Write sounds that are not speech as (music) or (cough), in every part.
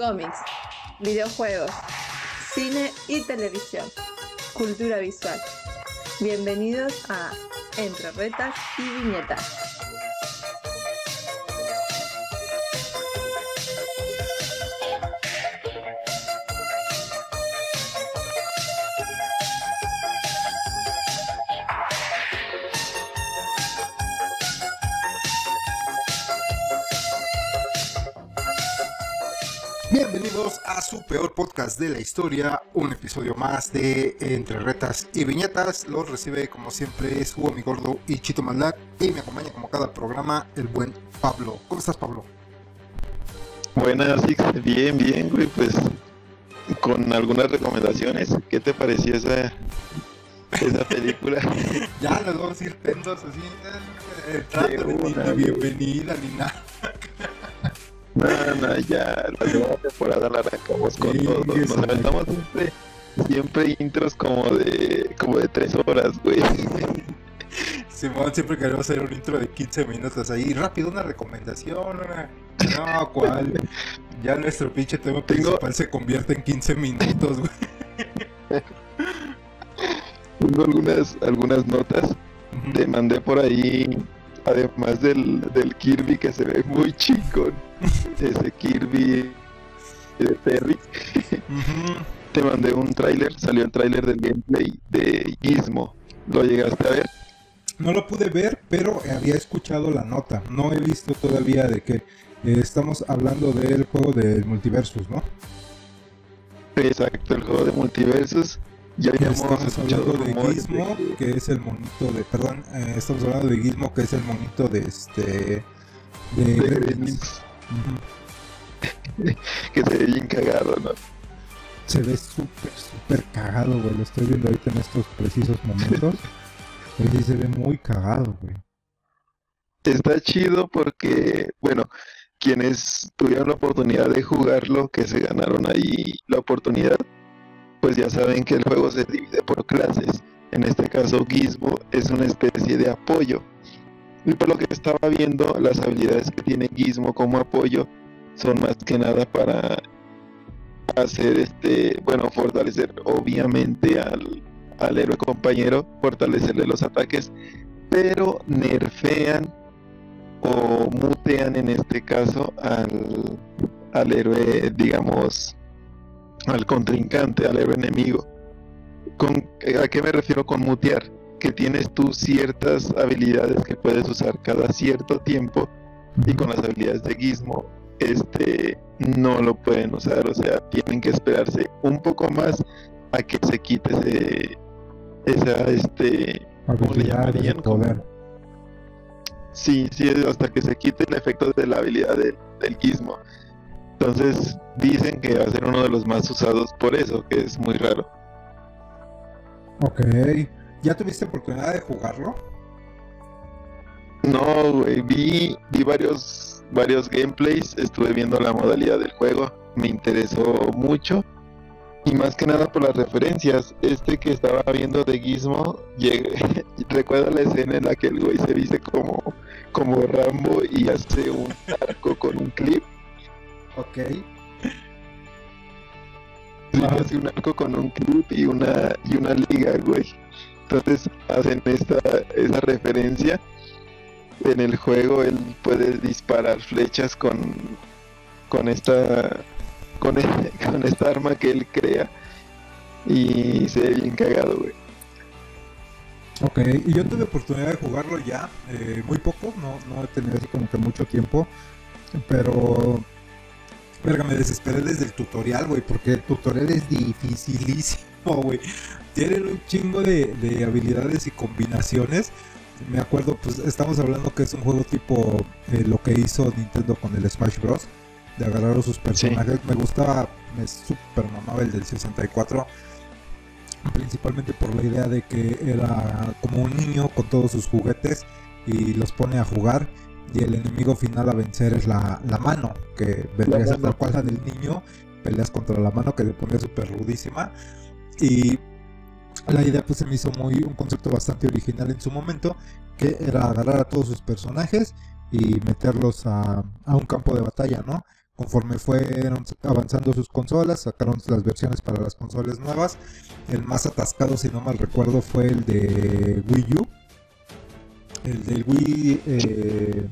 cómics, videojuegos, cine y televisión, cultura visual. Bienvenidos a Entre Retas y Viñetas. Peor podcast de la historia, un episodio más de Entre Retas y Viñetas. Los recibe como siempre su mi gordo y Chito Maldac y me acompaña como cada programa el buen Pablo. ¿Cómo estás Pablo? Buenas, bien, bien, güey, pues con algunas recomendaciones. ¿Qué te pareció esa, esa película? (laughs) ya nos vamos a ir tensos así, eh, ni, ni bienvenida ni nada. (laughs) No, no, ya la segunda temporada la arrancamos con todos. Nos aventamos siempre, siempre intros como de como de tres horas, güey. (laughs) Simón, siempre queremos hacer un intro de 15 minutos ahí. Rápido, una recomendación, una... No, ¿cuál? Ya nuestro pinche tema principal se convierte en 15 minutos, güey. Tengo algunas, algunas notas. Te mandé por ahí Además del, del Kirby que se ve muy chico. Ese Kirby de Terry. Te mandé un tráiler, salió el tráiler del gameplay de Gizmo. ¿Lo llegaste a ver? No lo pude ver, pero había escuchado la nota. No he visto todavía de que eh, estamos hablando del juego del Multiversus, ¿no? Exacto, el juego de Multiversus. Ya estamos hablando de Gizmo, que es el monito de. Perdón, eh, estamos hablando de Gizmo, que es el monito de este. De, Gremlins. (laughs) que se ve bien cagado, ¿no? Se ve súper, súper cagado, güey. Lo estoy viendo ahorita en estos precisos momentos. (laughs) sí se ve muy cagado, güey. Está chido porque, bueno, quienes tuvieron la oportunidad de jugarlo, que se ganaron ahí la oportunidad, pues ya saben que el juego se divide por clases. En este caso, Gizmo es una especie de apoyo. Y por lo que estaba viendo, las habilidades que tiene Gizmo como apoyo son más que nada para hacer este, bueno, fortalecer obviamente al, al héroe compañero, fortalecerle los ataques, pero nerfean o mutean en este caso al, al héroe, digamos, al contrincante, al héroe enemigo. ¿Con, ¿A qué me refiero con mutear? Que tienes tú ciertas habilidades que puedes usar cada cierto tiempo y con las habilidades de Gizmo este, no lo pueden usar, o sea, tienen que esperarse un poco más a que se quite ese, esa, este, ¿cómo le llamarían? Poder. Sí, sí, hasta que se quite el efecto de la habilidad del Gizmo. Entonces dicen que va a ser uno de los más usados por eso, que es muy raro. Ok. ¿Ya tuviste oportunidad de jugarlo? No, güey. Vi, vi varios, varios gameplays, estuve viendo la modalidad del juego, me interesó mucho. Y más que nada por las referencias. Este que estaba viendo de Gizmo, (laughs) llegué, recuerda la escena en la que el güey se viste como, como Rambo y hace un arco con un clip. Ok. Sí, un arco con un club y una, y una liga, güey. Entonces hacen esta, esa referencia. En el juego él puede disparar flechas con, con esta con, (laughs) con esta arma que él crea. Y se ve bien cagado, güey. Ok, y yo tuve oportunidad de jugarlo ya, eh, muy poco, no, no he tenido así como que mucho tiempo, pero Verga, me desesperé desde el tutorial, güey, porque el tutorial es dificilísimo, güey. Tienen un chingo de, habilidades y combinaciones. Me acuerdo, pues estamos hablando que es un juego tipo eh, lo que hizo Nintendo con el Smash Bros. De agarrar a sus personajes. Me gustaba, me super mamaba el del 64. Principalmente por la idea de que era como un niño con todos sus juguetes y los pone a jugar y el enemigo final a vencer es la, mano, que vendría a ser tal cual la del niño, peleas contra la mano que le pone súper rudísima y la idea pues se me hizo muy un concepto bastante original en su momento, que era agarrar a todos sus personajes y meterlos a, a un campo de batalla, ¿no? conforme fueron avanzando sus consolas, sacaron las versiones para las consolas nuevas. El más atascado, si no mal recuerdo, fue el de Wii U. El del Wii. Eh,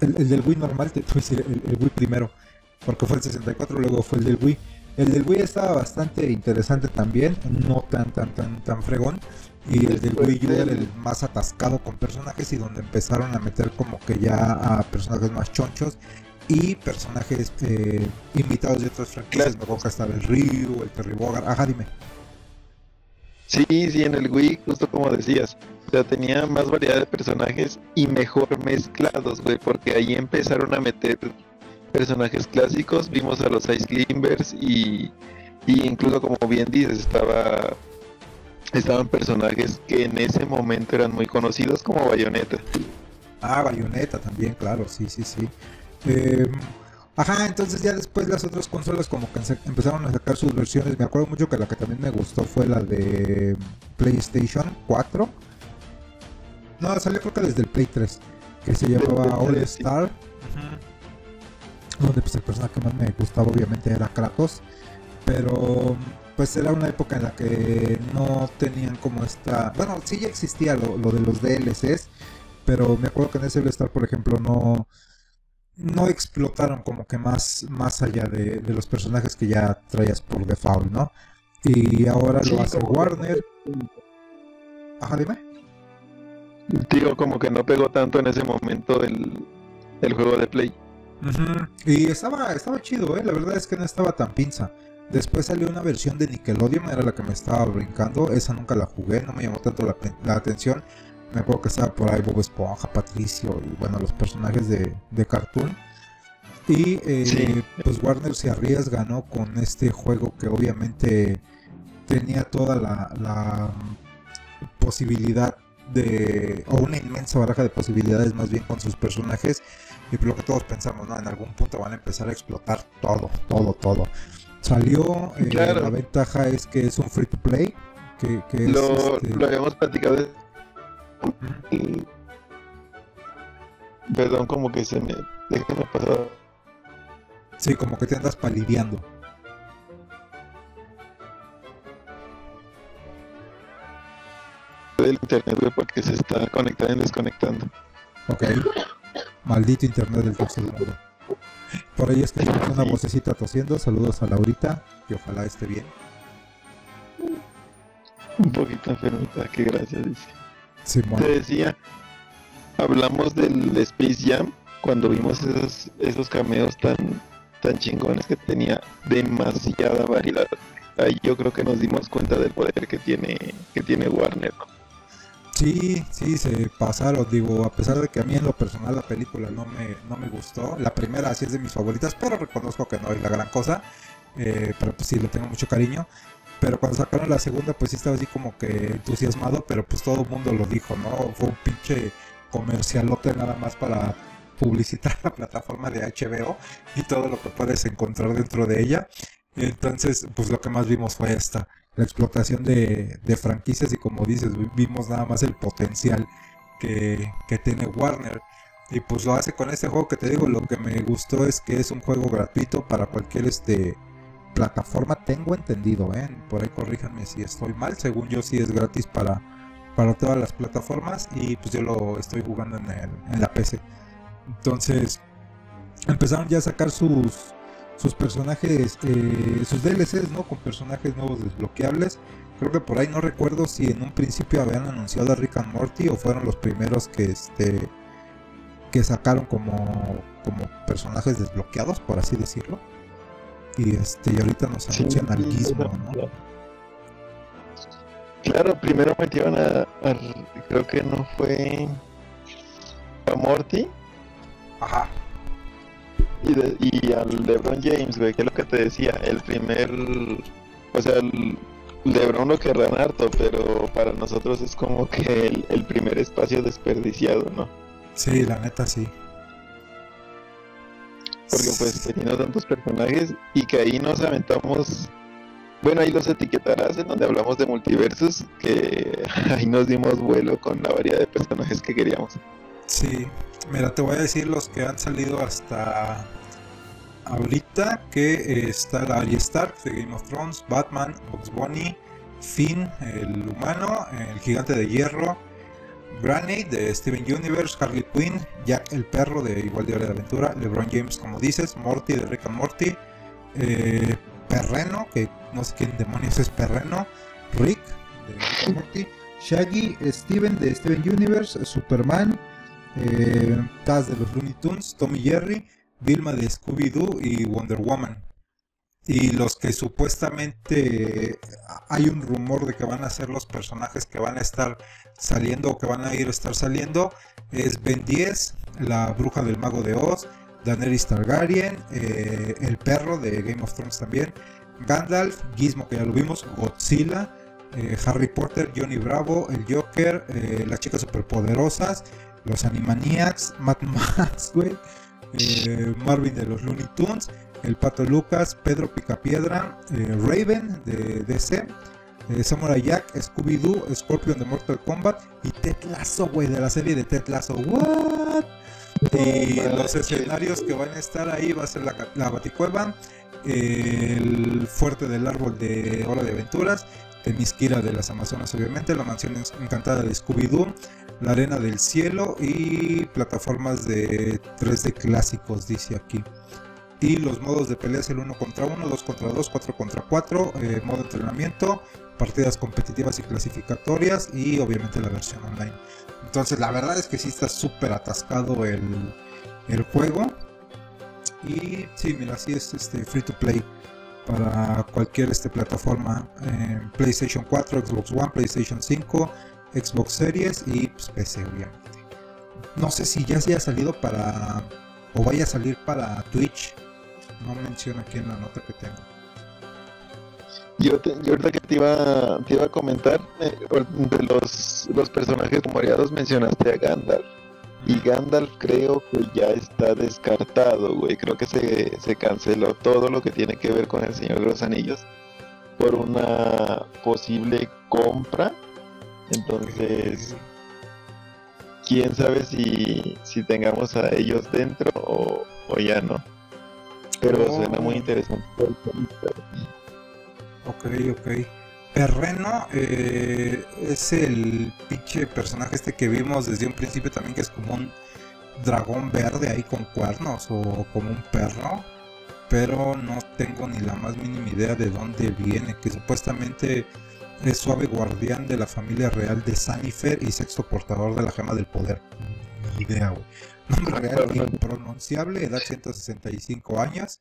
el, del Wii normal, (laughs) te decir, el, Wii primero. Porque fue el 64, luego fue el del Wii. El del Wii estaba bastante interesante también, no tan tan tan tan fregón. Y el del Wii U era el más atascado con personajes y donde empezaron a meter como que ya a personajes más chonchos y personajes eh, invitados de otras franquicias. Me que estaba el Ryu, el Terry Bogard. Ajá, dime. Sí, sí, en el Wii, justo como decías. O sea, tenía más variedad de personajes y mejor mezclados, güey, porque ahí empezaron a meter personajes clásicos. Vimos a los Ice Climbers y, y incluso, como bien dices, estaba estaban personajes que en ese momento eran muy conocidos como Bayonetta. Ah, Bayonetta también, claro, sí, sí, sí. Em, ajá, entonces ya después las otras consolas como que empezaron a sacar sus versiones. Me acuerdo mucho que la que también me gustó fue la de PlayStation 4. No, salió creo que desde el Play 3, que se llamaba All Star. Donde pues el personaje que más me gustaba obviamente era Kratos. Pero pues era una época en la que no tenían como esta... Bueno, sí ya existía lo, de los DLCs, pero me acuerdo que en ese Star, por ejemplo, no no explotaron como que más, más allá de, los personajes que ya traías por default, ¿no? Y ahora lo hace Warner. Ajá, dime. Digo, como que no pegó tanto en ese momento el, el juego de Play. Y estaba, estaba chido, ¿eh? La verdad es que no estaba tan pinza. Después salió una versión de Nickelodeon, era la que me estaba brincando. Esa nunca la jugué, no me llamó tanto la, la atención me acuerdo que estaba por ahí Bob Esponja, Patricio y bueno, los personajes de, de cartoon. Y eh, pues Warner se arriesga, ¿no? Con este juego que obviamente tenía toda la, posibilidad de, o una inmensa baraja de posibilidades más bien con sus personajes. Y lo que todos pensamos, ¿no? En algún punto van a empezar a explotar todo, todo, todo. Salió, eh, la ventaja es que es un free to play. Que, que lo, este lo habíamos platicado Perdón, como que se me. Déjame pasar. Sí, como que te andas palideando. El internet, porque se está conectando y desconectando. Ok. Maldito internet del tercer mundo. Por ahí escuchamos una vocecita tosiendo. Saludos a Laurita, que ojalá esté bien. Un poquito enfermita, que gracias, dice. Te decía, hablamos del Space Jam cuando vimos esos, esos cameos tan, tan chingones que tenía demasiada variedad. Ahí yo creo que nos dimos cuenta del poder que tiene, que tiene Warner. Sí, sí, se pasaron, digo, a pesar de que a mí en lo personal la película no me, no me gustó, la primera sí es de mis favoritas, pero reconozco que no es la gran cosa, eh, pero pues sí, le tengo mucho cariño. Pero cuando sacaron la segunda, pues sí estaba así como que entusiasmado, pero pues todo el mundo lo dijo, ¿no? Fue un pinche comercialote nada más para publicitar la plataforma de HBO y todo lo que puedes encontrar dentro de ella. Entonces, pues lo que más vimos fue esta, la explotación de, franquicias y como dices, vimos nada más el potencial que, tiene Warner. Y pues lo hace con este juego que te digo, lo que me gustó es que es un juego gratuito para cualquier este plataforma, tengo entendido, ¿eh? por ahí corríjanme si estoy mal, según yo sí es gratis para, para todas las plataformas y pues yo lo estoy jugando en, en la PC. Entonces empezaron ya a sacar sus, sus personajes, eh, sus DLCs, ¿no? Con personajes nuevos desbloqueables. Creo que por ahí no recuerdo si en un principio habían anunciado a Rick and Morty o fueron los primeros que este que sacaron como, como personajes desbloqueados, por así decirlo. Y este, y ahorita nos anuncian al Gizmo, ¿no? Claro, primero metieron a, creo que no fue a Morty. Ajá. Y, de, y al LeBron James, güey, que es lo que te decía, el primer, o sea, el LeBron lo querrán harto, pero para nosotros es como que el, el primer espacio desperdiciado, ¿no? Sí, la neta sí. Porque pues teniendo tantos personajes y que ahí nos aventamos bueno ahí los etiquetarás en donde hablamos de multiversos que (laughs) ahí nos dimos vuelo con la variedad de personajes que queríamos. Sí mira te voy a decir los que han salido hasta ahorita que está la Arya Stark de Game of Thrones, Batman, Bugs Bunny, Finn, el humano, el gigante de hierro, Granny de Steven Universe, Harley Quinn, Jack el perro de Igual de Hora de Aventura, LeBron James como dices, Morty de Rick and Morty, eh, Perreno, que no sé quién demonios es Perreno, Rick de Rick and Morty, Shaggy, Steven de Steven Universe, Superman, eh, Taz de los Looney Tunes, Tommy Jerry, Vilma de Scooby-Doo y Wonder Woman. Y los que supuestamente hay un rumor de que van a ser los personajes que van a estar saliendo o que van a ir a estar saliendo es Ben 10, la bruja del mago de Oz, Daenerys Targaryen, eh, el perro de Game of Thrones también, Gandalf, Gizmo que ya lo vimos, Godzilla, eh, Harry Potter, Johnny Bravo, el Joker, eh, las chicas superpoderosas, los Animaniacs, Mad Max, (laughs) Marvin de los Looney Tunes, el Pato Lucas, Pedro Picapiedra, Raven de DC, Samurai Jack, Scooby-Doo, Scorpion de Mortal Kombat y Ted Lasso, güey, de la serie de Ted Lasso. ¿What? Y los escenarios que van a estar ahí va a ser la, la Baticueva, el Fuerte del Árbol de Hora de Aventuras, Temiskira de las Amazonas, obviamente, la Mansión Encantada de Scooby-Doo, la Arena del Cielo y plataformas de 3D clásicos, dice aquí. Y los modos de pelea es el 1 contra 1, 2 contra 2, 4 contra 4, eh, modo entrenamiento, partidas competitivas y clasificatorias y obviamente la versión online. Entonces la verdad es que sí está súper atascado el, el, juego. Y sí, mira, sí es este, free to play para cualquier este, plataforma. Eh, PlayStation 4, Xbox One, PlayStation 5, Xbox Series y pues, PC obviamente. No sé si ya se haya salido para... o vaya a salir para Twitch. No menciona aquí en la nota que tengo. Yo, ahorita que te iba, te iba a comentar, eh, de los, los personajes variados mencionaste a Gandalf. Y Gandalf creo que ya está descartado, güey. Creo que se, se canceló todo lo que tiene que ver con el Señor de los Anillos por una posible compra. Entonces, quién sabe si, si tengamos a ellos dentro o, o ya no. Pero suena muy interesante. Ok, ok. Perreno eh, es el pinche personaje este que vimos desde un principio también, que es como un dragón verde ahí con cuernos o como un perro. Pero no tengo ni la más mínima idea de dónde viene, que supuestamente es suave guardián de la familia real de Sanifer y sexto portador de la gema del poder. Ni idea, güey. Nombre real (laughs) impronunciable, edad 165 años.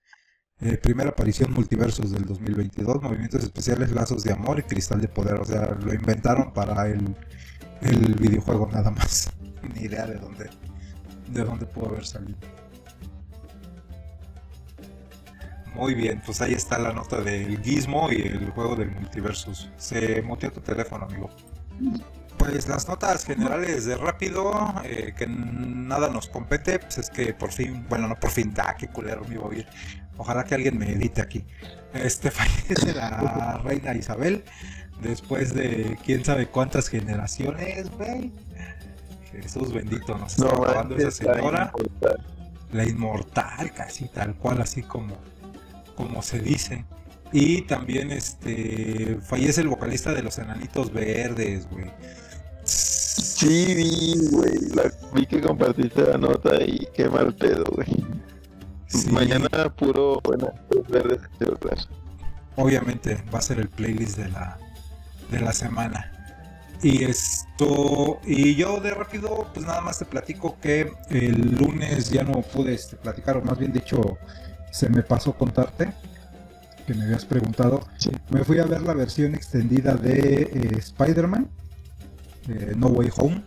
Eh, primera aparición multiversos del 2022, movimientos especiales, lazos de amor y cristal de poder. O sea, lo inventaron para el, el videojuego nada más. (laughs) Ni idea de dónde, de dónde pudo haber salido. Muy bien, pues ahí está la nota del Gizmo y el juego del multiversus. Se muteó tu teléfono, amigo. Pues las notas generales de rápido, eh, que nada nos compete, pues es que por fin, bueno, no por fin, da, (laughs) qué culero me iba. Ojalá que alguien me edite aquí. Este (laughs) fallece la reina Isabel después de quién sabe cuántas generaciones, güey. Jesús bendito, nos está acabando esa señora. La inmortal. casi tal cual, así como, como se dice. Y también este fallece el vocalista de los enanitos verdes, güey. Sí, güey. vi que compartiste la nota y qué mal pedo, güey. Mañana puro buena verdes, Obviamente va a ser el playlist de la de la semana. Y esto, y yo de rápido, pues nada más te platico que el lunes ya no pude este, platicar, o más bien dicho, se me pasó contarte, que me habías preguntado. Me fui a ver la versión extendida de eh, Spider-Man, no Way Home,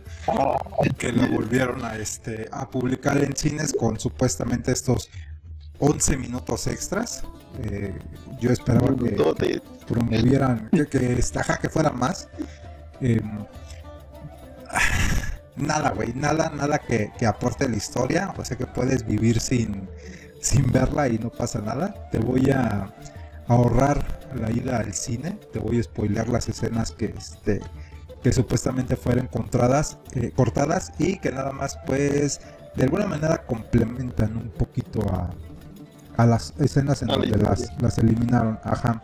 que la volvieron a, este, a publicar en cines con supuestamente estos 11 minutos extras. Eh, yo esperaba que promovieran, que, que, que fuera más. Em, (sighs) nada, güey, nada, nada que, aporte la historia. O sea que puedes vivir sin, sin verla y no pasa nada. Te voy a ahorrar la ida al cine. Te voy a spoilear las escenas que este que supuestamente fueron encontradas, eh, cortadas y que nada más pues de alguna manera complementan un poquito a, a las escenas en donde las, las eliminaron. Ajá.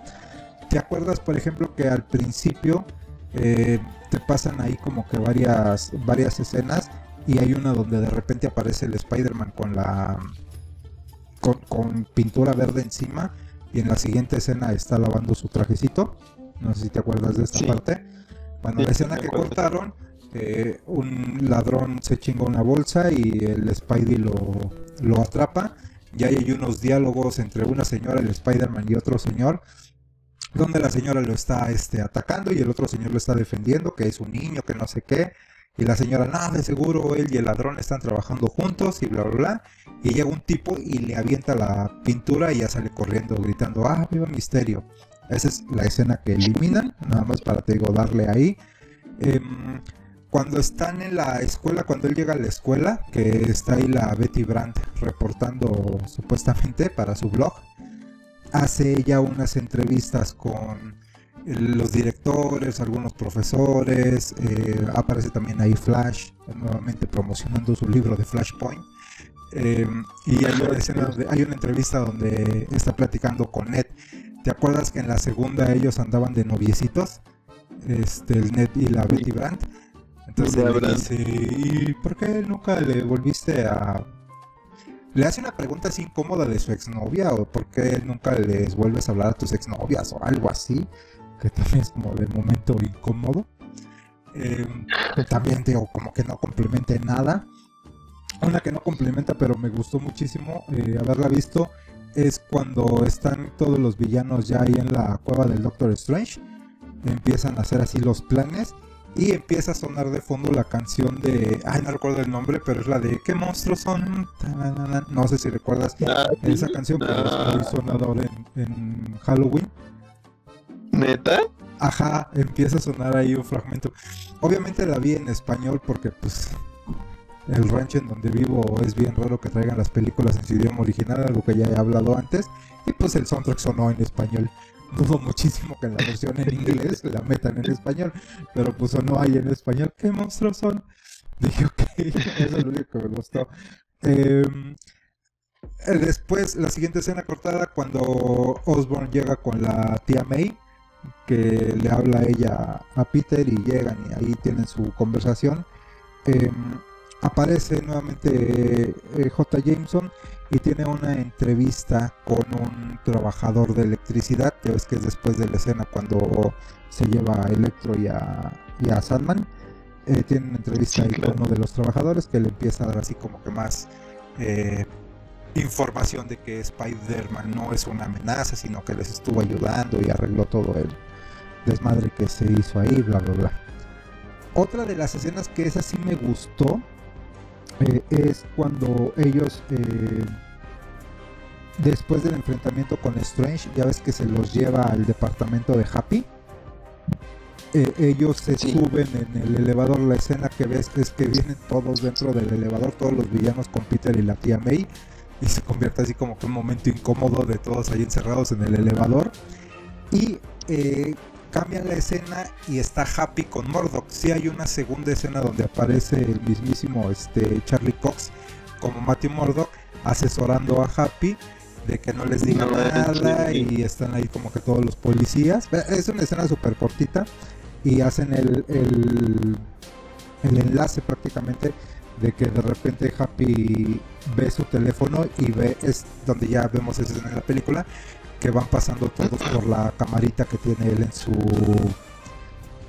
¿Te acuerdas, por ejemplo, que al principio eh, te pasan ahí como que varias, varias escenas y hay una donde de repente aparece el Spider-Man con la con, pintura verde encima y en la siguiente escena está lavando su trajecito. No sé si te acuerdas de esta parte. Bueno, la escena que cortaron, eh, un ladrón se chinga una bolsa y el Spidey lo, lo atrapa. Y hay unos diálogos entre una señora, el Spider-Man y otro señor, donde la señora lo está este, atacando y el otro señor lo está defendiendo, que es un niño, que no sé qué. Y la señora, no, de seguro él y el ladrón están trabajando juntos y bla, bla, bla. Y llega un tipo y le avienta la pintura y ya sale corriendo gritando, ah, viva misterio. Esa es la escena que eliminan, nada más para, te digo, darle ahí. Em, cuando están en la escuela, cuando él llega a la escuela, que está ahí la Betty Brandt reportando supuestamente para su blog, hace ya unas entrevistas con los directores, algunos profesores, eh, aparece también ahí Flash, nuevamente promocionando su libro de Flashpoint. Eh, y hay una, hay una entrevista donde está platicando con Ned. ¿Te acuerdas que en la segunda ellos andaban de noviecitos? Este, el Ned y la Betty Brandt. Entonces le dice, ¿y por qué nunca le volviste a le hace una pregunta así incómoda de su exnovia o por qué nunca les vuelves a hablar a tus exnovias o algo así que también es como de momento incómodo. Eh, (laughs) también digo, como que no complemente nada. Una que no complementa, pero me gustó muchísimo eh, haberla visto, es cuando están todos los villanos ya ahí en la cueva del Doctor Strange. Empiezan a hacer así los planes y empieza a sonar de fondo la canción de. Ay, no recuerdo el nombre, pero es la de ¿Qué monstruos son? No sé si recuerdas ah, esa canción, pero es muy sonador en, en Halloween. ¿Neta? Ajá, empieza a sonar ahí un fragmento. Obviamente la vi en español porque pues el rancho en donde vivo es bien raro que traigan las películas en su idioma original, algo que ya he hablado antes, y pues el soundtrack sonó en español. Dudo muchísimo que la versión en inglés la metan en español, pero pues sonó ahí en español. ¿Qué monstruos son? (laughs) Dije, ok, eso es lo único que me gustó. Em, después, la siguiente escena cortada, cuando Osborne llega con la tía May, que le habla a ella a Peter y llegan y ahí tienen su conversación. Em, aparece nuevamente eh, J. Jameson y tiene una entrevista con un trabajador de electricidad, ya ves que es después de la escena cuando se lleva a Electro y a, y a Sandman. Eh, tiene una entrevista ahí con uno de los trabajadores que le empieza a dar así como que más eh, información de que Spider-Man no es una amenaza, sino que les estuvo ayudando y arregló todo el desmadre que se hizo ahí, bla, bla, bla. Otra de las escenas que esa sí me gustó eh, es cuando ellos, eh, después del enfrentamiento con Strange, ya ves que se los lleva al departamento de Happy. Eh, ellos se suben en el elevador. La escena que ves es que vienen todos dentro del elevador, todos los villanos con Peter y la tía May y se convierte así como que un momento incómodo de todos ahí encerrados en el elevador. Y eh, cambian la escena y está Happy con Murdoch. Si hay una segunda escena donde aparece el mismísimo este, Charlie Cox como Matthew Murdoch asesorando a Happy de que no les diga nada y están ahí como que todos los policías. Es una escena súper cortita y hacen el, el, el enlace prácticamente de que de repente Happy ve su teléfono y ve, es donde ya vemos eso en la película, que van pasando todos por la camarita que tiene él en su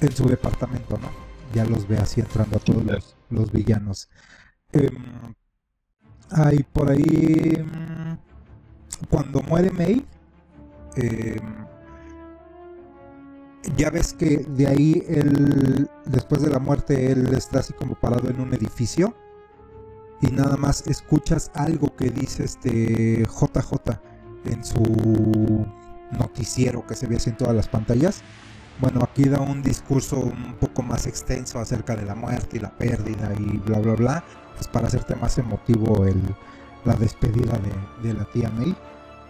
en su departamento, ¿no? Ya los ve así entrando a todos los, villanos. Em, hay por ahí mm, cuando muere May em, ya ves que de ahí él después de la muerte él está así como parado en un edificio y nada más escuchas algo que dice este JJ en su noticiero que se ve así en todas las pantallas. Bueno, aquí da un discurso un poco más extenso acerca de la muerte y la pérdida y bla bla bla, pues para hacerte más emotivo el, la despedida de, la tía May.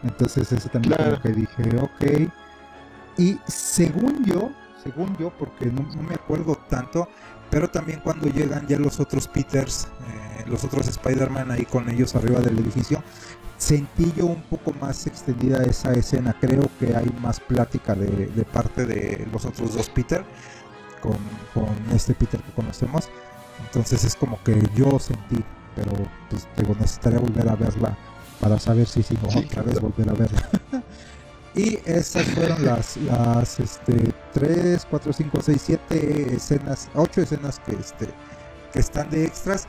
Entonces ese también lo que dije, ok. Y según yo, según yo, porque no, me acuerdo tanto, pero también cuando llegan ya los otros Peters, eh, los otros Spider-Man ahí con ellos arriba del edificio, sentí yo un poco más extendida esa escena. Creo que hay más plática de, parte de los otros dos Peter con, este Peter que conocemos. Entonces es como que yo sentí, pero pues digo, necesitaría volver a verla para saber si si otra vez volver a verla. (laughs) y esas fueron las, las este, 3, 4, 5, 6, 7 escenas, 8 escenas que, este, que están de extras.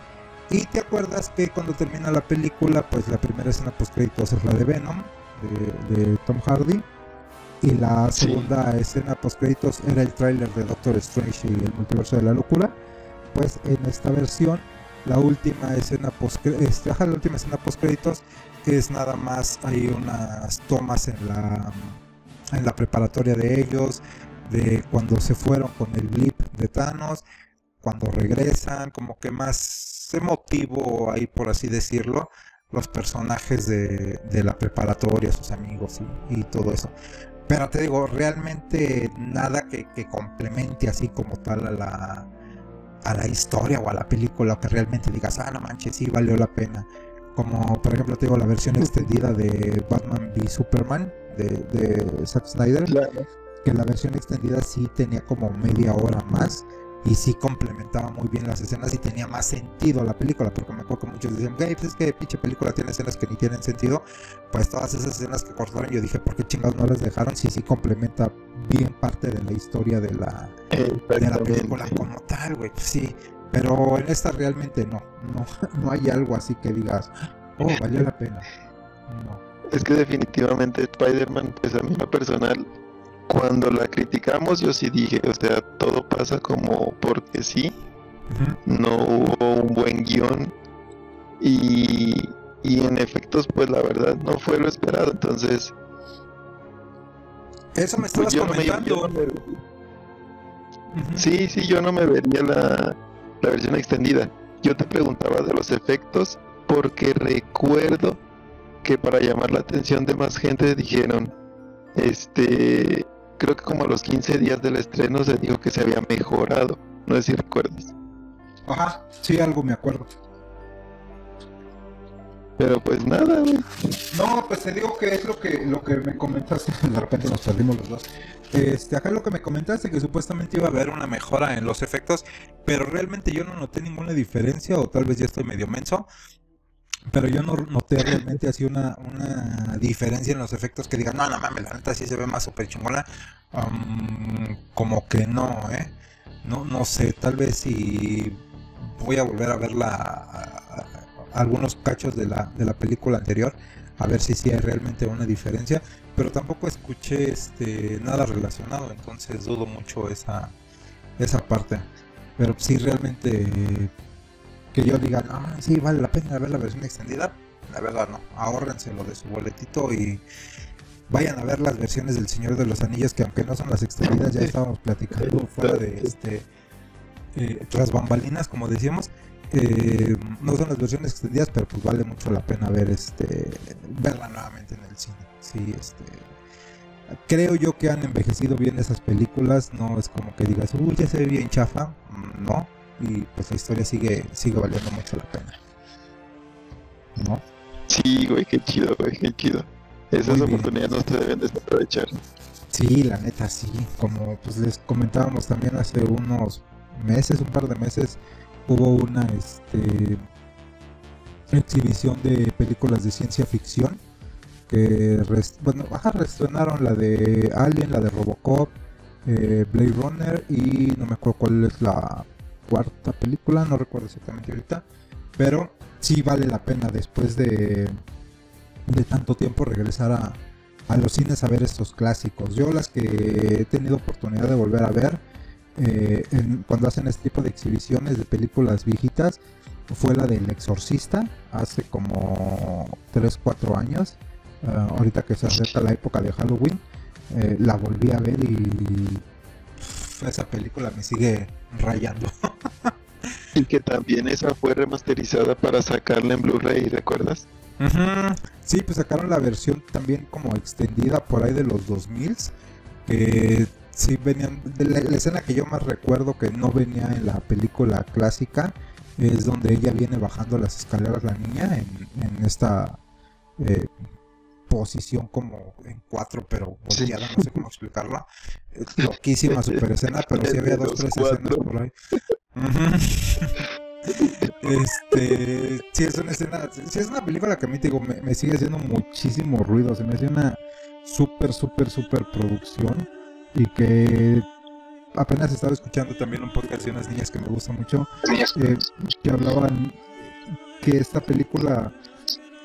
Y te acuerdas que cuando termina la película, pues la primera escena post créditos es la de Venom, de, Tom Hardy. Y la segunda escena post créditos era el tráiler de Doctor Strange y el multiverso de la locura. Pues en esta versión, la última escena post este, la última escena post créditos es nada más hay unas tomas en la en la preparatoria de ellos, de cuando se fueron con el blip de Thanos, cuando regresan, como que más emotivo ahí por así decirlo, los personajes de, la preparatoria, sus amigos y, todo eso. Pero te digo, realmente nada que, complemente así como tal a la, a la historia o a la película, que realmente digas, ah, no manches, sí valió la pena. Como por ejemplo, te digo, la versión extendida de Batman v Superman de, de Zack Snyder, que la versión extendida sí tenía como media hora más y sí complementaba muy bien las escenas y tenía más sentido la película, porque me acuerdo que muchos decían, hey, pues es que pinche película tiene escenas que ni tienen sentido, pues todas esas escenas que cortaron yo dije, ¿por qué chingados no las dejaron? Sí, sí complementa bien parte de la historia de la, de la película como tal, güey, sí, pero en esta realmente no, no, (laughs) no hay algo así que digas, oh, valió la pena, no. Es que definitivamente Spider-Man, pues a mí lo personal, cuando la criticamos yo sí dije, o sea, todo pasa como porque sí, no hubo un buen guion. Y, y en efectos pues la verdad no fue lo esperado, entonces... Eso me estabas pues, comentando. Sí, sí, yo no me vería la, la versión extendida. Yo te preguntaba de los efectos porque recuerdo que para llamar la atención de más gente dijeron, este, creo que como a los 15 días del estreno se dijo que se había mejorado. No sé si recuerdas. Ajá, sí, algo me acuerdo. Pero pues nada, güey. No, pues te digo que es lo que lo que me comentaste, (laughs) de repente nos perdimos los dos. Este, acá lo que me comentaste que supuestamente iba a haber una mejora en los efectos, pero realmente yo no noté ninguna diferencia o tal vez ya estoy medio menso, pero yo no noté realmente así una, diferencia en los efectos que digan, no, no mames, la neta sí se ve más super chingona. como que no, ¿eh? No, no sé, tal vez si voy a volver a ver la, algunos cachos de la, de la película anterior, a ver si sí hay realmente una diferencia. Pero tampoco escuché este nada relacionado, entonces dudo mucho esa, esa parte. Pero sí realmente que yo diga, ah, sí, vale la pena ver la versión extendida, la verdad no, ahórrense lo de su boletito y vayan a ver las versiones del Señor de los Anillos, que aunque no son las extendidas, ya estábamos platicando fuera de este, eh, tras bambalinas, como decíamos, eh, no son las versiones extendidas, pero pues vale mucho la pena ver este, verla nuevamente en el cine, sí, este creo yo que han envejecido bien esas películas, no es como que digas, uy, ya se ve bien chafa, mm, no, y pues la historia sigue, sigue valiendo mucho la pena. ¿No? Sí, güey, qué chido, güey, qué chido. Esas oportunidades no se deben desaprovechar. Sí, la neta, sí. Como pues les comentábamos también hace unos meses, un par de meses, hubo una este, exhibición de películas de ciencia ficción que bueno, reestrenaron la de Alien, la de Robocop, eh, Blade Runner y no me acuerdo cuál es la cuarta película, no recuerdo exactamente ahorita, pero sí vale la pena después de, de tanto tiempo regresar a, a los cines a ver estos clásicos. Yo las que he tenido oportunidad de volver a ver eh, cuando hacen este tipo de exhibiciones de películas viejitas fue la del Exorcista hace como 3-4 años. Ah, ahorita que se acerca la época de Halloween, eh, la volví a ver y esa película me sigue rayando. (laughs) y que también esa fue remasterizada para sacarla en Blu-ray, ¿recuerdas? Sí, pues sacaron la versión también como extendida por ahí de los 2000 que sí venían de la, escena que yo más recuerdo que no venía en la película clásica es donde ella viene bajando las escaleras, la niña, en, esta eh, posición como en cuatro, pero volteada, no sé cómo explicarla. loquísima (laughs) super escena, pero sí había dos, tres escenas por ahí. (laughs) este, sí es una escena, sí es una película que a mí te digo, me, sigue haciendo muchísimo ruido, se me hace una súper, súper, súper producción y que apenas estaba escuchando también un podcast de unas niñas que me gusta mucho, eh, que hablaban que esta película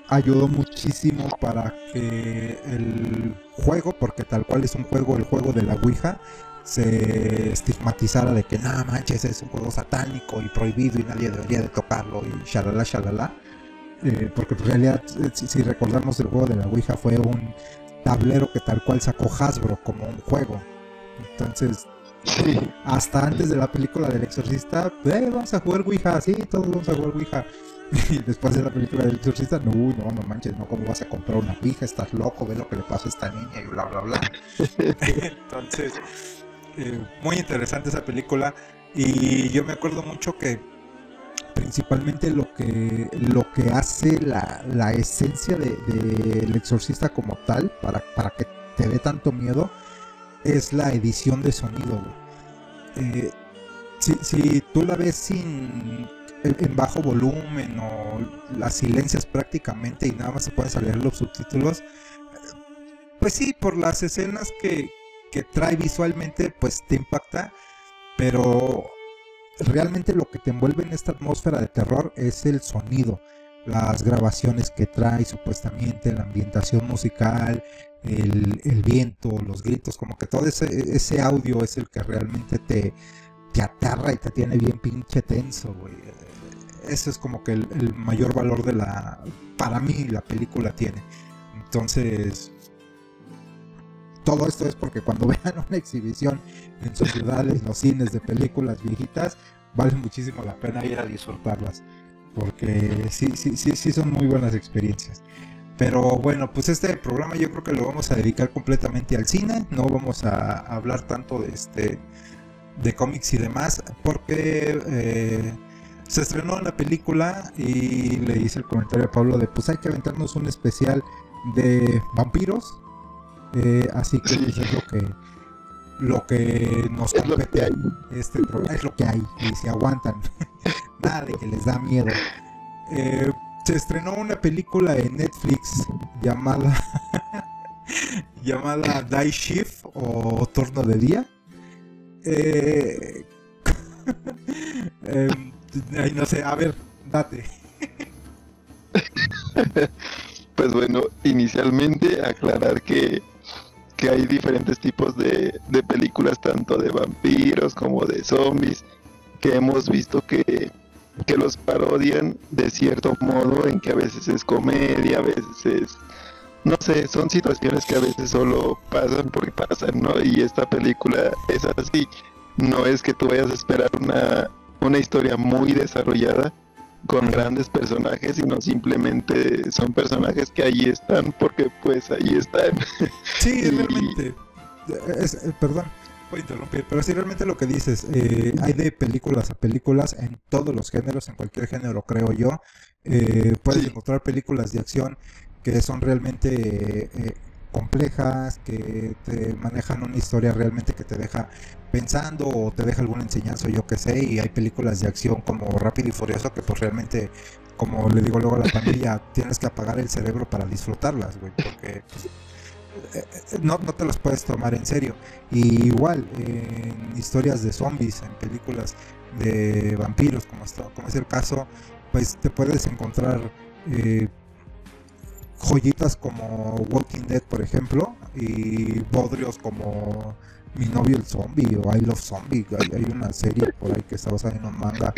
ayudó muchísimo para que el juego, porque tal cual es un juego, el juego de la Ouija, se estigmatizara de que nada manches es un juego satánico y prohibido y nadie debería de tocarlo y shalala shalala eh, porque en realidad si, recordamos el juego de la Ouija fue un tablero que tal cual sacó Hasbro como un juego. Entonces (laughs) hasta antes de la película del exorcista eh, vamos a jugar Ouija sí todos vamos a jugar Ouija (laughs) y después de la película del exorcista no no no manches no cómo vas a comprar una Ouija estás loco ve lo que le pasa a esta niña y bla bla bla. (laughs) Entonces eh, muy interesante esa película. Y yo me acuerdo mucho que principalmente lo que lo que hace la, la esencia del de, exorcista como tal para, para que te dé tanto miedo es la edición de sonido eh, si, si, tú la ves sin en bajo volumen o las silencias prácticamente y nada más se pueden salir los subtítulos pues sí por las escenas que, que trae visualmente, pues te impacta, pero realmente lo que te envuelve en esta atmósfera de terror es el sonido, las grabaciones que trae supuestamente, la ambientación musical, el, viento, los gritos, como que todo ese, audio es el que realmente te, te atarra y te tiene bien pinche tenso, güey. Ese es como que el, el mayor valor de la, para mí la película tiene. Entonces, todo esto es porque cuando (laughs) vean una exhibición en sus ciudades, los cines de películas viejitas, vale muchísimo la pena ir a disfrutarlas. Porque sí, sí, sí, sí son muy buenas experiencias. Pero bueno, pues este programa yo creo que lo vamos a dedicar completamente al cine. No vamos a hablar tanto de este de cómics y demás. Porque eh, se estrenó una película y le hice el comentario a Pablo de pues hay que aventarnos un especial de vampiros eh, así que pues, es lo que lo que nos compete. este programa es lo que hay y se aguantan. (laughs) Nada de que les da miedo. Eh, se estrenó una película en Netflix llamada (laughs) llamada Die Shift o Torno de Día eh, (laughs) em, no sé a ver date. (laughs) Pues bueno inicialmente aclarar que que hay diferentes tipos de, películas, tanto de vampiros como de zombies, que hemos visto que, que los parodian de cierto modo, en que a veces es comedia, a veces es no sé, son situaciones que a veces solo pasan porque pasan, ¿no? Y esta película es así. No es que tú vayas a esperar una, una historia muy desarrollada, con grandes personajes, sino simplemente son personajes que ahí están porque pues ahí están. (laughs) Sí, realmente. Eh, perdón, voy a interrumpir, pero sí, realmente lo que dices, eh, hay de películas a películas en todos los géneros, en cualquier género creo yo. Eh, puedes encontrar películas de acción que son realmente complejas, que te manejan una historia realmente que te deja pensando o te deja alguna enseñanza, yo que sé, y hay películas de acción como Rápido y Furioso que pues realmente, como le digo luego a la familia, (laughs) tienes que apagar el cerebro para disfrutarlas, güey, porque pues, eh, eh, no, no te las puedes tomar en serio. Y igual, en historias de zombies, en películas de vampiros, como, como es el caso, pues te puedes encontrar eh, joyitas como Walking Dead, por ejemplo, y bodrios como Mi novio el zombie o I Love Zombie. Hay, una serie por ahí que está basada en un manga.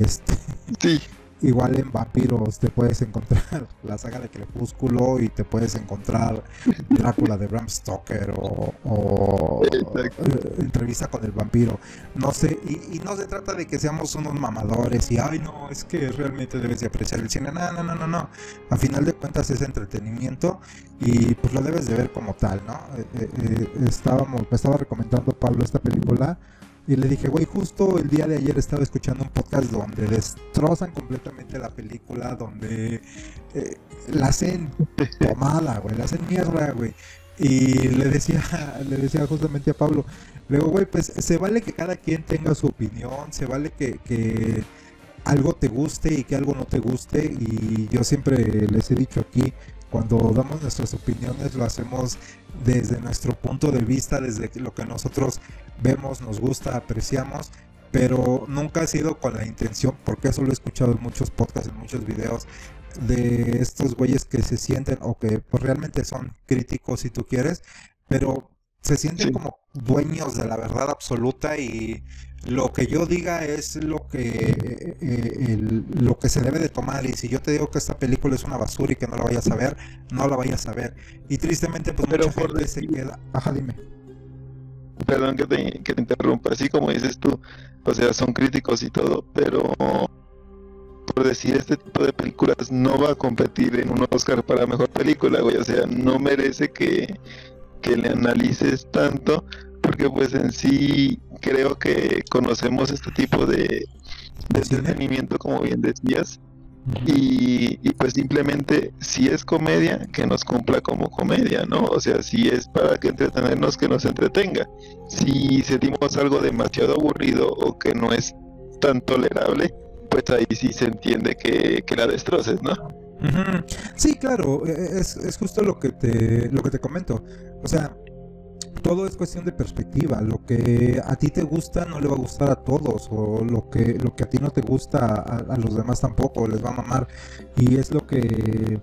Este, sí. Igual en Vampiros te puedes encontrar (laughs) la saga de Crepúsculo y te puedes encontrar Drácula de Bram Stoker o, eh, entrevista con el vampiro. No sé, y, no se trata de que seamos unos mamadores y, ay, no, es que realmente debes de apreciar el cine. No, no, no, no, no. A final de cuentas es entretenimiento y pues lo debes de ver como tal, ¿no? Eh, eh, estábamos, me estaba recomendando Pablo esta película Y le dije, güey, justo el día de ayer estaba escuchando un podcast donde destrozan completamente la película, donde eh, la hacen tomada, güey, la hacen mierda, güey. Y le decía, (laughs) le decía justamente a Pablo, luego, güey, pues se vale que cada quien tenga su opinión, se vale que, que algo te guste y que algo no te guste. Y yo siempre les he dicho aquí, cuando damos nuestras opiniones lo hacemos desde nuestro punto de vista, desde lo que nosotros vemos, nos gusta, apreciamos, pero nunca ha sido con la intención, porque eso lo he escuchado en muchos podcasts, en muchos videos, de estos güeyes que se sienten o que pues, realmente son críticos si tú quieres, pero se sienten como dueños de la verdad absoluta y lo que yo diga es lo que eh, eh, lo que se debe de tomar. Y si yo te digo que esta película es una basura y que no la vayas a ver no la vayas a ver. Y tristemente pues Pero mucha por gente se queda ajá dime. Perdón que te, que te interrumpa, así como dices tú, o sea, son críticos y todo, pero por decir este tipo de películas no va a competir en un Oscar para mejor película, güey, o sea, no merece que, que le analices tanto, porque pues en sí creo que conocemos este tipo de, de entretenimiento, como bien decías, y, y, pues simplemente si es comedia que nos cumpla como comedia, ¿no? O sea, si es para que entretenernos que nos entretenga. Si sentimos algo demasiado aburrido o que no es tan tolerable, pues ahí sí se entiende que, que la destroces, ¿no? Sí, claro, e- es, es justo lo que te lo que te comento. O sea, todo es cuestión de perspectiva. Lo que a ti te gusta no le va a gustar a todos, o lo que lo que a ti no te gusta a, a los demás tampoco les va a mamar. Y es lo que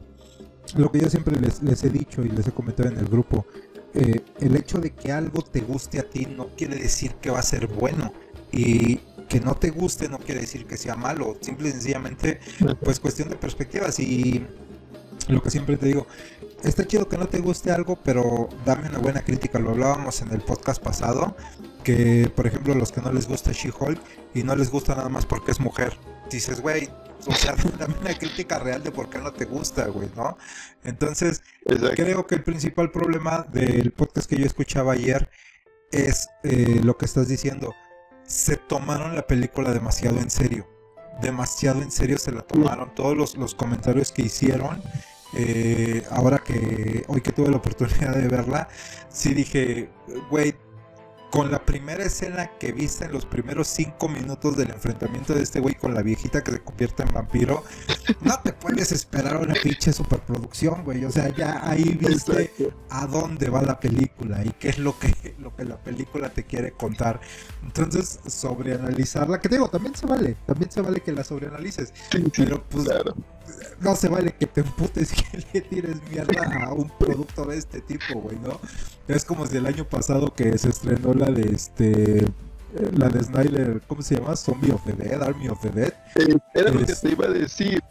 lo que yo siempre les, les he dicho y les he comentado en el grupo. eh, el hecho de que algo te guste a ti no quiere decir que va a ser bueno. Y que no te guste no quiere decir que sea malo. Simple y sencillamente, pues cuestión de perspectivas. Y lo que siempre te digo, está chido que no te guste algo, pero dame una buena crítica. Lo hablábamos en el podcast pasado, que por ejemplo los que no les gusta She-Hulk y no les gusta nada más porque es mujer. Dices, güey, o sea, (laughs) dame una crítica real de por qué no te gusta, güey, ¿no? Entonces, Exacto. creo que el principal problema del podcast que yo escuchaba ayer es eh, lo que estás diciendo. Se tomaron la película demasiado en serio. Demasiado en serio se la tomaron. Todos los, los comentarios que hicieron. eh, ahora que hoy que tuve la oportunidad de verla, sí dije, güey, con la primera escena que viste en los primeros cinco minutos del enfrentamiento de este güey con la viejita que se convierte en vampiro, no te puedes esperar una pinche superproducción, güey. O sea, ya ahí viste a dónde va la película y qué es lo que, lo que la película te quiere contar. Entonces, sobreanalizarla, que te digo, también se vale, también se vale que la sobreanalices, pero pues claro. no se vale que te emputes y que le tires mierda a un producto de este tipo, güey, ¿no? Es como si el año pasado que se estrenó la de este. eh, La de Snyder, ¿cómo se llama? Zombie of the Dead, Army of the Dead. Eh, Era lo que te iba a decir.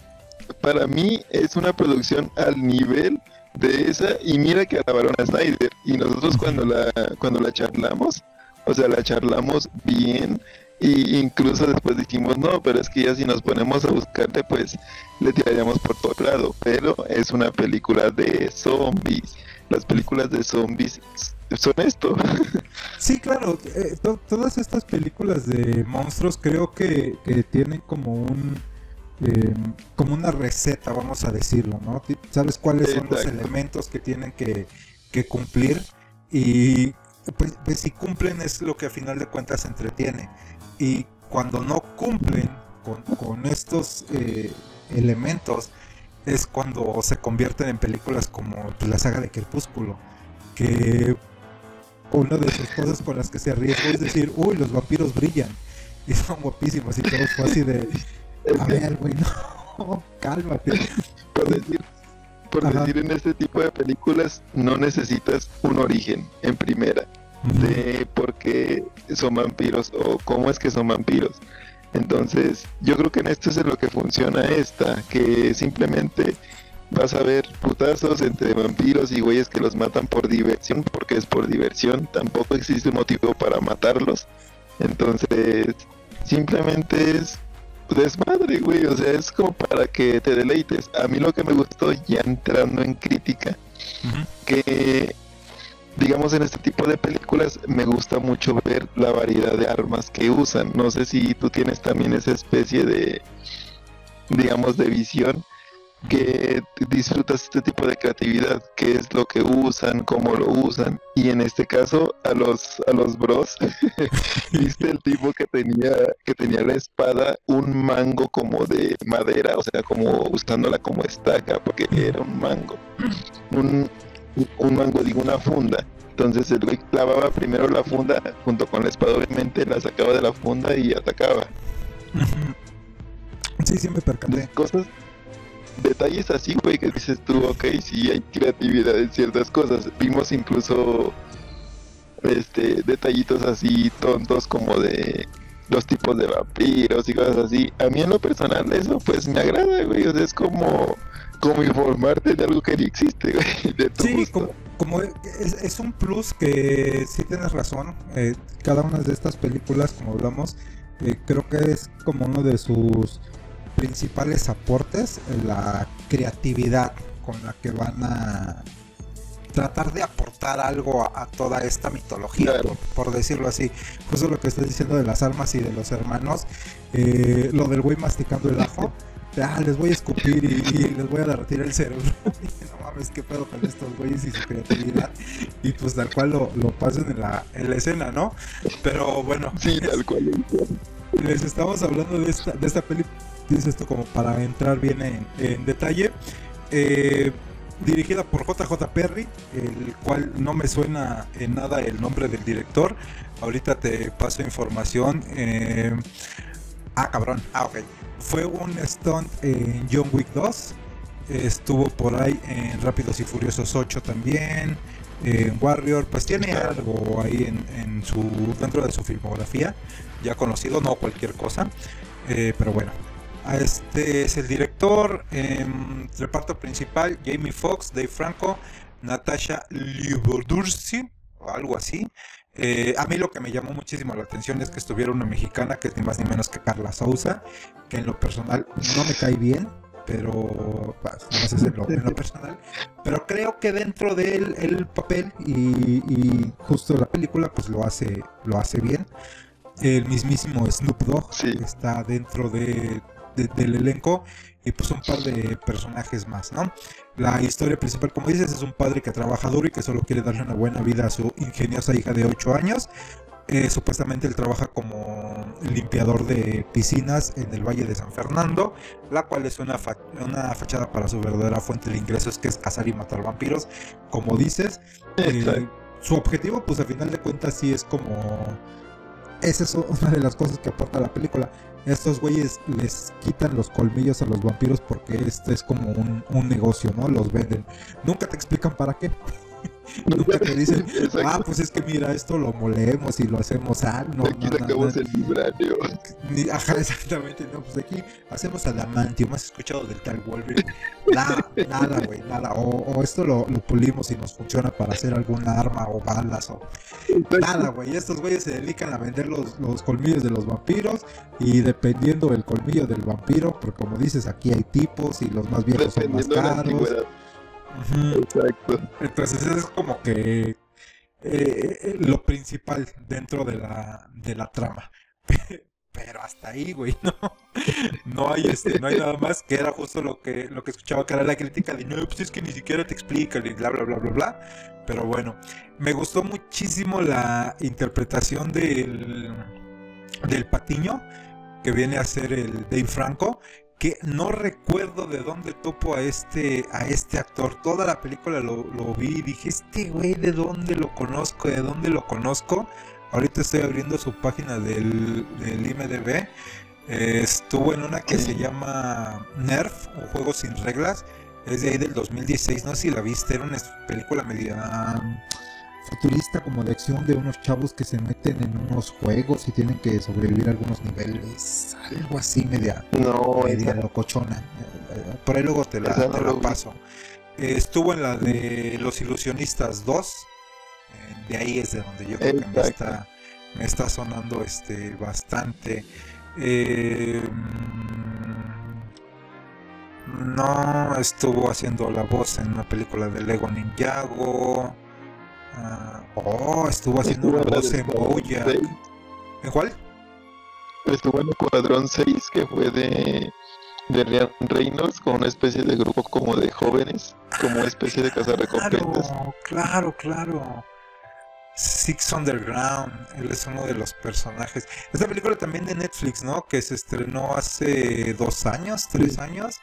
Para mí es una producción al nivel de esa y mira que alabaron a Snyder y nosotros cuando la cuando la charlamos, o sea, la charlamos bien y incluso después dijimos, no, pero es que ya si nos ponemos a buscarte, pues le tiraríamos por todo lado, pero es una película de zombies. Las películas de zombies son esto. Sí, claro, eh, to- todas estas películas de monstruos creo que, que tienen como un. eh, como una receta, vamos a decirlo, ¿no? ¿Sabes cuáles son los elementos que tienen que, que cumplir? Y pues, pues si cumplen es lo que a final de cuentas entretiene. Y cuando no cumplen con, con estos eh, elementos, es cuando se convierten en películas como la saga de Crepúsculo. Que una de sus cosas con las que se arriesgó es decir, uy, los vampiros brillan. Y son guapísimos y todo fue así de, a ver, güey, no, cálmate. por decir, por Ajá. decir en este tipo de películas no necesitas un origen en primera. de por qué son vampiros o cómo es que son vampiros. Entonces, yo creo que en esto es en lo que funciona esta, que simplemente vas a ver putazos entre vampiros y güeyes que los matan por diversión, porque es por diversión, tampoco existe un motivo para matarlos. Entonces, simplemente es desmadre, güey, o sea, es como para que te deleites. A mí lo que me gustó ya entrando en crítica que digamos en este tipo de películas me gusta mucho ver la variedad de armas que usan. No sé si tú tienes también esa especie de, digamos, de visión que disfrutas este tipo de creatividad, qué es lo que usan, cómo lo usan. Y en este caso, a los, a los bros, (laughs) viste el tipo que tenía, que tenía la espada, un mango como de madera, o sea, como usándola como estaca, porque era un mango. Un, un mango, digo, una funda. Entonces el güey clavaba primero la funda junto con la espada, obviamente la sacaba de la funda y atacaba. (laughs) Sí, siempre percaté. Cosas, detalles así, güey, que dices tú, ok, sí hay creatividad en ciertas cosas. Vimos incluso este detallitos así tontos como de los tipos de vampiros y cosas así. A mí en lo personal eso pues me agrada, güey, o sea, es como como informarte de algo que ni existe, güey. (laughs) De sí, como, es, un plus que sí tienes razón. Eh, cada una de estas películas, como hablamos, eh, creo que es como uno de sus principales aportes, la creatividad con la que van a tratar de aportar algo a, toda esta mitología, por, decirlo así. Justo lo que estás diciendo de las armas y de los hermanos, eh, lo del güey masticando el ajo. (laughs) ah, les voy a escupir y, les voy a derretir el cerebro. (laughs) no mames, qué pedo con estos güeyes y su creatividad. Y pues tal cual lo, lo pasen en la, en la escena, ¿no? Pero bueno. Sí, tal cual. Les estamos hablando de esta, de esta película. Dice esto como para entrar bien en, detalle. Eh, dirigida por JJ Perry, el cual no me suena en nada el nombre del director. Ahorita te paso información. Eh, ah, cabrón. Ah, ok. Fue un stunt en John Wick 2. Estuvo por ahí en Rápidos y Furiosos 8 también. En Warrior, pues tiene algo ahí en, su dentro de su filmografía, ya conocido, no cualquier cosa. Eh, pero bueno, este es el director, em, reparto principal, Jamie Foxx, Dave Franco, Natasha Liubodursi, o algo así. Eh, a mí lo que me llamó muchísimo la atención es que estuviera una mexicana que es ni más ni menos que Carla Souza, que en lo personal no me cae bien, pero sé en lo, en lo personal, pero creo que dentro del el papel y, justo la película pues lo hace, lo hace bien. El mismísimo Snoop Dogg está dentro de, del elenco y pues un par de personajes más, ¿no? La historia principal, como dices, es un padre que trabaja duro y que solo quiere darle una buena vida a su ingeniosa hija de 8 años. Eh, supuestamente él trabaja como limpiador de piscinas en el Valle de San Fernando, la cual es una, una fachada para su verdadera fuente de ingresos, que es cazar y matar vampiros, como dices. Eh, su objetivo, pues al final de cuentas, sí es como... Esa es una de las cosas que aporta la película estos güeyes les quitan los colmillos a los vampiros porque este es como un, un negocio, ¿no? Los venden. Nunca te explican para qué. Nunca te dicen, ah, pues es que mira, esto lo molemos y lo hacemos ah, no, aquí no, sacamos el vibranio. Ajá, exactamente, no, pues aquí hacemos adamantio, ¿me has escuchado del tal Wolverine? Nada, nada, güey, nada. O, esto lo, lo, pulimos y nos funciona para hacer alguna arma o balas o nada, güey. Estos güeyes se dedican a vender los, los colmillos de los vampiros y dependiendo del colmillo del vampiro, porque como dices, aquí hay tipos y los más viejos son más caros. Exacto. Entonces es como que eh, lo principal dentro de la, de la trama. (laughs) Pero hasta ahí, güey, no. No hay este, no hay nada más que era justo lo que, lo que escuchaba que era la crítica de no, pues es que ni siquiera te explican y bla bla bla bla bla. Pero bueno, me gustó muchísimo la interpretación del, del patiño que viene a ser el Dave Franco que no recuerdo de dónde topo a este, a este actor. Toda la película lo, vi y dije, este güey, ¿de dónde lo conozco? ¿De dónde lo conozco? Ahorita estoy abriendo su página del, del IMDB. estuvo en una que se llama Nerf, un juego sin reglas. Es de ahí del 2016, no sé si la viste, era una película media futurista como de acción de unos chavos que se meten en unos juegos y tienen que sobrevivir a algunos niveles, algo así media, no, media locochona. Por ahí luego te la, paso. estuvo en la de Los Ilusionistas 2. Eh, de ahí es de donde yo creo que me está, me está sonando este bastante. Eh, no estuvo haciendo la voz en una película de Lego Ninjago. Ah, oh, estuvo haciendo una voz en Boya. ¿En cuál? Estuvo en el Cuadrón 6, que fue de, de Reynolds, con una especie de grupo como de jóvenes, como una especie de casa recompensas. Claro, claro. Six Underground, él es uno de los personajes. Esta película también de Netflix, ¿no? Que se estrenó hace dos años, tres años.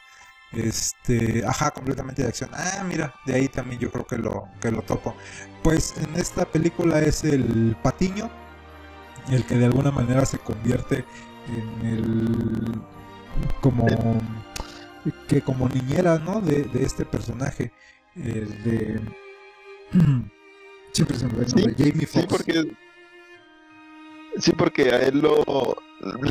Este, ajá, completamente de acción. Ah, mira, de ahí también yo creo que lo, que lo topo. Pues en esta película es el patiño, el que de alguna manera se convierte en el como que como niñera, ¿no? De, de este personaje, el de (clears throat) siempre se me Jamie Foxx. Sí, porque sí, porque a él lo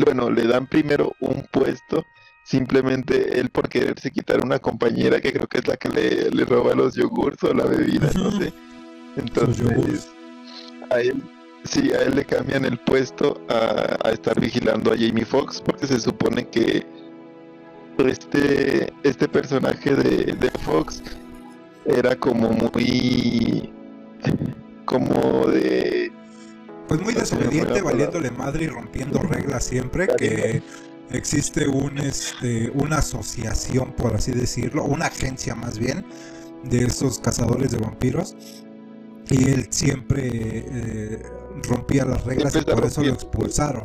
bueno, le dan primero un puesto simplemente él por quererse quitar una compañera que creo que es la que le, roba los yogurts o la bebida, no sé. (laughs) Entonces, a él, sí, a él le cambian el puesto a, estar vigilando a Jamie Foxx porque se supone que este, este personaje de, de Fox era como muy como de pues muy desobediente, valiéndole madre y rompiendo reglas siempre, que existe un, este, una asociación, por así decirlo, una agencia más bien, de esos cazadores de vampiros. Y él siempre eh, rompía las reglas y por eso lo expulsaron.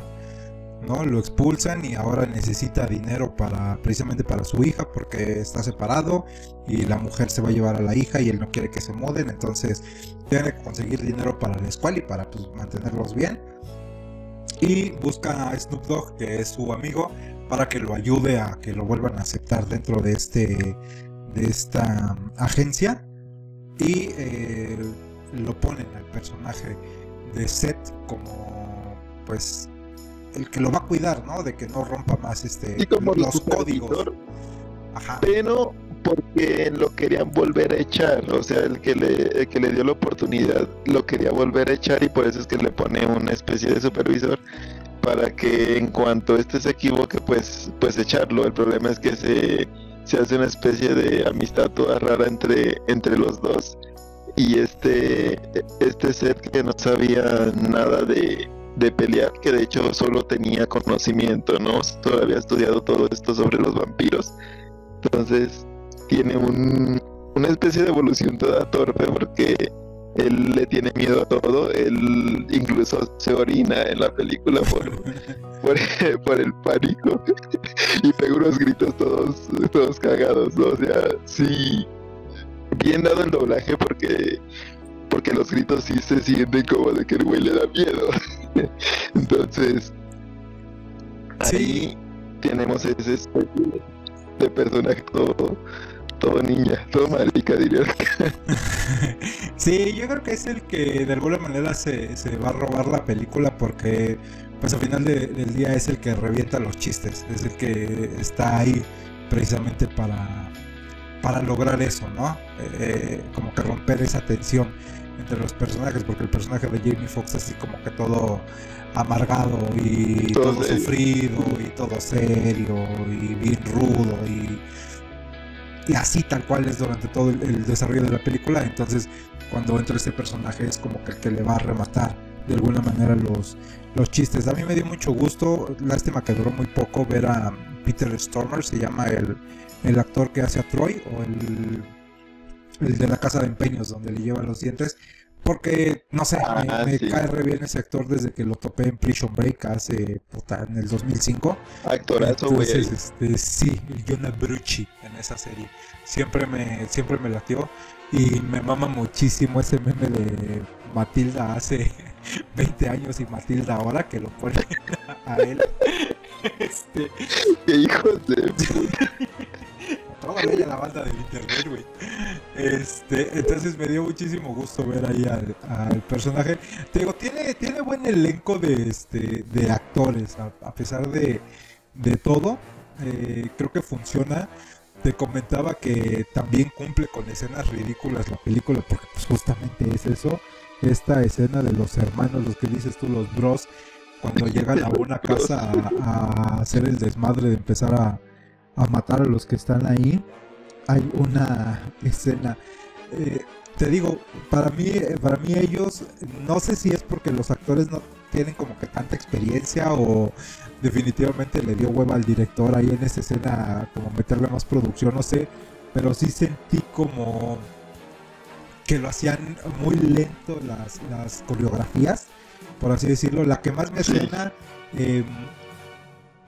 ¿no? Lo expulsan y ahora necesita dinero para precisamente para su hija porque está separado y la mujer se va a llevar a la hija y él no quiere que se muden, entonces tiene que conseguir dinero para la escuela y para pues, mantenerlos bien y busca a Snoop Dogg, que es su amigo, para que lo ayude a que lo vuelvan a aceptar dentro de este de esta agencia y eh, lo ponen al personaje de Seth como pues el que lo va a cuidar, ¿no? De que no rompa más este los códigos. Ajá. Pero porque lo querían volver a echar, o sea, el que, le, que le dio la oportunidad lo quería volver a echar y por eso es que le pone una especie de supervisor para que en cuanto este se equivoque, pues, pues echarlo. El problema es que se, se hace una especie de amistad toda rara entre, entre los dos y este, este ser que no sabía nada de, de pelear, que de hecho solo tenía conocimiento, ¿no? Solo había estudiado todo esto sobre los vampiros. Entonces, tiene un, una especie de evolución toda torpe porque él le tiene miedo a todo, él incluso se orina en la película por, por, (laughs) el pánico (laughs) y pega unos gritos todos, todos cagados, ¿no? O sea, sí, bien dado el doblaje porque porque los gritos sí se sienten como de que el güey le da miedo. (laughs) Entonces, ahí tenemos ese especie de personaje todo, todo niña, todo marica, diría. (laughs) sí, yo creo que es el que de alguna manera se, se va a robar la película porque pues al final del día es el que revienta los chistes, es el que está ahí precisamente para, para lograr eso, ¿no? Eh, como que romper esa tensión entre los personajes, porque el personaje de Jamie Foxx así como que todo amargado y todo sufrido y todo serio y bien rudo y y así tal cual es durante todo el, desarrollo de la película. Entonces, cuando entra este personaje es como que el que le va a rematar de alguna manera los, los chistes. A mí me dio mucho gusto, lástima que duró muy poco ver a Peter Stormer, se llama el, el actor que hace a Troy, o el, el de la casa de empeños donde le lleva los dientes. Porque, no sé, me, ah, cae re bien ese actor desde que lo topé en Prison Break hace, puta, en el 2005. Actorazo, güey. Este, sí, Jonah Brucci en esa serie. Siempre me, siempre me latió y me mama muchísimo ese meme de Matilda hace (laughs) 20 años y Matilda ahora que lo pone (laughs) a él. (laughs) Este... ¡Qué hijos de toda ella la banda del internet, güey. Este, entonces me dio muchísimo gusto ver ahí al, personaje. Te digo, tiene, tiene buen elenco de, este, de actores, a, pesar de, de todo. Eh, creo que funciona. Te comentaba que también cumple con escenas ridículas la película, porque pues justamente es eso. Esta escena de los hermanos, los que dices tú, los bros, cuando llegan a una (laughs) casa a hacer el desmadre de empezar a, a matar a los que están ahí. Hay una escena eh, te digo, para mí, para mí ellos, no sé si es porque los actores no tienen como que tanta experiencia o definitivamente le dio hueva al director ahí en esa escena como meterle más producción, no sé, pero sí sentí como que lo hacían muy lento las, las coreografías, por así decirlo. La que más me suena, em,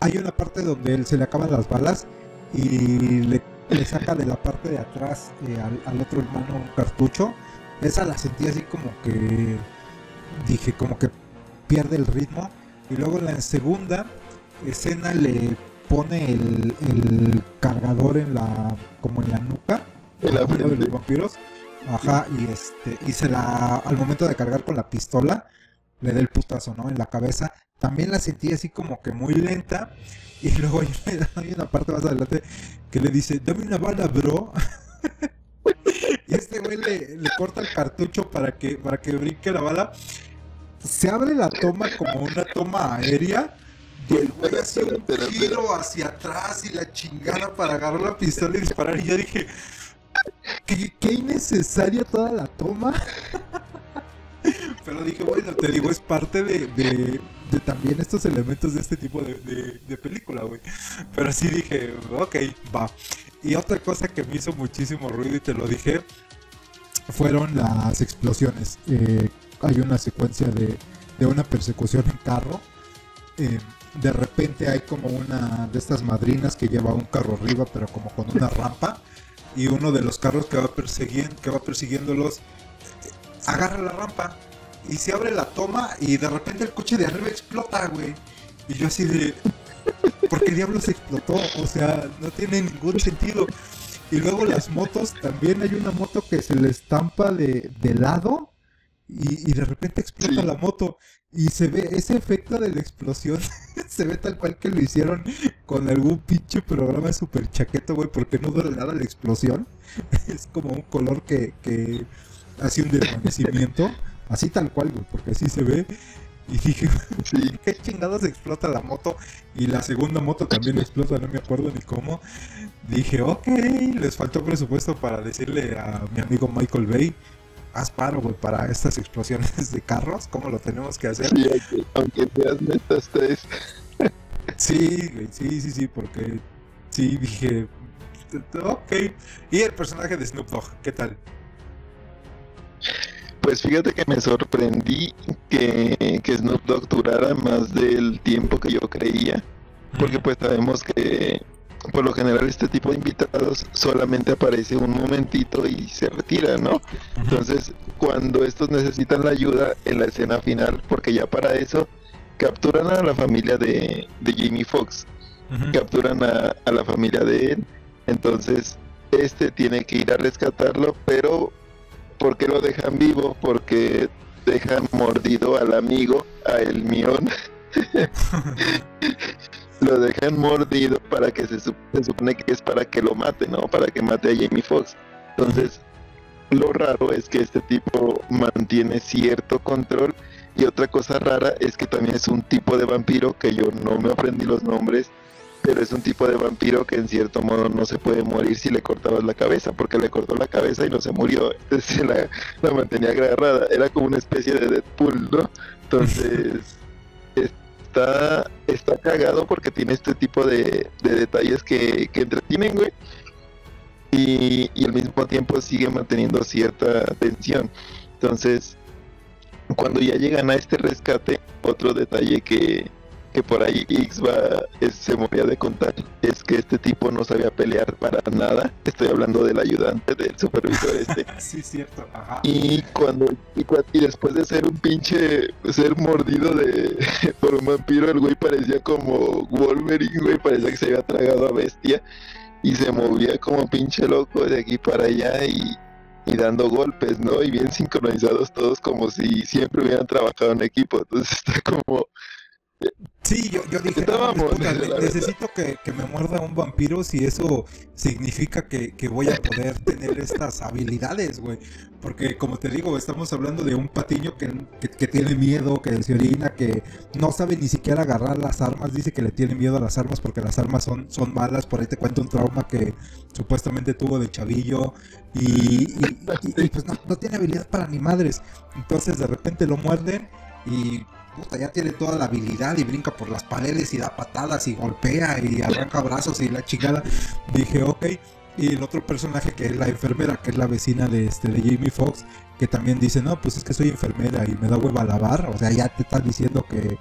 hay una parte donde él se le acaban las balas y le, saca de la parte de atrás eh, al, otro hermano un cartucho. Esa la sentí así como que dije como que pierde el ritmo. Y luego en la segunda escena le pone el, el cargador en la como en la nuca en la de los vampiros Ajá, y este, y se la, al momento de cargar con la pistola, le da el putazo, ¿no? En la cabeza. También la sentí así como que muy lenta. Y (laughs) luego hay una parte más adelante que le dice, dame una bala, bro. (laughs) y este güey le, corta el cartucho para que, para que brinque la bala. Se abre la toma como una toma aérea. Y el güey hace un giro hacia atrás y la chingada para agarrar la pistola y disparar. Y yo dije, qué, innecesaria toda la toma. (laughs) Pero dije, bueno, te digo, es parte de, también estos elementos de este tipo de, película, güey. Pero sí dije, ok, va. Y otra cosa que me hizo muchísimo ruido y te lo dije, fueron las explosiones. Eh, hay una secuencia de, una persecución en carro. Eh, de repente hay como una de estas madrinas que lleva un carro arriba, pero como con una rampa y uno de los carros que va persiguiendo, que va persiguiéndolos agarra la rampa y se abre la toma y de repente el coche de arriba explota, güey. Y yo así de ¿por qué diablos explotó? O sea, no tiene ningún sentido. Y luego las motos, también hay una moto que se le estampa de, de lado y, de repente explota la moto. Y se ve ese efecto de la explosión, (laughs) se ve tal cual que lo hicieron con algún pinche programa super chaqueto, güey, porque no dura nada la explosión. (laughs) Es como un color que, que hace un desvanecimiento, (laughs) así tal cual, güey, porque así se ve. Y dije, (laughs) ¿qué chingados explota la moto? Y la segunda moto también explota, no me acuerdo ni cómo. Dije, ok, les faltó presupuesto para decirle a mi amigo Michael Bay haz paro, güey, para estas explosiones de carros, ¿cómo lo tenemos que hacer? Sí, aunque seas metas tres. sí, güey, sí, sí, sí, porque sí, dije, ok. ¿Y el personaje de Snoop Dogg, qué tal? Pues fíjate que me sorprendí que, que Snoop Dogg durara más del tiempo que yo creía, porque pues sabemos que por lo general este tipo de invitados solamente aparece un momentito y se retira, ¿no? Entonces, cuando estos necesitan la ayuda en la escena final, porque ya para eso capturan a la familia de, de Jamie Foxx, capturan a, a, la familia de él, entonces este tiene que ir a rescatarlo, pero ¿por qué lo dejan vivo? Porque dejan mordido al amigo, a El Mión. (laughs) lo dejan mordido para que se, supone que es para que lo mate, ¿no? Para que mate a Jamie Foxx. Entonces, lo raro es que este tipo mantiene cierto control y otra cosa rara es que también es un tipo de vampiro que yo no me aprendí los nombres, pero es un tipo de vampiro que en cierto modo no se puede morir si le cortabas la cabeza, porque le cortó la cabeza y no se murió, (laughs) entonces la, la mantenía agarrada, era como una especie de Deadpool, ¿no? Entonces (laughs) está, está cagado porque tiene este tipo de, detalles que, que entretienen, güey. Y, y, al mismo tiempo sigue manteniendo cierta tensión. Entonces, cuando ya llegan a este rescate, otro detalle que, que por ahí X va, se moría de contar es que este tipo no sabía pelear para nada. Estoy hablando del ayudante del supervisor este. (laughs) sí, cierto. Ajá. Y cuando y, después de ser un pinche ser mordido de (laughs) por un vampiro, el güey parecía como Wolverine, güey, parecía que se había tragado a bestia y se movía como pinche loco de aquí para allá y y dando golpes, ¿no? Y bien sincronizados todos como si siempre hubieran trabajado en equipo. Entonces (laughs) está como Sí, yo, yo dije, necesito que, me muerda un vampiro si eso significa que, voy a poder tener estas habilidades, güey. Porque como te digo, estamos hablando de un patiño que, tiene miedo, que se orina, que no sabe ni siquiera agarrar las armas, dice que le tiene miedo a las armas porque las armas son, son malas, por ahí te cuento un trauma que supuestamente tuvo de chavillo y, (laughs) pues no, no tiene habilidad para ni madres. Entonces de repente lo muerden y puta, ya tiene toda la habilidad y brinca por las paredes y da patadas y golpea y arranca brazos y la chingada. Dije, ok. Y el otro personaje que es la enfermera, que es la vecina de este de Jamie Foxx, que también dice, no, pues es que soy enfermera y me da hueva a lavar. O sea, ya te estás diciendo que,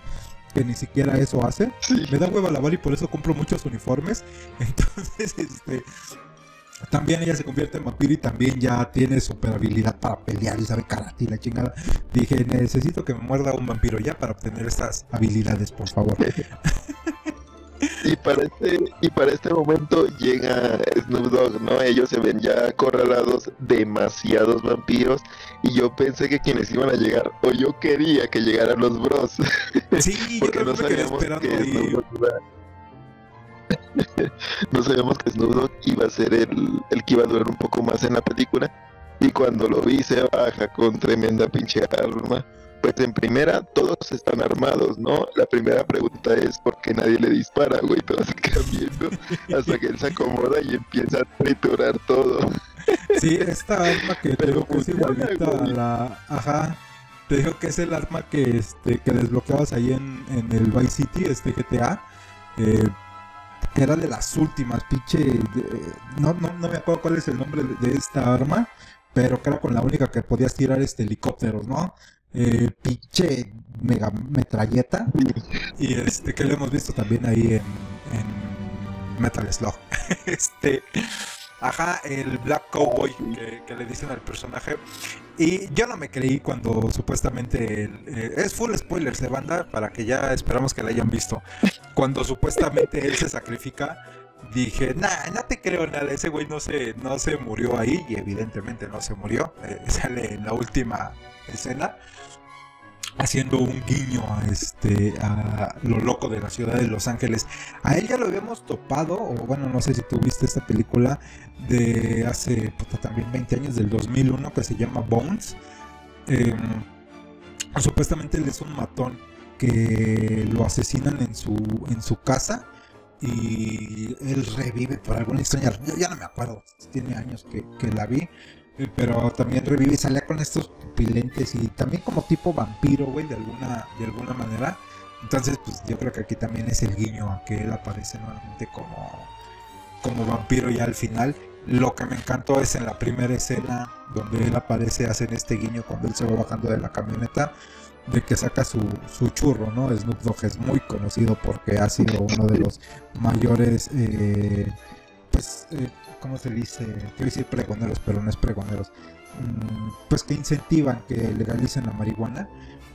que ni siquiera eso hace. Me da hueva a lavar y por eso compro muchos uniformes. (laughs) Entonces, este, también ella se convierte en vampiro y también ya tiene super habilidad para pelear y sabe karate y la chingada. Dije, necesito que me muerda un vampiro ya para obtener estas habilidades, por favor. (laughs) Y para este, y para este momento llega Snoop Dogg, ¿no? Ellos se ven ya acorralados demasiados vampiros y yo pensé que quienes iban a llegar, o yo quería que llegaran los bros. Sí, (laughs) porque no sabíamos que (laughs) no sabíamos que Snoop iba a ser el, el que iba a durar un poco más en la película. Y cuando lo vi se baja con tremenda pinche arma. Pues en primera, todos están armados, ¿no? La primera pregunta es por qué nadie le dispara, güey. Todos viendo hasta que él se acomoda y empieza a triturar todo. Sí, esta arma que (laughs) te digo que es igualita a la. Ajá. Te digo que es el arma que este que desbloqueabas ahí en, en el Vice City, este GTA. Eh, que era de las últimas, pinche. no, no, no me acuerdo cuál es el nombre de, esta arma, pero que era con la única que podías tirar este helicópteros, ¿no? Eh, pinche mega metralleta. Y este, que lo hemos visto también ahí en, en Metal Slug. (laughs) este. Ajá, el Black Cowboy que, le dicen al personaje. Y yo no me creí cuando supuestamente. Eh, es full spoilers de banda para que ya esperamos que la hayan visto. Cuando supuestamente él se sacrifica, dije, nah, no te creo nada. Ese güey no se, no se murió ahí y evidentemente no se murió. Eh, (laughs) sale en la última escena haciendo un guiño a este a lo loco de la ciudad de Los Ángeles. A él ya lo habíamos topado, o bueno, no sé si tú viste esta película de hace también 20 años, del 2001, que se llama Bones. Em, supuestamente él es un matón que lo asesinan en su, en su casa y él revive por alguna extraña. Ya no me acuerdo, tiene años que la vi pero también revive y salía con estos pupilentes y también como tipo vampiro, güey, de alguna, de alguna manera. Entonces, pues yo creo que aquí también es el guiño a que él aparece nuevamente como, como vampiro ya al final. Lo que me encantó es en la primera escena donde él aparece, hacen este guiño cuando él se va bajando de la camioneta, de que saca su, su churro, ¿no? Snoop Dogg es muy conocido porque ha sido uno de los mayores, eh, pues, eh, ¿cómo se dice? Quiero decir pregoneros, pero no es pregoneros. Mm, pues que incentivan que legalicen la marihuana.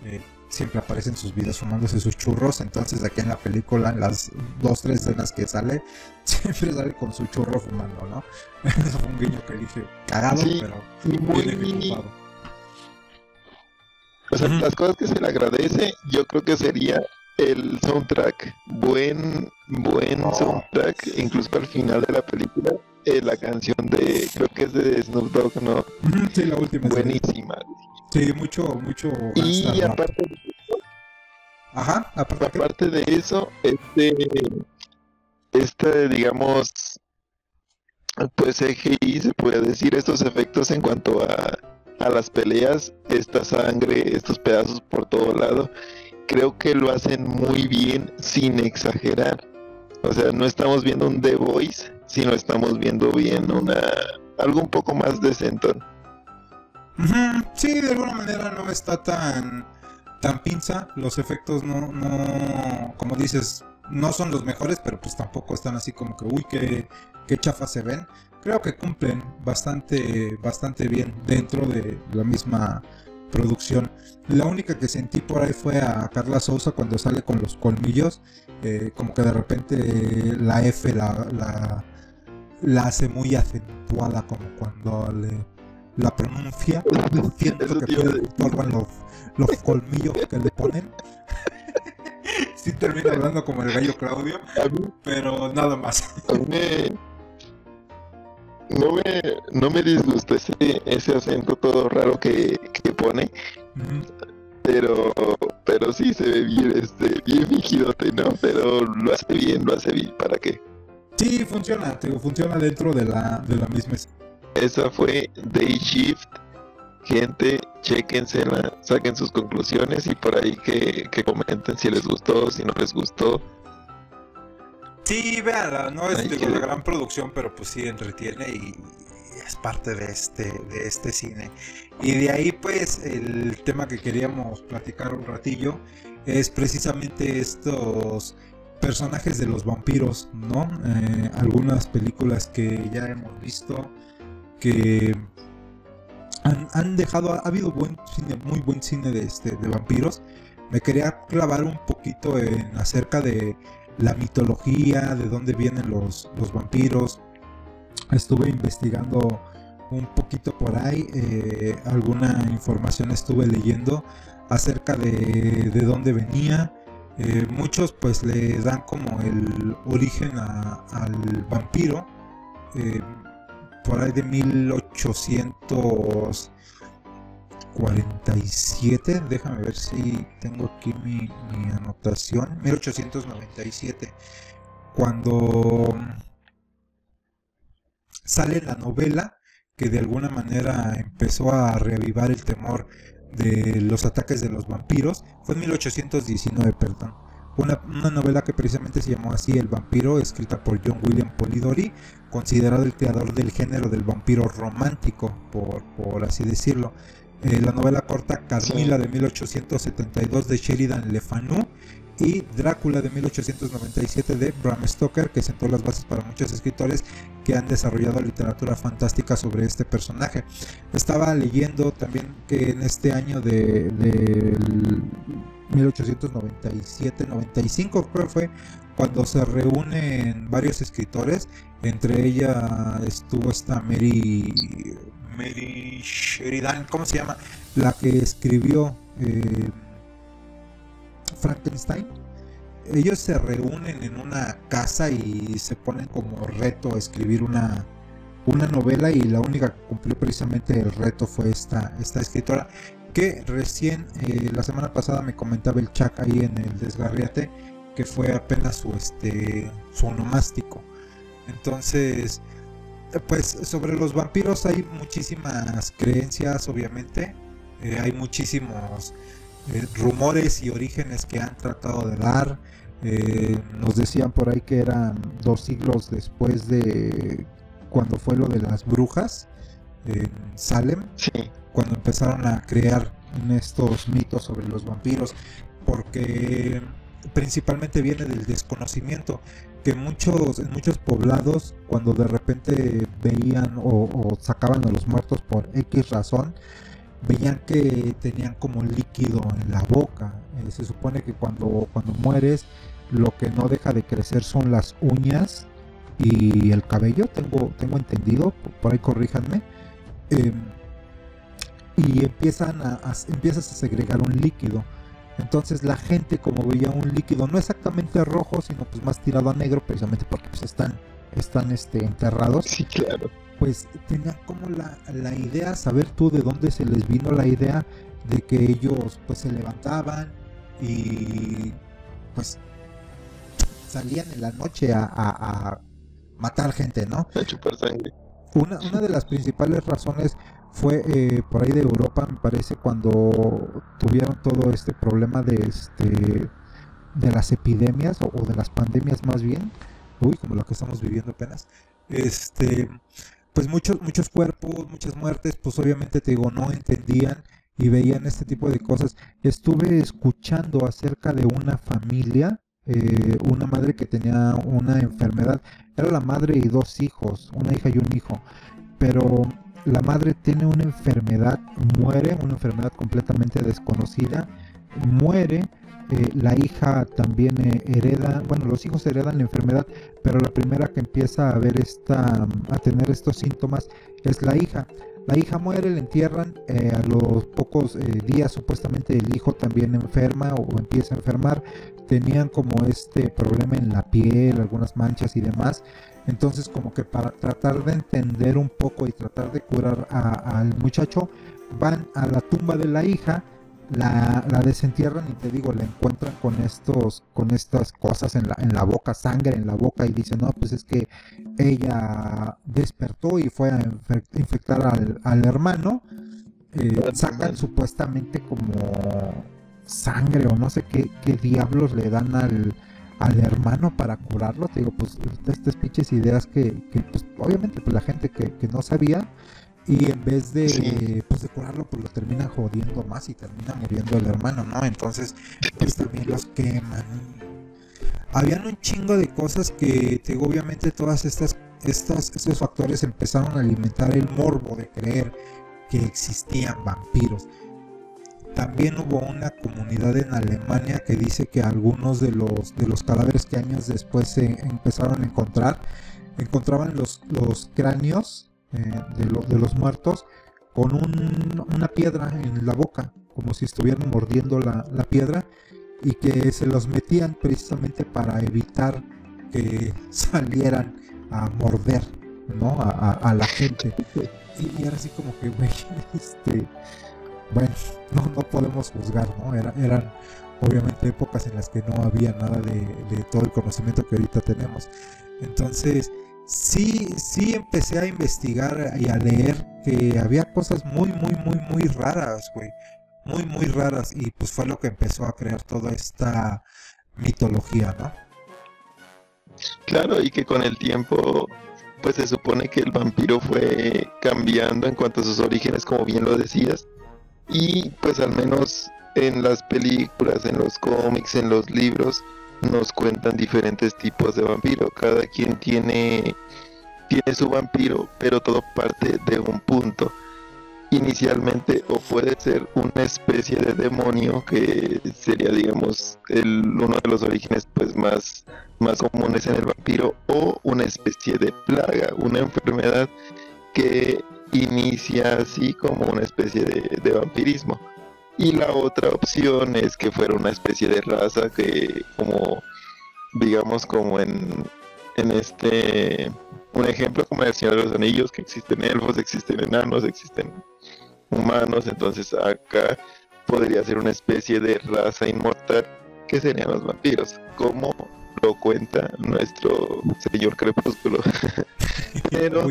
Eh, siempre aparecen sus videos fumándose sus churros. Entonces, aquí en la película, en las dos, tres escenas que sale, (laughs) siempre sale con su churro fumando, ¿no? (laughs) Eso fue un guiño que dije cagado, pero muy bien O sea, las cosas que se le agradece, yo creo que sería el soundtrack. Buen, buen soundtrack, incluso al final de la película eh, la canción de, creo que es de Snoop Dogg, ¿no? Sí, la última. Buenísima. Sí, mucho, mucho. Y aparte de eso, Ajá, aparte, de eso, este, este, digamos, pues EGI se puede decir estos efectos en cuanto a, a las peleas, esta sangre, estos pedazos por todo lado, creo que lo hacen muy bien sin exagerar. O sea, no estamos viendo un The Voice, sino estamos viendo bien una algo un poco más decente. Sí, de alguna manera no está tan tan pinza, los efectos no no como dices, no son los mejores, pero pues tampoco están así como que uy, qué qué chafas se ven. Creo que cumplen bastante bastante bien dentro de la misma producción. La única que sentí por ahí fue a Carla Sousa cuando sale con los colmillos, eh, como que de repente la F la, la, hace muy acentuada, como cuando le, la pronuncia. (laughs) Siento que los, los colmillos que le ponen. (laughs) sí termina hablando como el gallo Claudio, pero nada más. No me, no me disgusta ese, ese acento todo raro que, que pone. Pero, pero sí se ve bien, este, bien fingidote, ¿no? Pero lo hace bien, lo hace bien, ¿para qué? Sí, funciona, funciona dentro de la, de la misma. Esa fue Day Shift. Gente, chequensela, saquen sus conclusiones y por ahí que, que comenten si les gustó, si no les gustó. Sí, véanla, no es de una gran producción, pero pues sí entretiene y, es parte de este, de este cine. Y de ahí pues el tema que queríamos platicar un ratillo es precisamente estos personajes de los vampiros, ¿no? Eh, algunas películas que ya hemos visto que han, dejado, ha habido buen cine, muy buen cine de, este, de vampiros. Me quería clavar un poquito acerca de la mitología, de dónde vienen los, los vampiros. Estuve investigando un poquito por ahí, eh, alguna información estuve leyendo acerca de, de dónde venía. Eh, muchos pues le dan como el origen al vampiro eh, por ahí de 1800 47, déjame ver si tengo aquí mi, anotación, 1897, cuando sale la novela que de alguna manera empezó a reavivar el temor de los ataques de los vampiros, fue en 1819, perdón. Una, una, novela que precisamente se llamó así El vampiro, escrita por John William Polidori, considerado el creador del género del vampiro romántico, por, por así decirlo. Eh, la novela corta Carmila de 1872 de Sheridan Le Fanu y Drácula de 1897 de Bram Stoker, que sentó las bases para muchos escritores que han desarrollado literatura fantástica sobre este personaje. Estaba leyendo también que en este año de, 1897-95 creo fue cuando se reúnen varios escritores, entre ella estuvo esta Mary Mary Sheridan, ¿cómo se llama? La que escribió eh, Frankenstein. Ellos se reúnen en una casa y se ponen como reto a escribir una, una novela y la única que cumplió precisamente el reto fue esta, esta escritora que recién eh, la semana pasada me comentaba el Chuck ahí en el desgarriate que fue apenas su este su onomástico entonces pues sobre los vampiros hay muchísimas creencias, obviamente. Eh, hay muchísimos eh, rumores y orígenes que han tratado de dar. Eh, nos decían por ahí que eran dos siglos después de cuando fue lo de las brujas en Salem, cuando empezaron a crear estos mitos sobre los vampiros, porque principalmente viene del desconocimiento que muchos en muchos poblados cuando de repente veían o, sacaban a los muertos por X razón veían que tenían como líquido en la boca eh, se supone que cuando cuando mueres lo que no deja de crecer son las uñas y el cabello tengo tengo entendido por ahí corríjanme em, y empiezan a, empiezas a segregar un líquido entonces la gente como veía un líquido no exactamente rojo, sino pues más tirado a negro, precisamente porque pues están, están este, enterrados. Sí, claro. Pues tenía como la, la idea, saber tú de dónde se les vino la idea de que ellos pues se levantaban y pues salían en la noche a, a, matar gente, ¿no? A chupar sangre. Una, una de las principales razones fue eh, por ahí de Europa, me parece, cuando tuvieron todo este problema de este de las epidemias o, de las pandemias más bien, uy, como lo que estamos viviendo apenas, este, pues muchos muchos cuerpos, muchas muertes, pues obviamente te digo no entendían y veían este tipo de cosas. Estuve escuchando acerca de una familia, eh, una madre que tenía una enfermedad, era la madre y dos hijos, una hija y un hijo, pero la madre tiene una enfermedad, muere, una enfermedad completamente desconocida, muere, eh, la hija también eh, hereda, bueno, los hijos heredan la enfermedad, pero la primera que empieza a ver esta, a tener estos síntomas es la hija. La hija muere, la entierran, eh, a los pocos días supuestamente el hijo también enferma o empieza a enfermar, tenían como este problema en la piel, algunas manchas y demás. Entonces como que para tratar de entender un poco y tratar de curar al muchacho, van a la tumba de la hija, la, desentierran y te digo, la encuentran con estos, con estas cosas en la, en la boca, sangre en la boca y dicen, no, pues es que ella despertó y fue a infectar al, hermano. Eh, sacan supuestamente como sangre o no sé qué, qué diablos le dan al, al hermano para curarlo. Te digo, pues estas pinches ideas que, pues, obviamente pues, la gente que, no sabía y en vez de, pues, de curarlo, pues lo termina jodiendo más y termina muriendo el hermano, ¿no? Entonces, pues también los queman. Habían un chingo de cosas que, te digo, obviamente todas estas, estas, estos factores empezaron a alimentar el morbo de creer que existían vampiros. También hubo una comunidad en Alemania que dice que algunos de los, de los cadáveres que años después se empezaron a encontrar, encontraban los, los cráneos eh, de, de, los muertos con una piedra en la boca, como si estuvieran mordiendo la, piedra, y que se los metían precisamente para evitar que (laughs) salieran a morder ¿no? a, la gente. Y, era así como que, (laughs) este bueno, no, no podemos juzgar, ¿no? eran obviamente épocas en las que no había nada de, todo el conocimiento que ahorita tenemos. Entonces, sí, sí empecé a investigar y a leer que había cosas muy, muy, muy, muy raras, güey. Muy, muy raras. Y pues fue lo que empezó a crear toda esta mitología, ¿no? Claro, y que con el tiempo, pues se supone que el vampiro fue cambiando en cuanto a sus orígenes, como bien lo decías y pues al menos en las películas, en los cómics, en los libros, nos cuentan diferentes tipos de vampiro. Cada quien tiene, tiene su vampiro, pero todo parte de un punto. Inicialmente, o puede ser una especie de demonio, que sería, digamos, el, uno de los orígenes pues, más, más comunes en el vampiro, o una especie de plaga, una enfermedad que inicia así como una especie de, vampirismo. Y la otra opción es que fuera una especie de raza que como digamos como en, en este un ejemplo como el Señor de los Anillos que existen elfos, existen enanos, existen humanos, entonces acá podría ser una especie de raza inmortal que serían los vampiros, como lo cuenta nuestro señor Crepúsculo. (laughs) Pero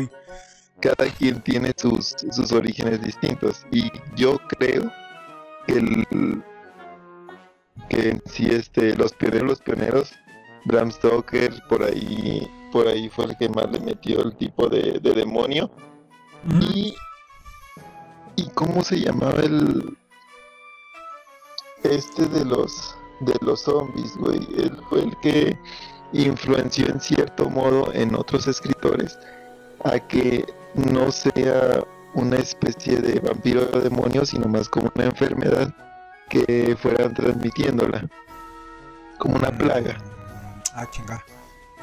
cada quien tiene sus, sus orígenes distintos y yo creo que el que si este los pioneros los pioneros Bram Stoker por ahí por ahí fue el que más le metió el tipo de, demonio. Y y cómo se llamaba el este de los de los zombies güey. Él fue el que influenció en cierto modo en otros escritores a que no sea una especie de vampiro o demonio, sino más como una enfermedad que fueran transmitiéndola, como una plaga. Ah, chinga.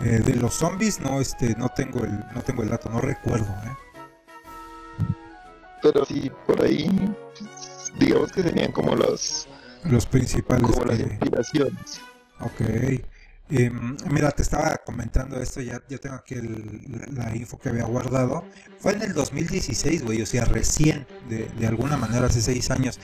Eh, de los zombies no este no tengo el no tengo el dato, no recuerdo, ¿eh? Pero sí por ahí digamos que serían como los los principales como las inspiraciones. Ok. Em, mira, te estaba comentando esto, ya, tengo aquí la info que había guardado. Fue en el 2016, güey, o sea, recién, de, alguna manera, hace seis años.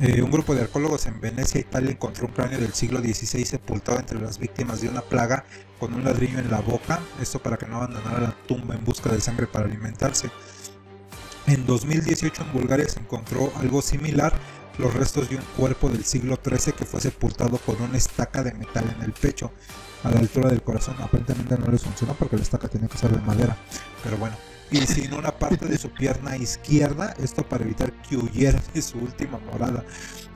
Eh, un grupo de arqueólogos en Venecia, Italia, encontró un cráneo del siglo XVI sepultado entre las víctimas de una plaga con un ladrillo en la boca, esto para que no abandonara la tumba en busca de sangre para alimentarse. En 2018 en Bulgaria se encontró algo similar, los restos de un cuerpo del siglo XIII que fue sepultado con una estaca de metal en el pecho, a la altura del corazón. Aparentemente no les funcionó porque la estaca tenía que ser de madera, pero bueno. Y sin una parte de su pierna izquierda, esto para evitar que huyera de su última morada.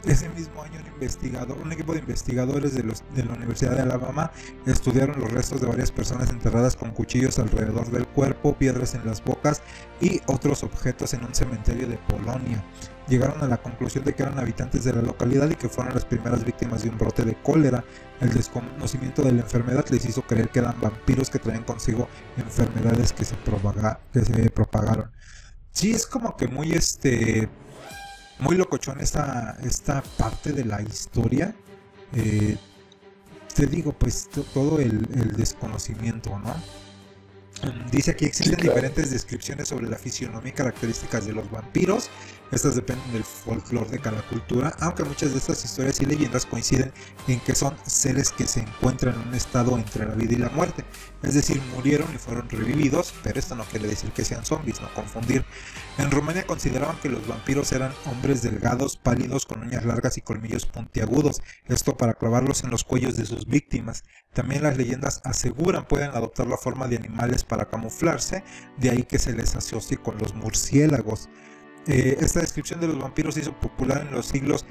Ese mismo año un investigador, un equipo de investigadores de, de la Universidad de Alabama estudiaron los restos de varias personas enterradas con cuchillos alrededor del cuerpo, piedras en las bocas y otros objetos en un cementerio de Polonia llegaron a la conclusión de que eran habitantes de la localidad y que fueron las primeras víctimas de un brote de cólera. El desconocimiento de la enfermedad les hizo creer que eran vampiros que traían consigo enfermedades que se, que se propagaron. Sí, es como que muy este muy locochón esta, esta parte de la historia. Eh, te digo, pues todo el, el desconocimiento, ¿no? Dice aquí existen diferentes descripciones sobre la fisionomía y características de los vampiros. Estas dependen del folclore de cada cultura, aunque muchas de estas historias y leyendas coinciden en que son seres que se encuentran en un estado entre la vida y la muerte. Es decir, murieron y fueron revividos, pero esto no quiere decir que sean zombies, no confundir. En Rumania consideraban que los vampiros eran hombres delgados, pálidos, con uñas largas y colmillos puntiagudos, esto para clavarlos en los cuellos de sus víctimas. También las leyendas aseguran pueden adoptar la forma de animales para camuflarse, de ahí que se les asocie con los murciélagos. Eh, esta descripción de los vampiros se hizo popular en los siglos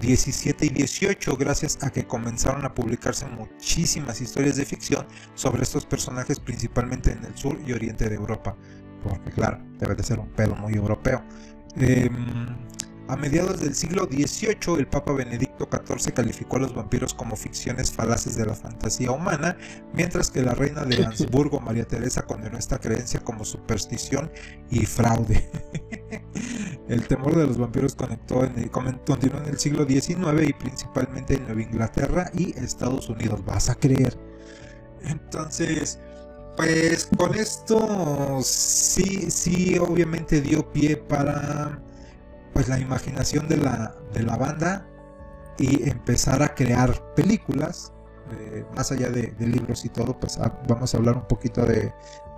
17 y 18 gracias a que comenzaron a publicarse muchísimas historias de ficción sobre estos personajes principalmente en el sur y oriente de Europa porque claro, debe de ser un pedo muy europeo. Em, a mediados del siglo XVIII, el Papa Benedicto XIV calificó a los vampiros como ficciones falaces de la fantasía humana, mientras que la reina de (laughs) Habsburgo, María Teresa, condenó esta creencia como superstición y fraude. (laughs) el temor de los vampiros conectó en continuó en el siglo XIX y principalmente en Nueva Inglaterra y Estados Unidos. ¿Vas a creer? Entonces, pues con esto sí, sí, obviamente dio pie para pues la imaginación de la, de la banda y empezar a crear películas, eh, más allá de, libros y todo, pues ah, vamos a hablar un poquito de,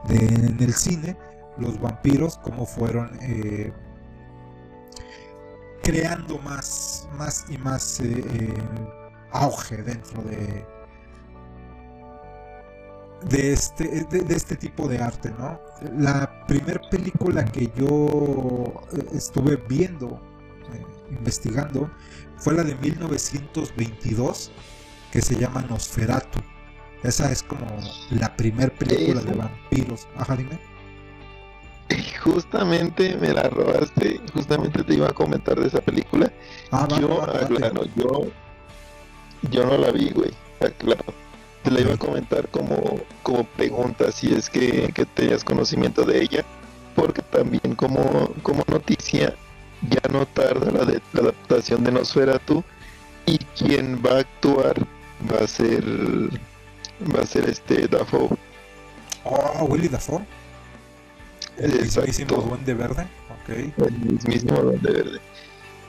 en el cine, los vampiros, cómo fueron eh, creando más, más y más eh, auge dentro de, de este, de, este tipo de arte, ¿no? La primera película que yo eh, estuve viendo, eh, investigando, fue la de 1922, que se llama Nosferatu. Esa es como la primera película de vampiros. Ajá, dime. (laughs) Justamente me la robaste, justamente te iba a comentar de esa película. Ah, yo, yo, yo no la vi, güey, claro te la iba a comentar como, como pregunta si es que, tenías conocimiento de ella, porque también como, como noticia ya no tarda la, de, la adaptación de Nosferatu y quien va a actuar va a ser va a ser este Dafoe. Oh, Willy Dafoe. El mismísimo Duende Verde. Okay. El mismísimo Duende Verde.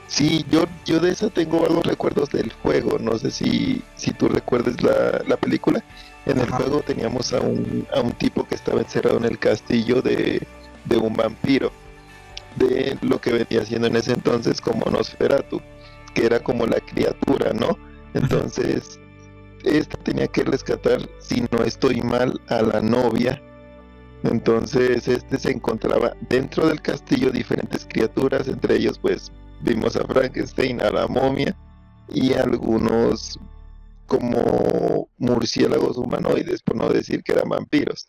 Sí, yo, yo de esa tengo algunos recuerdos del juego. No sé si, si tú recuerdes la, la película. En el juego teníamos a un, a un tipo que estaba encerrado en el castillo de, de un vampiro. De lo que venía siendo en ese entonces como Nosferatu, que era como la criatura, ¿no? Entonces, esta tenía que rescatar, si no estoy mal, a la novia. Entonces, este se encontraba dentro del castillo diferentes criaturas, entre ellos, pues, Vimos a Frankenstein, a la momia y algunos como murciélagos humanoides, por no decir que eran vampiros.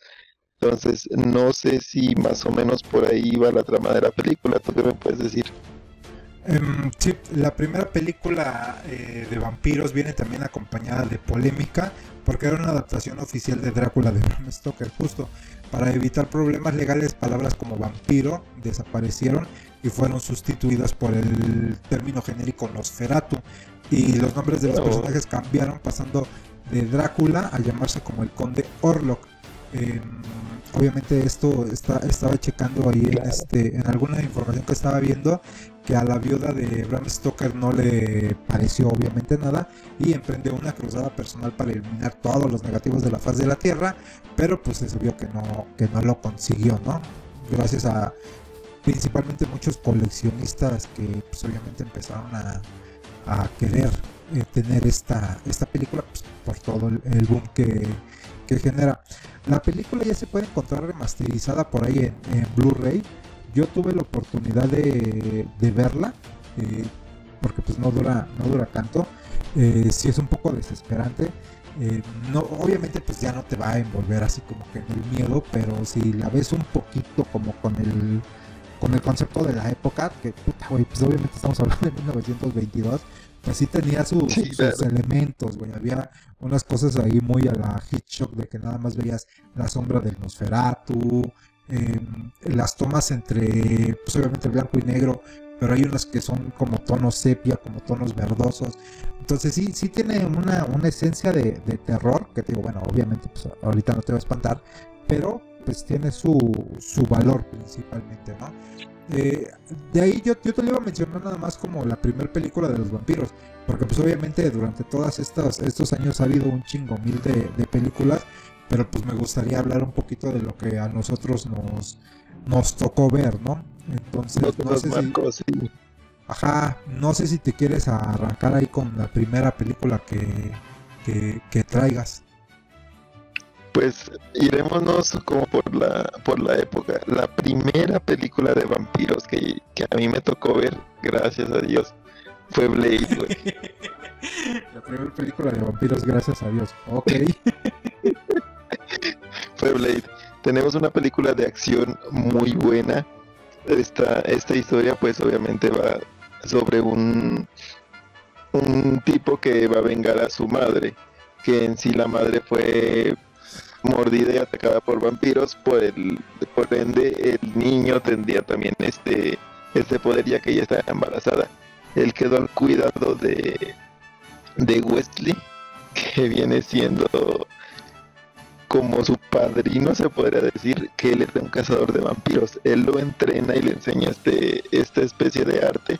Entonces, no sé si más o menos por ahí va la trama de la película. ¿Tú qué me puedes decir? Em, sí, la primera película eh, de vampiros viene también acompañada de polémica porque era una adaptación oficial de Drácula de Bram Stoker. Justo para evitar problemas legales, palabras como vampiro desaparecieron y fueron sustituidas por el término genérico Nosferatu. Y los nombres de los personajes cambiaron pasando de Drácula a llamarse como el Conde Orlok. Em, obviamente esto está, estaba checando ahí en, este, en alguna información que estaba viendo que a la viuda de Bram Stoker no le pareció obviamente nada y emprendió una cruzada personal para eliminar todos los negativos de la faz de la Tierra, pero pues se vio que no, que no lo consiguió, ¿no? Gracias a principalmente muchos coleccionistas que pues, obviamente empezaron a, querer eh, tener esta, esta película pues, por todo el, boom que, genera. La película ya se puede encontrar remasterizada por ahí en, Blu-ray. Yo tuve la oportunidad de, verla eh, porque pues no dura, no dura tanto. Eh, si es un poco desesperante. no, obviamente pues ya no te va a envolver así como que en el miedo, pero si la ves un poquito como con el con el concepto de la época, que puta, güey, pues obviamente estamos hablando de 1922, pues sí tenía sus elementos, güey. Había unas cosas ahí muy a la hit shock de que nada más veías la sombra del Nosferatu, em, las tomas entre, pues obviamente blanco y negro, pero hay unas que son como tonos sepia, como tonos verdosos. Entonces sí, sí tiene una, una esencia de, terror, que digo, bueno, obviamente pues, ahorita no te va a espantar, pero pues tiene su, su valor principalmente, ¿no? Eh, de ahí yo, yo te lo iba a mencionar nada más como la primera película de los vampiros, porque pues obviamente durante todos estos, estos años ha habido un chingo mil de, de películas, pero pues me gustaría hablar un poquito de lo que a nosotros nos, nos tocó ver, ¿no? Entonces, no, sé si, ajá, no sé si te quieres arrancar ahí con la primera película que, que, traigas. Pues irémonos como por la, por la época. La primera película de vampiros que, que a mí me tocó ver, gracias a Dios, fue Blade, güey. (laughs) la primera película de vampiros, gracias a Dios. Ok. (laughs) fue Blade tenemos una película de acción muy buena. Esta, esta historia pues obviamente va sobre un, un tipo que va a vengar a su madre, que en sí la madre fue mordida y atacada por vampiros, por el, por ende el niño tendría también este, este poder ya que ella está embarazada. Él quedó al cuidado de, de Wesley, que viene siendo como su padrino se podría decir que él es un cazador de vampiros. Él lo entrena y le enseña este, esta especie de arte,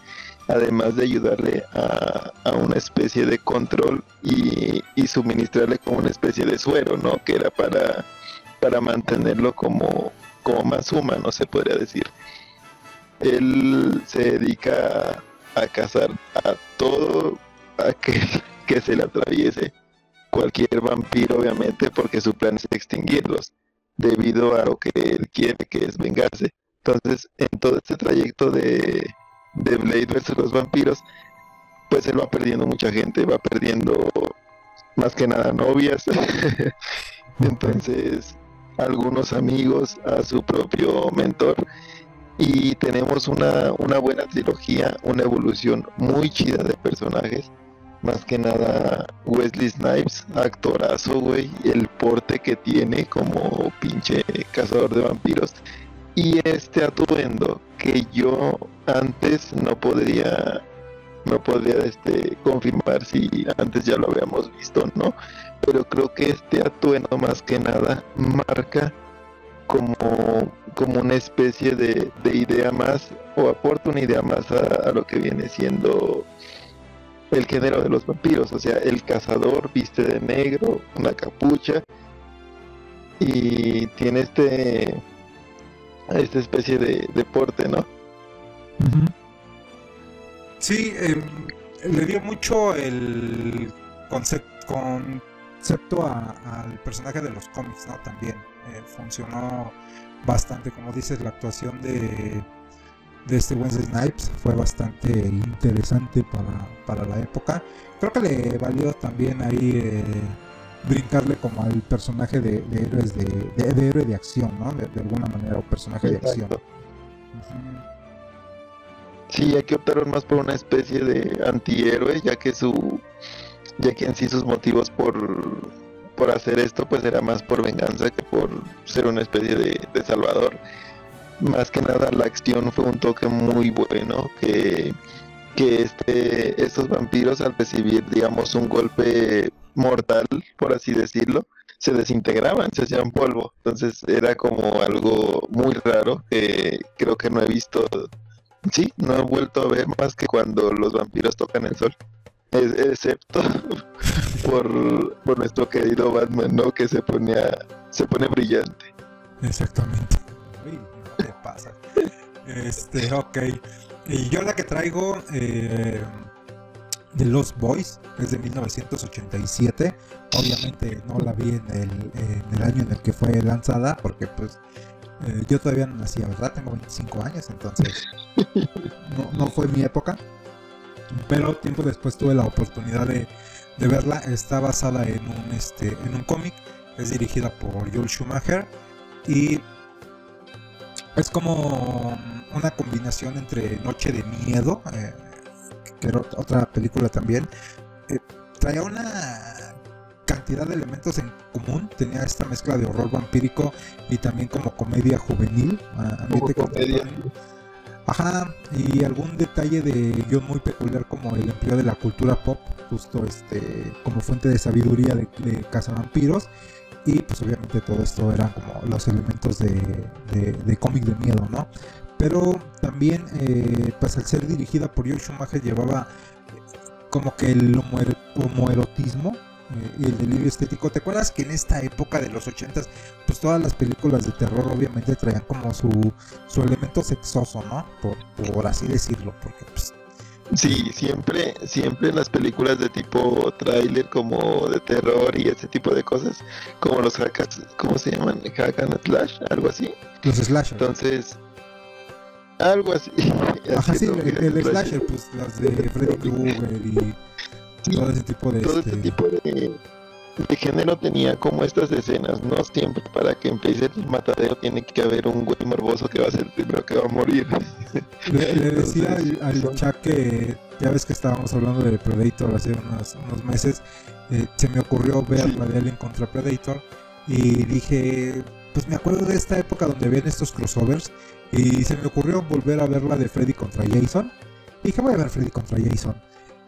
además de ayudarle a, una especie de control y, suministrarle como una especie de suero, ¿no? Que era para, para mantenerlo como, como más humano, se podría decir. Él se dedica a, cazar a todo aquel (laughs) que se le atraviese cualquier vampiro, obviamente, porque su plan es extinguirlos, debido a lo que él quiere, que es vengarse. Entonces, en todo este trayecto de, de Blade versus los vampiros, pues él va perdiendo mucha gente, va perdiendo más que nada novias, (laughs) entonces algunos amigos, a su propio mentor, y tenemos una, una buena trilogía, una evolución muy chida de personajes. Más que nada Wesley Snipes, actorazo, güey, el porte que tiene como pinche cazador de vampiros. Y este atuendo que yo antes no podría no podría este confirmar si antes ya lo habíamos visto, ¿no? Pero creo que este atuendo más que nada marca como, como una especie de, idea más o aporta una idea más a lo que viene siendo el género de los vampiros, o sea, el cazador viste de negro, una capucha y tiene este esta especie de deporte, ¿no? Sí, em, le dio mucho el concepto, concepto al personaje de los cómics, ¿no? También eh, funcionó bastante, como dices, la actuación de de este Wesley Snipes fue bastante interesante para, la época. Creo que le valió también ahí eh, brincarle como al personaje de, héroes de, de, héroe de acción, ¿no? De, alguna manera, o personaje de acción. Sí, aquí optaron más por una especie de antihéroe, ya que su ya que en sí sus motivos por, por hacer esto pues era más por venganza que por ser una especie de, de salvador más que nada la acción fue un toque muy bueno que, que este, estos vampiros al recibir digamos un golpe mortal por así decirlo se desintegraban, se hacían polvo entonces era como algo muy raro que creo que no he visto sí, no he vuelto a ver más que cuando los vampiros tocan el sol excepto (laughs) por, por nuestro querido Batman, ¿no? Que se ponía, se pone brillante. Exactamente pasa. Este, ok. Y yo la que traigo eh, de Los Boys es de 1987. Obviamente no la vi en el, año en el que fue lanzada porque pues eh, yo todavía no nacía, ¿verdad? Tengo 25 años, entonces no, fue mi época. Pero tiempo después tuve la oportunidad de, verla. Está basada en un, este, un cómic. Es dirigida por Joel Schumacher. Y es como una combinación entre Noche de Miedo, eh, que era otra película también. Eh, traía una cantidad de elementos en común. Tenía esta mezcla de horror vampírico y también como comedia juvenil. comedia. Ajá, y algún detalle de guion muy peculiar como el empleo de la cultura pop, justo este, como fuente de sabiduría de, de cazavampiros. Y pues obviamente todo esto eran como los elementos de, de, cómic de miedo, ¿no? Pero también, eh, pues al ser dirigida por Joe Schumacher llevaba como que el homoerotismo eh, y el delirio estético. ¿Te acuerdas que en esta época de los ochentas, pues todas las películas de terror obviamente traían como su, su elemento sexoso, ¿no? Por, por así decirlo, porque pues... Sí, siempre, siempre en las películas de tipo tráiler como de terror y ese tipo de cosas, como los hackers, ¿cómo se llaman? Hack and slash, algo así. Los slashers. Entonces, algo así. (laughs) Ajá, sí, el, slasher, pues las de (laughs) Freddy Krueger y todo ese tipo de... Todo este... tipo de, género tenía como estas escenas, ¿no? Siempre para que empiece el matadero tiene que haber un güey morboso que va a ser el primero que va a morir. (laughs) Le, decía al, chat que ya ves que estábamos hablando de Predator hace unos, unos meses, eh, se me ocurrió ver la de Alien contra Predator y dije, pues me acuerdo de esta época donde ven estos crossovers y se me ocurrió volver a ver la de Freddy contra Jason. Dije, voy a ver Freddy contra Jason.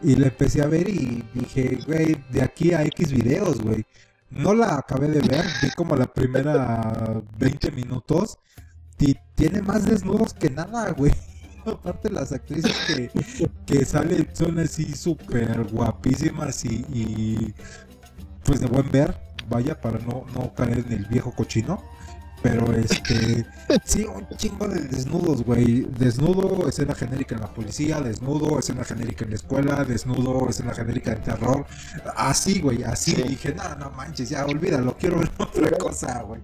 Y la empecé a ver y dije, güey, de aquí a X videos, güey. No la acabé de ver, vi como la primera 20 minutos. Y tiene más desnudos que nada, güey. (laughs) Aparte las actrices que, que salen son así súper guapísimas y, y, pues de buen ver, vaya, para no, no caer en el viejo cochino. Pero (laughs) este, sí, un chingo de desnudos, güey. Desnudo, escena genérica en la policía, desnudo, escena genérica en la escuela, desnudo, escena genérica en terror. Así, güey, así. Dije, no, no manches, ya olvídalo, quiero ver (laughs) otra cosa, güey.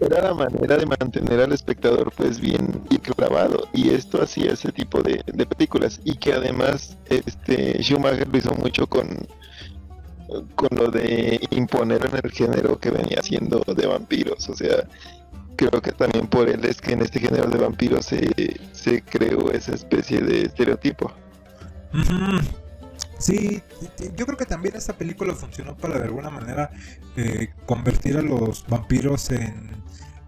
Era la manera de mantener al espectador pues bien y clavado y esto hacía ese tipo de, de películas y que además este Schumacher lo hizo mucho con con lo de imponer en el género que venía siendo de vampiros. O sea, creo que también por él es que en este género de vampiros se, se creó esa especie de estereotipo. Sí, yo creo que también esta película funcionó para de alguna manera eh, convertir a los vampiros en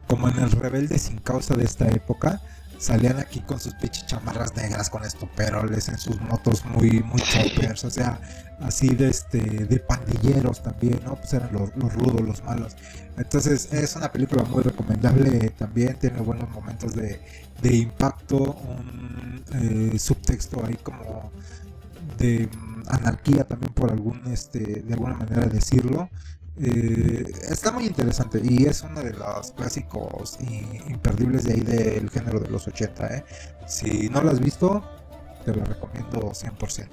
como en el rebelde sin causa de esta época salían aquí con sus pinches chamarras negras con estoperoles en sus motos muy muy choppers, o sea, así de este de pandilleros también, ¿no? Pues eran los, rudos, los malos. Entonces, es una película muy recomendable también, tiene buenos momentos de, de impacto, un eh, subtexto ahí como de mm, anarquía también por algún este de alguna manera decirlo eh, está muy interesante y es uno de los clásicos imperdibles de ahí del género de los 80. ¿eh? Si no lo has visto, te lo recomiendo 100%.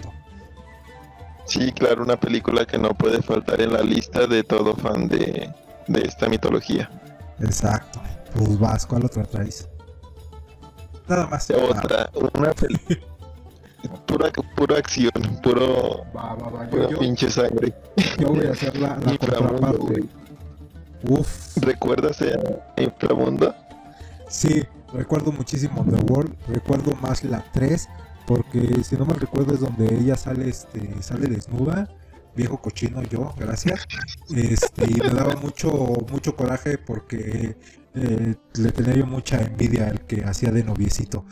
Sí, claro, una película que no puede faltar en la lista de todo fan de, esta mitología. Exacto. Pues vas, ¿cuál otra traes? Nada más. Otra, una película. (laughs) pura, pura acción, puro, pinche sangre. Yo voy a hacer la, la (laughs) contraparte. Uf. ¿Recuerdas el Inframundo? Sí, recuerdo muchísimo The World, recuerdo más la 3, porque si no me recuerdo es donde ella sale, este, sale desnuda, viejo cochino yo, gracias. Este, y me daba mucho, mucho coraje porque eh, le tenía yo mucha envidia al que hacía de noviecito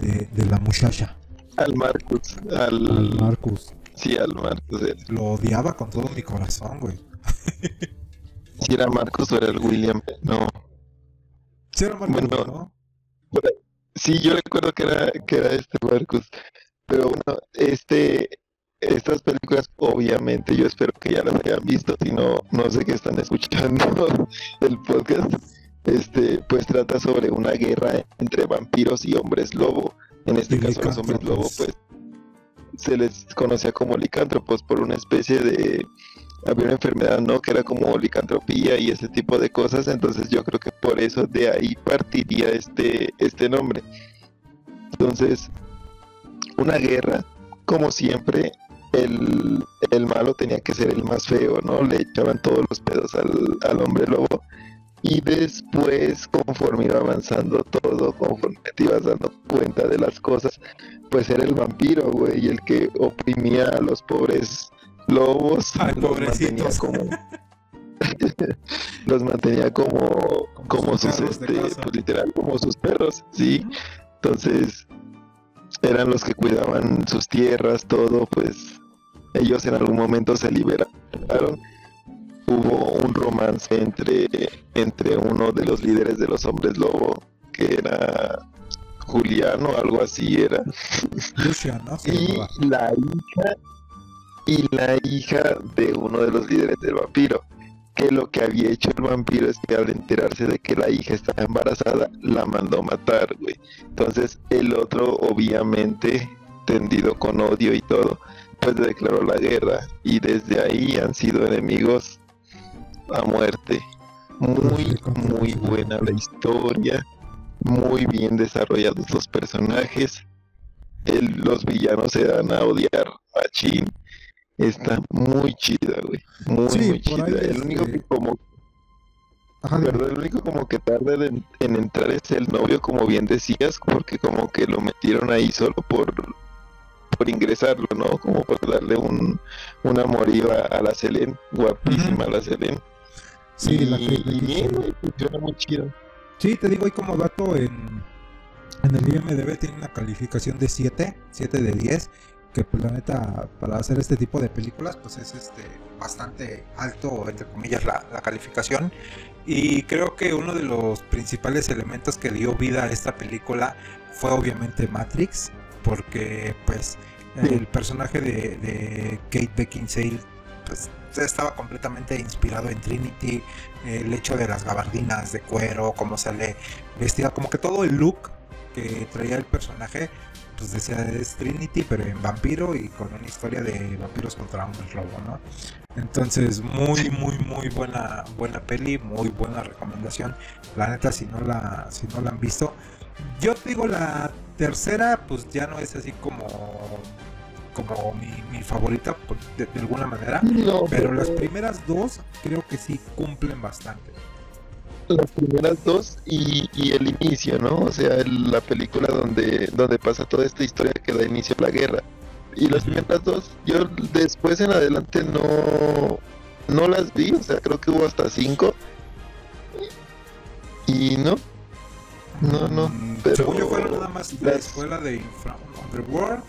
de, de la muchacha. Al Marcus. Al... Marcus. Sí, al Marcus. Eh. Lo odiaba con todo mi corazón, güey. (laughs) si era Marcus o era el William, no. Sí era Marcus, ¿no? Sí, yo recuerdo que era, que era este Marcus. Pero bueno, este, estas películas, obviamente, yo espero que ya las hayan visto, si no, no sé qué están escuchando (laughs) el podcast. Este, pues trata sobre una guerra entre vampiros y hombres lobo en este caso los hombres lobo, pues se les conocía como licántropos por una especie de había una enfermedad no que era como licantropía y ese tipo de cosas. Entonces yo creo que por eso de ahí partiría este este nombre. Entonces una guerra como siempre el, el malo tenía que ser el más feo no le echaban todos los pedos al, al hombre lobo y después, conforme iba avanzando todo, conforme te ibas dando cuenta de las cosas, pues era el vampiro, güey, el que oprimía a los pobres lobos. los mantenía como. (laughs) los mantenía como, como, sus, este, pues literal, como sus perros, sí. Entonces, eran los que cuidaban sus tierras, todo, pues ellos en algún momento se liberaron. Hubo un romance entre, entre uno de los líderes de los hombres lobo, que era Juliano, algo así era. y la hija y la hija de uno de los líderes del vampiro que lo que había hecho el vampiro es que al enterarse de que la hija estaba embarazada, la mandó matar, güey. Entonces el otro, obviamente, tendido con odio y todo, pues declaró la guerra. Y desde ahí han sido enemigos a muerte. Muy, muy buena la historia. Muy bien desarrollados los personajes. los villanos se dan a odiar a Chin Está muy chida, güey. Muy, muy chida. El único que como... El único como que tarda en, entrar es el novio, como bien decías, porque como que lo metieron ahí solo por por ingresarlo, ¿no? Como por darle un, un amorío a, la Selene, guapísima la Selene. Sí, y, la que, bien, güey, funciona muy chido. Sí, te digo, y como dato en, en el IMDB tiene una calificación de 7, 7 de 10, que pues la neta para hacer este tipo de películas pues es este bastante alto entre comillas la, calificación. Y creo que uno de los principales elementos que dio vida a esta película fue obviamente Matrix porque pues el personaje de, Kate Beckinsale pues estaba completamente inspirado en Trinity el hecho de las gabardinas de cuero cómo sale vestida como que todo el look que traía el personaje pues decía es Trinity, pero en vampiro y con una historia de vampiros contra hombres lobo, ¿no? Entonces, muy, muy, muy buena, buena peli, muy buena recomendación. La neta, si no la, si no la han visto. Yo digo la tercera, pues ya no es así como como mi, favorita de, alguna manera, pero las primeras dos creo que sí cumplen bastante las primeras dos y, el inicio, ¿no? O sea, la película donde, donde pasa toda esta historia que da inicio a la guerra. Y las primeras dos, yo después en adelante no, no las vi, o sea, creo que hubo hasta cinco. Y no, no, no. Mm, pero Según yo fueron nada más la escuela de Underworld,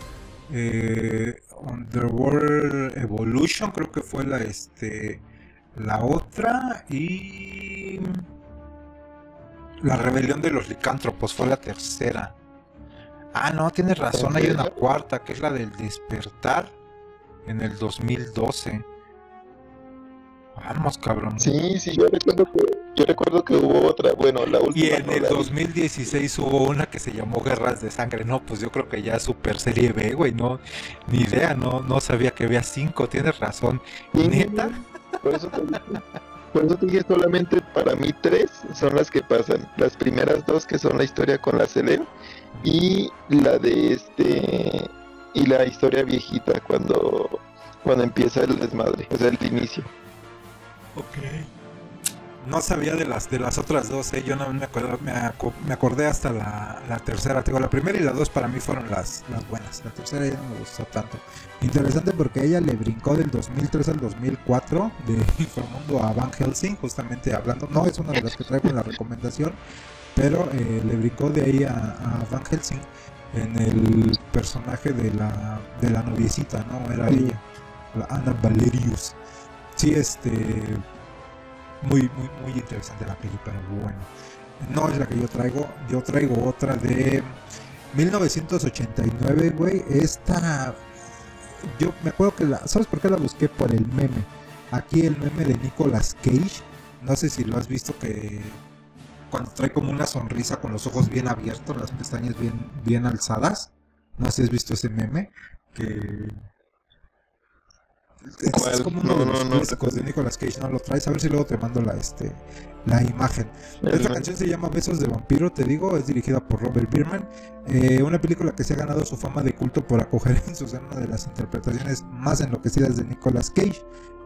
eh, Underworld Evolution, creo que fue la este la otra y la rebelión de los licántropos fue la tercera. Ah, no, tienes razón, hay una cuarta, que es la del despertar en el 2012. Vamos, cabrón. Sí, sí, yo recuerdo que, yo recuerdo que hubo otra, bueno, la última. Y en el 2016 hubo una que se llamó Guerras de Sangre. No, pues yo creo que ya super serie B, güey, no, ni idea, no, no sabía que había cinco, tienes razón. ¿Neta? Por eso por eso te dije solamente para mí tres son las que pasan. Las primeras dos que son la historia con la Selene y la de este y la historia viejita cuando cuando empieza el desmadre, o sea, el inicio. Ok no sabía de las de las otras dos, ¿eh? yo no me, acuerdo, me, acordé hasta la, tercera. Tengo la primera y la dos para mí fueron las, las buenas. La tercera ya no me gustó tanto. Interesante porque ella le brincó del 2003 al 2004 de Infomundo a Van Helsing, justamente hablando. No es una de las que traigo en la recomendación, pero eh, le brincó de ahí a, Van Helsing en el personaje de la, de la noviecita, ¿no? Era ella, la Ana Valerius. Sí, este muy, muy, muy interesante la película, bueno. No es la que yo traigo, yo traigo otra de 1989, güey. Esta, yo me acuerdo que la, ¿sabes por qué la busqué? Por el meme. Aquí el meme de Nicolas Cage, no sé si lo has visto que cuando trae como una sonrisa con los ojos bien abiertos, las pestañas bien, bien alzadas. No sé si has visto ese meme que es, como uno de los clásicos de Nicolas Cage, ¿no? Lo traes, a ver si luego te mando la, este, la imagen. Esta canción se llama Besos de Vampiro, te digo, es dirigida por Robert Bierman. Eh, una película que se ha ganado su fama de culto por acoger (laughs) en su una de las interpretaciones más enloquecidas de Nicolas Cage,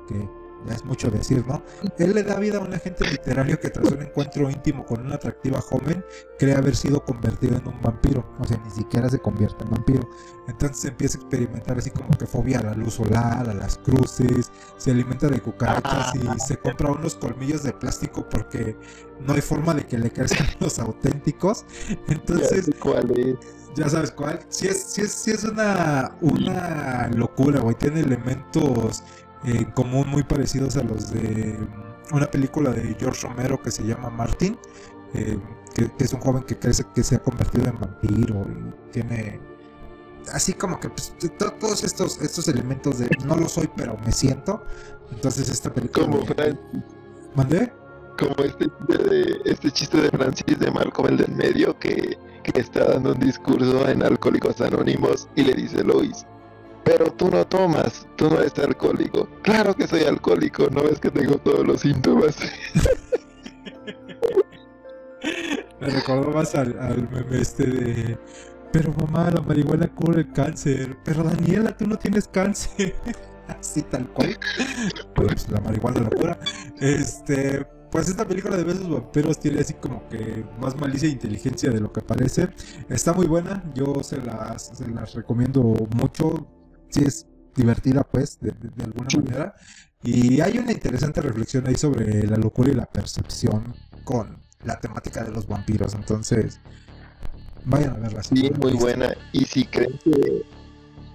que ya es mucho decir, ¿no? Él le da vida a un agente literario que tras un encuentro íntimo con una atractiva joven cree haber sido convertido en un vampiro, o sea, ni siquiera se convierte en vampiro. Entonces empieza a experimentar así como que fobia a la luz solar, a las cruces, se alimenta de cucarachas y (laughs) se compra unos colmillos de plástico porque no hay forma de que le crezcan (laughs) los auténticos. Entonces, Ya cuál es. ya sabes cuál. Sí es, sí es, sí es una, una locura, güey. Tiene elementos en común muy parecidos a los de mm, una película de George Romero que se llama Martin. eh, que, que es un joven que crece que se ha convertido en vampiro y tiene así como que pues, to- todos estos estos elementos de no lo soy pero me siento entonces esta película Como, Fran- mandé como este, chiste de, este chiste de Francis de Malcolm el del medio que, que está dando un discurso en Alcohólicos Anónimos y le dice Lois, pero tú no tomas, tú no eres alcohólico. Claro que soy alcohólico, no ves que tengo todos los síntomas. (laughs) Me recordó más al, meme este de. Pero mamá, la marihuana cura el cáncer. Pero Daniela, tú no tienes cáncer. (laughs) Así tal cual. Pues la marihuana la cura. Este. Pues esta película de besos vampiros tiene así como que más malicia e inteligencia de lo que parece. Está muy buena, yo se las recomiendo mucho. Si es divertida, pues, de, de- de alguna manera. Y hay una interesante reflexión ahí sobre la locura y la percepción con la temática de los vampiros. Entonces, vayan a verla. Sí, muy buena. Y si creen que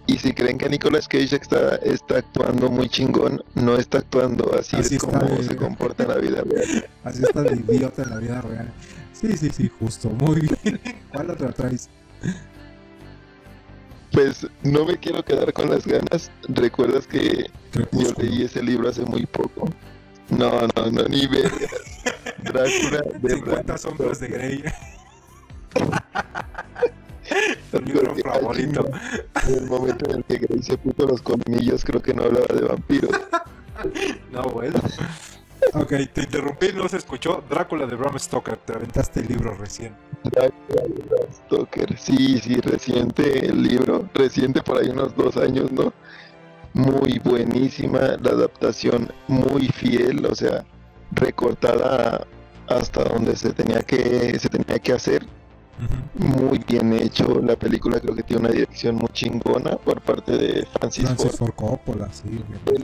y si creen que Nicolas Cage está, está actuando muy chingón, no está actuando así, Así es como de- se comporta en la vida real. (laughs) Así está de idiota en la vida real. Sí, sí, sí, justo. Muy bien. (laughs) ¿Cuál otra traes? Pues no me quiero quedar con las ganas. ¿Recuerdas que yo leí ese libro hace muy poco? No, no, no, ni vergas. (laughs) Drácula de 50 Bram sombras de. Grey. (laughs) Tu libro favorito. En el momento en el que Grey se puso los colmillos, creo que no hablaba de vampiros. (laughs) No, bueno. Ok, te interrumpí, no se escuchó. Drácula de Bram Stoker. Te aventaste el libro recién. Drácula de Bram Stoker. Sí, sí, reciente el libro. Reciente por ahí unos dos años, ¿no? Muy buenísima. La adaptación muy fiel, o sea, recortada hasta donde se tenía que, se tenía que hacer. Ujú. Muy bien hecho. La película creo que tiene una dirección muy chingona por parte de Francis, Francis Ford. Ford Coppola, sí, obviamente. El,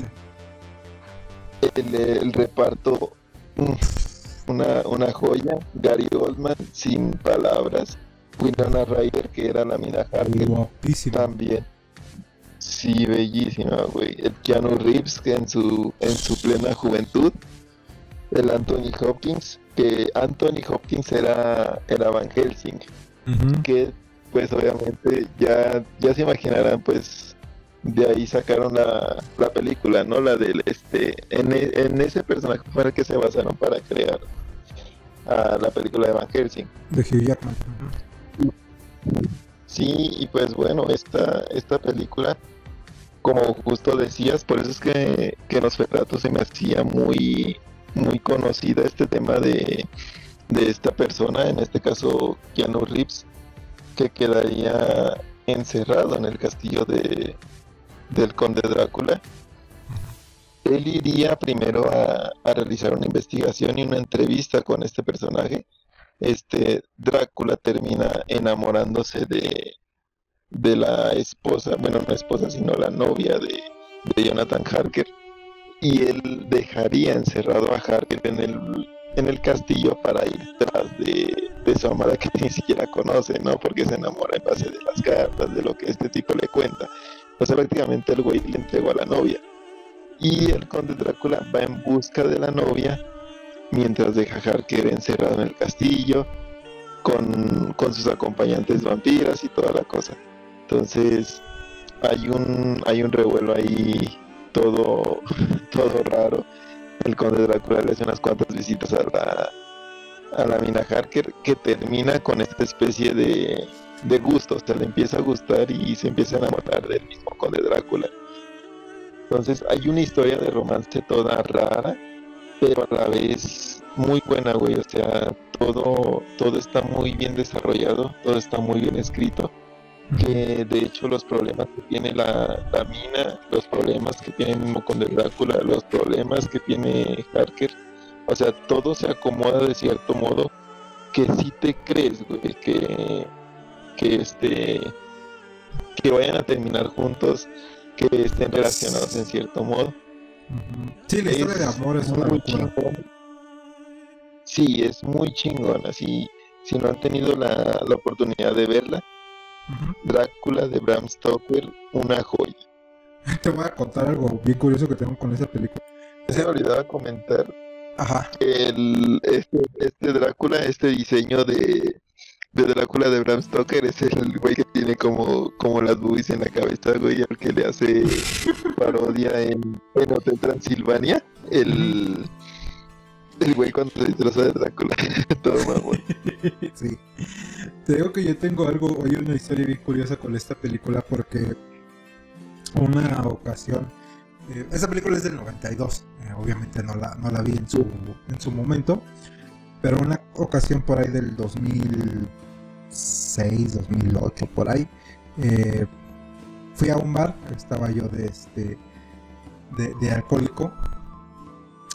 el reparto, uf, una, una joya. Gary Oldman, sin palabras. Winona Ryder, que era la mina Harker, Guapísimo. también. Sí, bellísima, güey. El Keanu Reeves, que en su, en su plena juventud. El Anthony Hopkins, que Anthony Hopkins era, era Van Helsing. Que pues obviamente ya, ya se imaginarán pues de ahí sacaron la, la película, ¿no? La del este, en, e- en ese personaje fue el que se basaron para crear a la película de Van Helsing. De Hugh Jackman. Sí, y pues bueno, esta, esta película, como justo decías, por eso es que, que Nosferatu se me hacía muy, muy conocida este tema de, de esta persona, en este caso Keanu Reeves, que quedaría encerrado en el castillo de, del conde Drácula. Él iría primero a, a realizar una investigación y una entrevista con este personaje. Este Drácula termina enamorándose de, de la esposa, bueno, no esposa, sino la novia de, de Jonathan Harker. Y él dejaría encerrado a Harker en el, en el castillo para ir tras de, de su amada que ni siquiera conoce, ¿no? Porque se enamora en base de las cartas, de lo que este tipo le cuenta. O sea, prácticamente el güey le entregó a la novia. Y el conde Drácula va en busca de la novia mientras deja a Harker encerrado en el castillo con, con sus acompañantes vampiras y toda la cosa. Entonces hay un hay un revuelo ahí todo (laughs) todo raro. El conde Drácula le hace unas cuantas visitas a la a la mina Harker que termina con esta especie de, de gusto, o sea, le empieza a gustar y se empieza a enamorar del mismo conde Drácula. Entonces hay una historia de romance toda rara, pero a la vez muy buena, güey. O sea, todo, todo está muy bien desarrollado, todo está muy bien escrito. que de hecho los problemas que tiene la, la mina, los problemas que tiene mismo con el Drácula, los problemas que tiene Harker, o sea, todo se acomoda de cierto modo que si te crees, güey, que, que este que vayan a terminar juntos, que estén relacionados en cierto modo. Sí, la historia de amor es muy chingón. Sí, es muy chingón, así si no han tenido la, la oportunidad de verla, Drácula de Bram Stoker, una joya. (laughs) Te voy a contar algo bien curioso que tengo con esa película. Se me olvidaba comentar Ajá. el este, este Drácula, este diseño de, de Drácula de Bram Stoker es el güey que tiene como, como las boobies en la cabeza, güey, al que le hace (laughs) parodia en, en Hotel Transilvania. El, el güey cuando se disfraza de Drácula. (laughs) Todo mamón. (laughs) sí. Te digo que yo tengo algo, hay una historia bien curiosa con esta película porque una ocasión, eh, esa película es del 92, eh, obviamente no la, no la vi en su, en su momento, pero una ocasión por ahí del 2006, 2008, por ahí, eh, fui a un bar, estaba yo de este de, alcohólico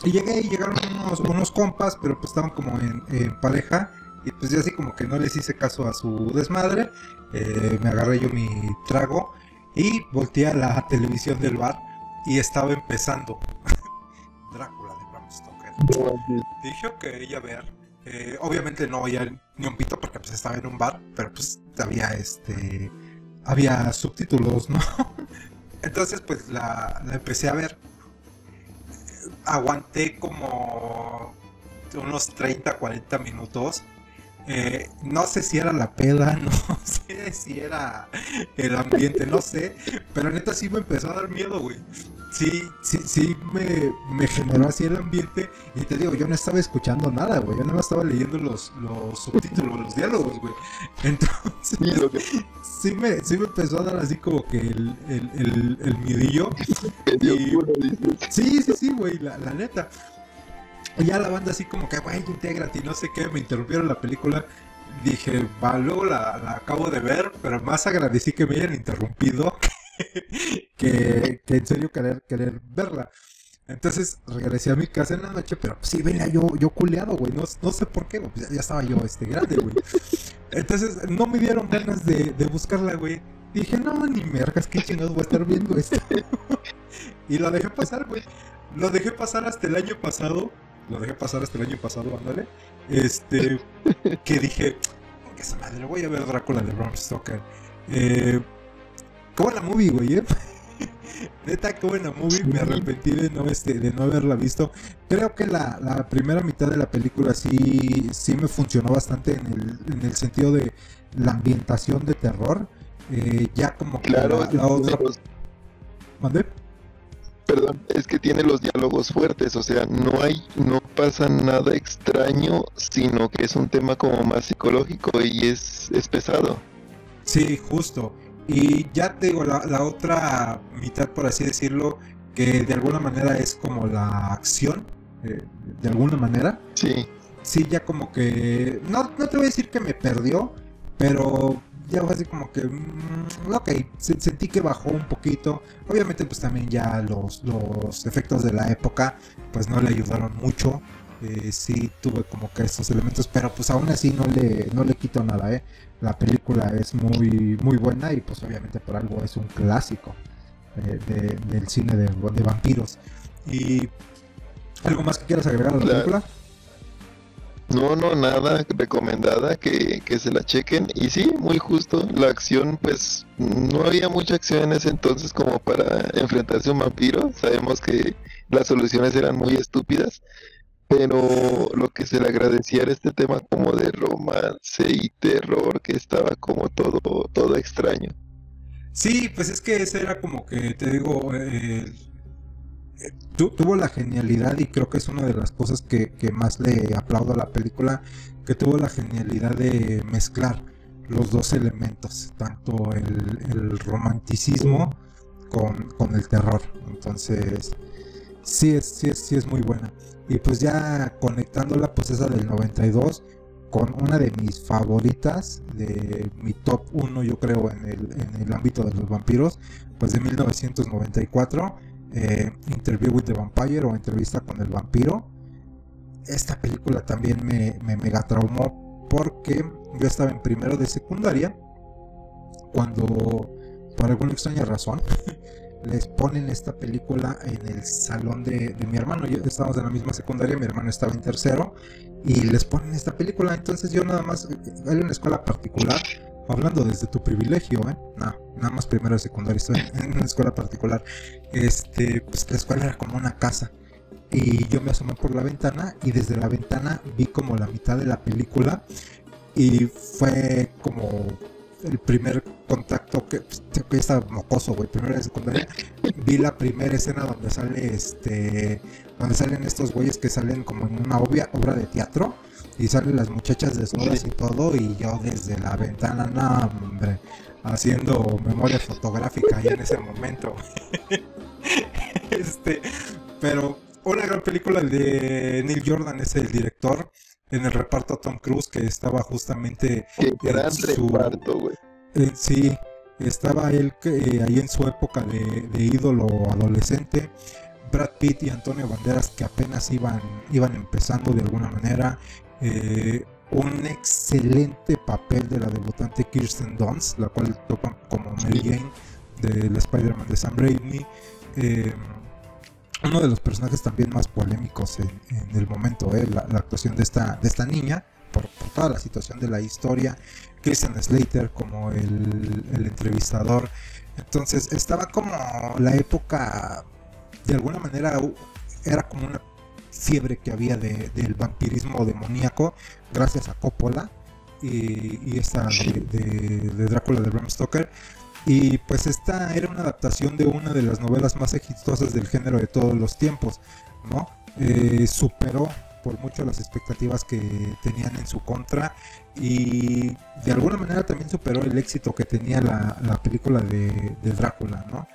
y llegué y llegaron unos, unos compas, pero pues estaban como en, en, pareja. Y pues yo así como que no les hice caso a su desmadre. Eh, me agarré yo mi trago y volteé a la televisión del bar y estaba empezando (laughs) Dije, ok, a ver. Eh, obviamente no había ni un pito porque pues estaba en un bar, pero pues había este... Había subtítulos, ¿no? (laughs) Entonces pues la, la empecé a ver aguanté como unos 30, 40 minutos. Eh, no sé si era la peda, (laughs) no sé si era el ambiente, no sé. Pero neta sí me empezó a dar miedo, güey. Sí, sí, sí me, me, generó así el ambiente. Y te digo, yo no estaba escuchando nada, güey. Yo no estaba leyendo los, los subtítulos, los diálogos, güey. Entonces, sí me, sí me empezó a dar así como que el, el, el, el miedillo. (laughs) Y, sí, sí, sí, güey, la, la neta. Y ya la banda así como que, güey, intégrate y no sé qué, me interrumpieron la película. Dije, va, luego la, acabo de ver, pero más agradecí que me hayan interrumpido (laughs) que, que en serio querer, querer verla. Entonces regresé a mi casa en la noche, pero sí venía yo, yo culeado, güey. No, no, sé por qué, ya, ya, estaba yo este grande, güey. Entonces no me dieron ganas de, de buscarla, güey. Dije, no, ni mergas, qué chingados voy a estar viendo esto. (laughs) y lo dejé pasar, güey. Lo dejé pasar hasta el año pasado. Lo dejé pasar hasta el año pasado, ándale. Este, que dije, que esa madre, voy a ver Drácula de Bram Stoker. Eh, qué buena movie, güey, ¿eh? (laughs) Neta, qué buena movie. Me arrepentí de no, este, de no haberla visto. Creo que la, la, primera mitad de la película sí, sí me funcionó bastante en el, en el sentido de la ambientación de terror. Eh, ya como que claro, la, la otra. ¿Mandé? Perdón, es que tiene los diálogos fuertes, o sea, no hay, no pasa nada extraño, sino que es un tema como más psicológico y es, es pesado. Sí, justo. Y ya te digo, la, la, otra mitad, por así decirlo, que de alguna manera es como la acción, eh, de alguna manera. Sí. Sí, ya como que... No, no te voy a decir que me perdió, pero ya fue así como que... Mmm, ok, sentí que bajó un poquito. Obviamente pues también ya los, los efectos de la época pues no le ayudaron mucho. Eh, sí tuve como que estos elementos, pero pues aún así no le, no le quito nada, ¿eh? La película es muy, muy buena y pues obviamente por algo es un clásico eh, de, del cine de, de, vampiros. ¿Y algo más que quieras agregar a la película? No, no, nada, recomendada que, que, se la chequen. Y sí, muy justo, la acción, pues no había mucha acción en ese entonces como para enfrentarse a un vampiro. Sabemos que las soluciones eran muy estúpidas pero lo que se le agradecía era este tema como de romance y terror que estaba como todo todo extraño sí pues es que ese era como que te digo eh, tu, tuvo la genialidad y creo que es una de las cosas que, más le aplaudo a la película que tuvo la genialidad de mezclar los dos elementos tanto el, el romanticismo con, con el terror entonces sí es, sí es, sí es muy buena. Y pues ya conectándola, pues esa del 92, con una de mis favoritas, de mi top 1 yo creo en el, en el ámbito de los vampiros, pues de 1994, eh, Interview with the Vampire o Entrevista con el vampiro. Esta película también me, me mega traumó porque yo estaba en primero de secundaria cuando por alguna extraña razón (laughs) les ponen esta película en el salón de, mi hermano. Yo estábamos en la misma secundaria, mi hermano estaba en tercero y les ponen esta película. Entonces yo nada más, en una escuela particular, hablando desde tu privilegio, ¿eh? No, nada más primero de secundaria, estoy en una escuela particular. Este, pues la escuela era como una casa. Y yo me asomé por la ventana y desde la ventana vi como la mitad de la película y fue como el primer contacto que, pues, que estaba mocoso, güey, primero de secundaria, vi la primera escena donde sale este, donde salen estos güeyes que salen como en una obvia obra de teatro y salen las muchachas desnudas y todo y yo desde la ventana, no, hombre, haciendo memoria fotográfica ahí en ese momento. (laughs) este, pero una gran película de Neil Jordan es el director en el reparto Tom Cruise que estaba justamente Qué gran reparto, güey. sí, estaba él eh, ahí en su época de, ídolo adolescente. Brad Pitt y Antonio Banderas que apenas iban, iban empezando de alguna manera. Eh, un excelente papel de la debutante Kirsten Dunst, la cual toca como Mary Jane del Spider-Man de Sam Raimi. Eh, uno de los personajes también más polémicos en, el momento, ¿eh? la, actuación de esta, de esta niña, por, toda la situación de la historia, Christian Slater como el, entrevistador. Entonces estaba como la época, de alguna manera, era como una fiebre que había del vampirismo demoníaco, gracias a Coppola y, esta de, de Drácula de Bram Stoker. Y pues esta era una adaptación de una de las novelas más exitosas del género de todos los tiempos, ¿no? Eh, superó por mucho las expectativas que tenían en su contra y de alguna manera también superó el éxito que tenía la, película de, Drácula, ¿no?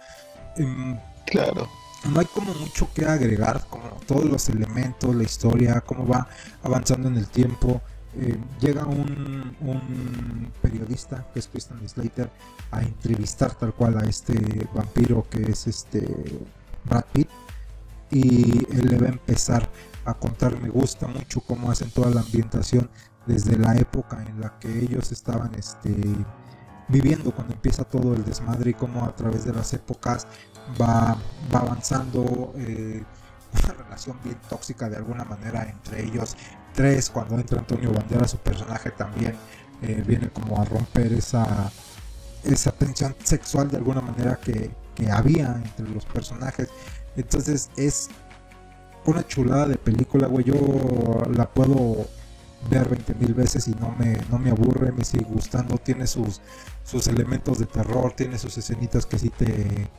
Em, claro. No hay como mucho que agregar, como todos los elementos, la historia, cómo va avanzando en el tiempo. Eh, llega un, periodista que es Christian Slater a entrevistar tal cual a este vampiro que es este Brad Pitt y él le va a empezar a contar me gusta mucho cómo hacen toda la ambientación desde la época en la que ellos estaban este viviendo cuando empieza todo el desmadre y cómo a través de las épocas va, va avanzando eh, una relación bien tóxica de alguna manera entre ellos 3, cuando entra Antonio Bandera, su personaje también eh, viene como a romper esa, esa tensión sexual de alguna manera que, había entre los personajes. Entonces es una chulada de película, güey. Yo la puedo ver 20 mil veces y no me, no me aburre, me sigue gustando. Tiene sus, sus elementos de terror, tiene sus escenitas que sí te,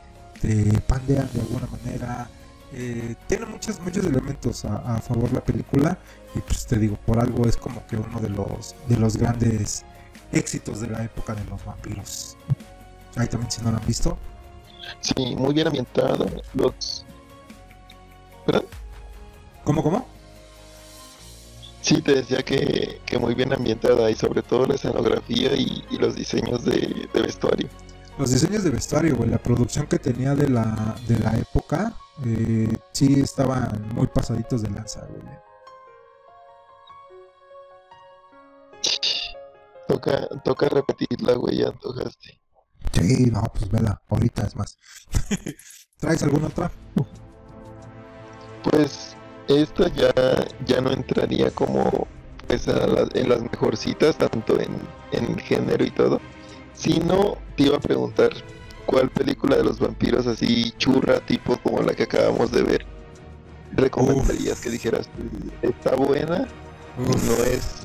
te pandean de alguna manera. Eh, tiene muchos, muchos elementos a, a favor la película y pues te digo, por algo es como que uno de los, de los grandes éxitos de la época de los vampiros. Ahí también si no lo han visto. Sí, muy bien ambientada. Los... ¿Verdad? ¿Cómo, cómo? Sí, te decía que, muy bien ambientada y sobre todo la escenografía y, los diseños de, vestuario. Los diseños de vestuario, güey, la producción que tenía de la, de la época, eh, sí estaban muy pasaditos de lanza, güey. Toca, toca repetirla, güey, ya antojaste. Sí, no, pues vela, ahorita es más. (laughs) ¿Traes alguna otra? Pues esta ya, ya no entraría como pues, en las mejorcitas, tanto en, en género y todo. Sino te iba a preguntar cuál película de los vampiros así churra, tipo como la que acabamos de ver, recomendarías que dijeras, está buena, no es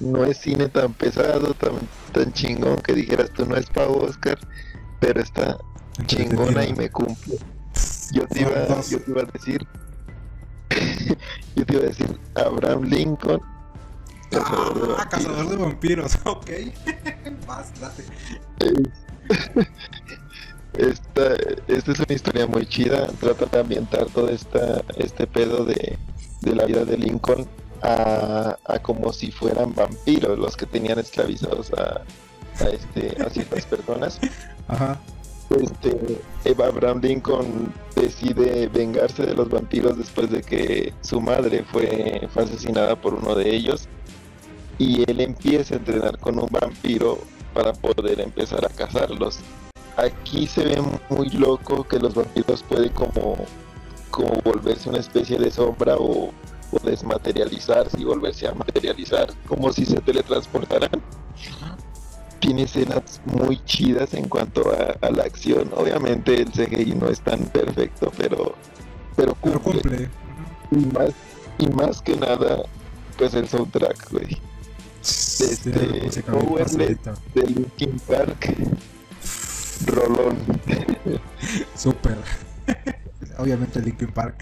no es cine tan pesado, tan, tan chingón que dijeras tú no es para Oscar, pero está chingona y me cumple. Yo te iba, yo te iba a decir, (laughs) yo te iba a decir Abraham Lincoln. Ah, cazador de vampiros, (laughs) ok. (laughs) Más, Esta, esta es una historia muy chida, trata de ambientar todo esta, este pedo de, de la vida de Lincoln a, como si fueran vampiros los que tenían esclavizados a, a este, a ciertas personas. Ajá. Este, Eva Abraham Lincoln decide vengarse de los vampiros después de que su madre fue, fue asesinada por uno de ellos y él empieza a entrenar con un vampiro para poder empezar a cazarlos. Aquí se ve muy loco que los vampiros pueden como, como volverse una especie de sombra o, o desmaterializarse y volverse a materializar, como si se teletransportaran tiene escenas muy chidas en cuanto a, la acción. Obviamente el CGI no es tan perfecto, pero pero cumple. Y más y más que nada, pues el soundtrack, güey. Este, de Linkin Park. Rolón. (laughs) Super. (laughs) Obviamente Linkin Park.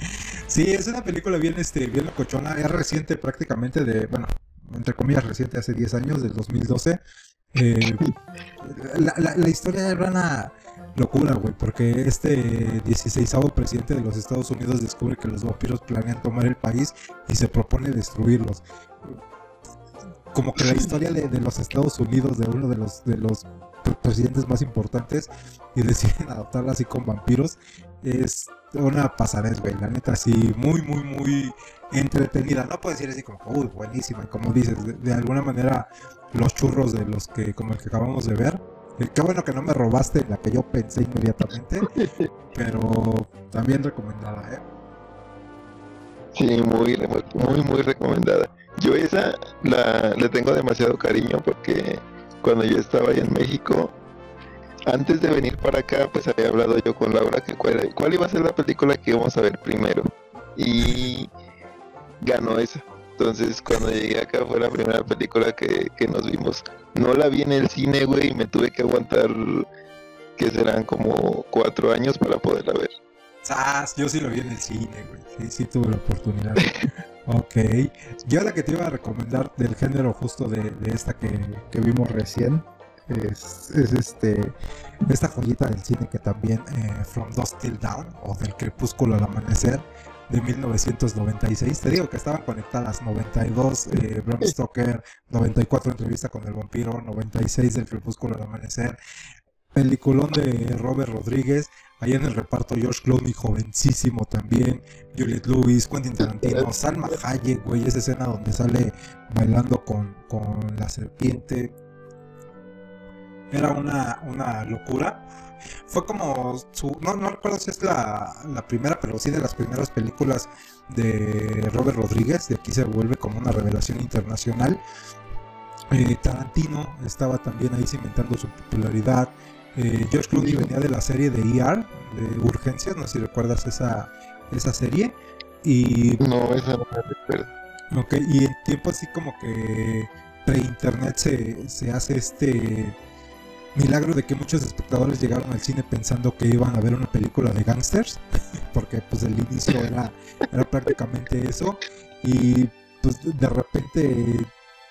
Sí, es una película bien, este, bien locochona. Es reciente prácticamente de, bueno, entre comillas reciente, hace 10 años, del 2012. Eh, (laughs) la, historia era una locura, güey, porque este 16 presidente de los Estados Unidos descubre que los vampiros planean tomar el país y se propone destruirlos. Como que la historia de, los Estados Unidos, de uno de los, de los presidentes más importantes, y deciden adoptarla así con vampiros, es una pasadez, güey, la neta, así, muy, muy, muy entretenida. No puedo decir así como, uy, buenísima, como dices, de alguna manera los churros de los que, como el que acabamos de ver. Eh, qué bueno que no me robaste la que yo pensé inmediatamente, (laughs) pero también recomendada, ¿eh? Sí, muy, muy, muy recomendada. Yo esa la, le tengo demasiado cariño porque cuando yo estaba ahí en México, antes de venir para acá, pues había hablado yo con Laura que cuál, cuál iba a ser la película que íbamos a ver primero. Y ganó esa. Entonces, cuando llegué acá fue la primera película que, nos vimos. No la vi en el cine, güey, y me tuve que aguantar que serán como cuatro años para poderla ver. Yo sí lo vi en el cine, güey. Sí, sí tuve la oportunidad. (laughs) ok. Yo la que te iba a recomendar del género justo de, esta que, vimos recién es, este esta joyita del cine que también eh, From Dusk Till Down o del crepúsculo al amanecer de 1996. Te digo que estaban conectadas 92 eh, Bram Stoker, 94 Entrevista con el vampiro, 96 del Crepúsculo al amanecer. Peliculón de Robert Rodríguez, ahí en el reparto George Clooney, jovencísimo también, Juliette Lewis, Quentin Tarantino, Salma Hayek, güey, esa escena donde sale bailando con, con la serpiente. Era una, una locura fue como su. No, no recuerdo si es la, primera, pero sí de las primeras películas de Robert Rodríguez. De aquí se vuelve como una revelación internacional. Eh, Tarantino estaba también ahí cimentando su popularidad. Eh, George Clooney venía de la serie de ER, de Urgencias, no sé si recuerdas esa, esa serie. Y. No, esa no me recuerdo. Ok, y en tiempo así como que pre-internet se, se hace este milagro de que muchos espectadores llegaron al cine pensando que iban a ver una película de gangsters, (laughs) porque pues el inicio era, era prácticamente eso, y pues de repente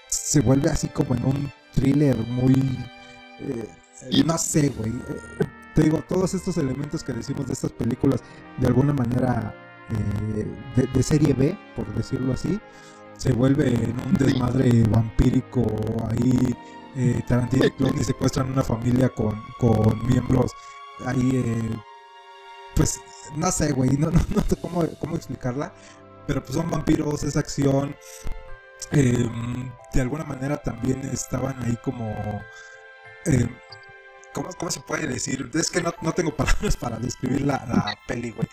se vuelve así como en un thriller muy... Eh, no sé, güey. Te digo, todos estos elementos que decimos de estas películas, de alguna manera eh, de, serie B, por decirlo así, se vuelve en un desmadre vampírico ahí eh, Tarantino y Clooney secuestran una familia con, con miembros ahí, eh, pues no sé, güey, no, no, no sé cómo, cómo, explicarla, pero pues son vampiros, es acción. Em, de alguna manera también estaban ahí como... Em, ¿cómo, ¿cómo, se puede decir? Es que no, no tengo palabras para describir la, la peli, güey.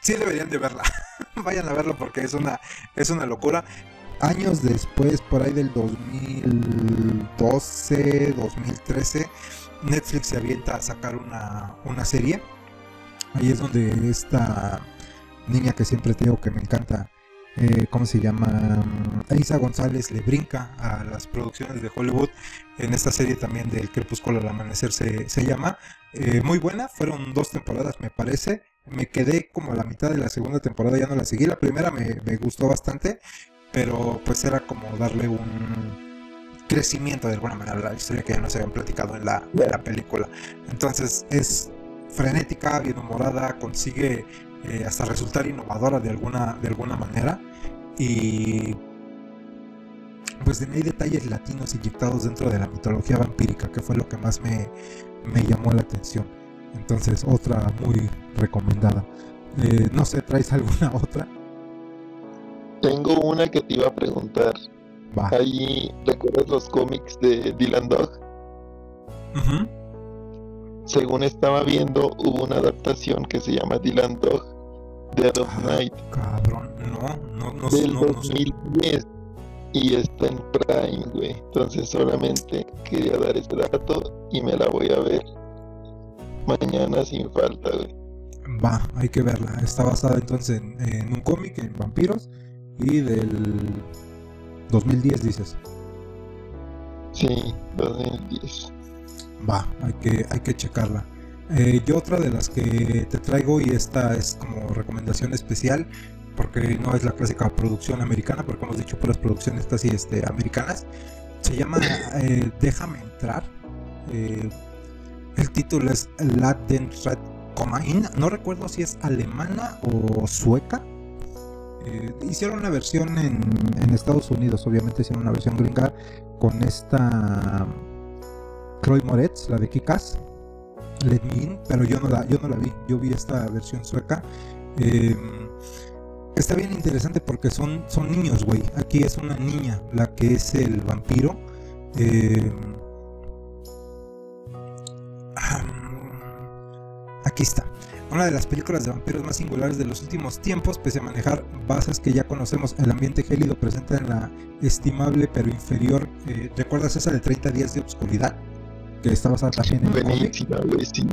Sí deberían de verla. (laughs) Vayan a verla porque es una, es una locura años después, por ahí del 2012, 2013, Netflix se avienta a sacar una, una serie. Ahí es donde esta niña que siempre tengo que me encanta, eh, ¿cómo se llama? Isa González le brinca a las producciones de Hollywood. En esta serie también del Crepúsculo al Amanecer se, se llama. Eh, muy buena, fueron dos temporadas me parece. Me quedé como a la mitad de la segunda temporada, ya no la seguí. La primera me, me gustó bastante pero pues era como darle un crecimiento de alguna manera la historia que ya no se habían platicado en la, la película. Entonces es frenética, bien humorada, consigue eh, hasta resultar innovadora de alguna, de alguna manera y pues hay detalles latinos inyectados dentro de la mitología vampírica, que fue lo que más me, me llamó la atención. Entonces, otra muy recomendada. Eh, no sé, ¿traes alguna (laughs) otra? Tengo una que te iba a preguntar. Va. Ahí, ¿recuerdas los cómics de Dylan Dog? Ujú. Según estaba viendo, hubo una adaptación que se llama Dylan Dog Dead of Ah, Night Cabrón, no, no, del no, no sé. 2010 y está en Prime, güey. Entonces solamente quería dar ese dato y me la voy a ver mañana sin falta, güey. Va, hay que verla. Está basada entonces en, en un cómic, en vampiros, y del 2010 dices. Sí, 2010. Va, hay que, hay que checarla. Eh, yo otra de las que te traigo, y esta es como recomendación especial, porque no es la clásica producción americana, porque hemos dicho puras producciones casi este, americanas, se llama (coughs) eh, Déjame entrar. Eh, el título es La den Red Komain. No recuerdo si es alemana o sueca. Eh, hicieron una versión en, en Estados Unidos, obviamente hicieron una versión gringa con esta Chloe Moretz, la de Kikas, Let Me pero yo no la, yo no la vi, yo vi esta versión sueca. Eh, está bien interesante porque son, son niños, güey. Aquí es una niña la que es el vampiro. Eh, aquí está. Una de las películas de vampiros más singulares de los últimos tiempos, pese a manejar bases que ya conocemos, el ambiente gélido presenta en la estimable pero inferior. eh, ¿Recuerdas esa de 30 días de oscuridad? Que está basada también en. Buenísima, güey, sí.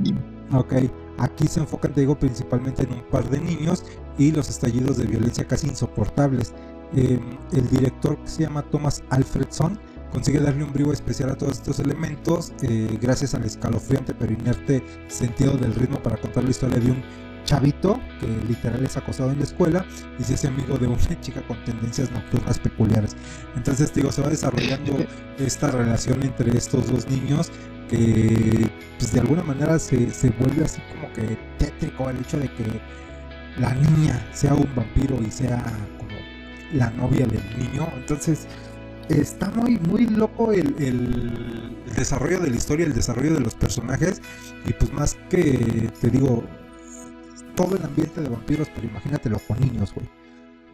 Ok, aquí se enfoca, te digo, principalmente en un par de niños y los estallidos de violencia casi insoportables. Eh, el director que se llama Thomas Alfredson consigue darle un brillo especial a todos estos elementos eh, gracias al escalofriante pero inerte sentido del ritmo para contar la historia de un chavito que literal es acosado en la escuela y se hace amigo de una chica con tendencias nocturnas peculiares. Entonces, digo, se va desarrollando (laughs) esta relación entre estos dos niños que pues de alguna manera se, se vuelve así como que tétrico el hecho de que la niña sea un vampiro y sea como la novia del niño. Entonces está muy, muy loco el, el- el desarrollo de la historia, el desarrollo de los personajes y pues más que te digo todo el ambiente de vampiros, pero imagínatelo con niños, güey.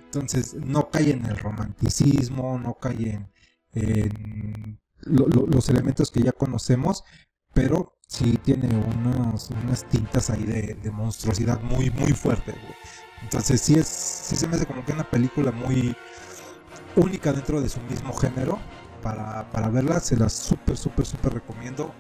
Entonces no cae en el romanticismo, no cae en, en lo- lo- los elementos que ya conocemos, pero sí tiene unos, unas tintas ahí de, de monstruosidad muy, muy fuerte, güey. Entonces sí es, sí se me hace como que una película muy única dentro de su mismo género. Para, para verla, se la súper, súper, súper recomiendo.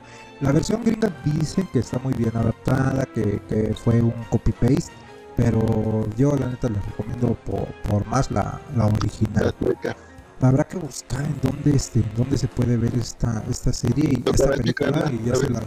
La versión gringa dicen que está muy bien adaptada, que, que fue un copy-paste, pero yo la neta les recomiendo por, por más la, la original. La. Habrá que buscar en dónde, este, en dónde se puede ver esta, esta serie y esta película y ya se las...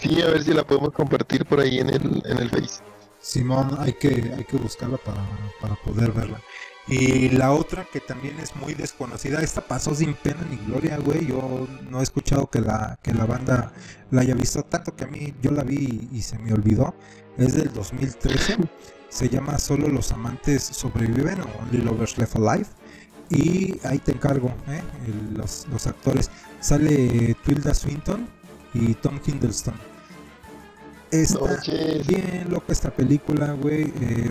Sí, a ver si la podemos compartir por ahí en el, en el Face. Simón, hay que, hay que buscarla para, para poder verla. Y la otra que también es muy desconocida, esta pasó sin pena ni gloria, güey. Yo no he escuchado que la, que la banda la haya visto, tanto que a mí yo la vi y, y se me olvidó. Es del 2013, se llama Solo los amantes sobreviven o Only Lovers Left Alive. Y ahí te encargo, ¿eh? Los, los actores. Sale Tilda Swinton y Tom Hiddleston. Está, bien loca esta película, güey. eh,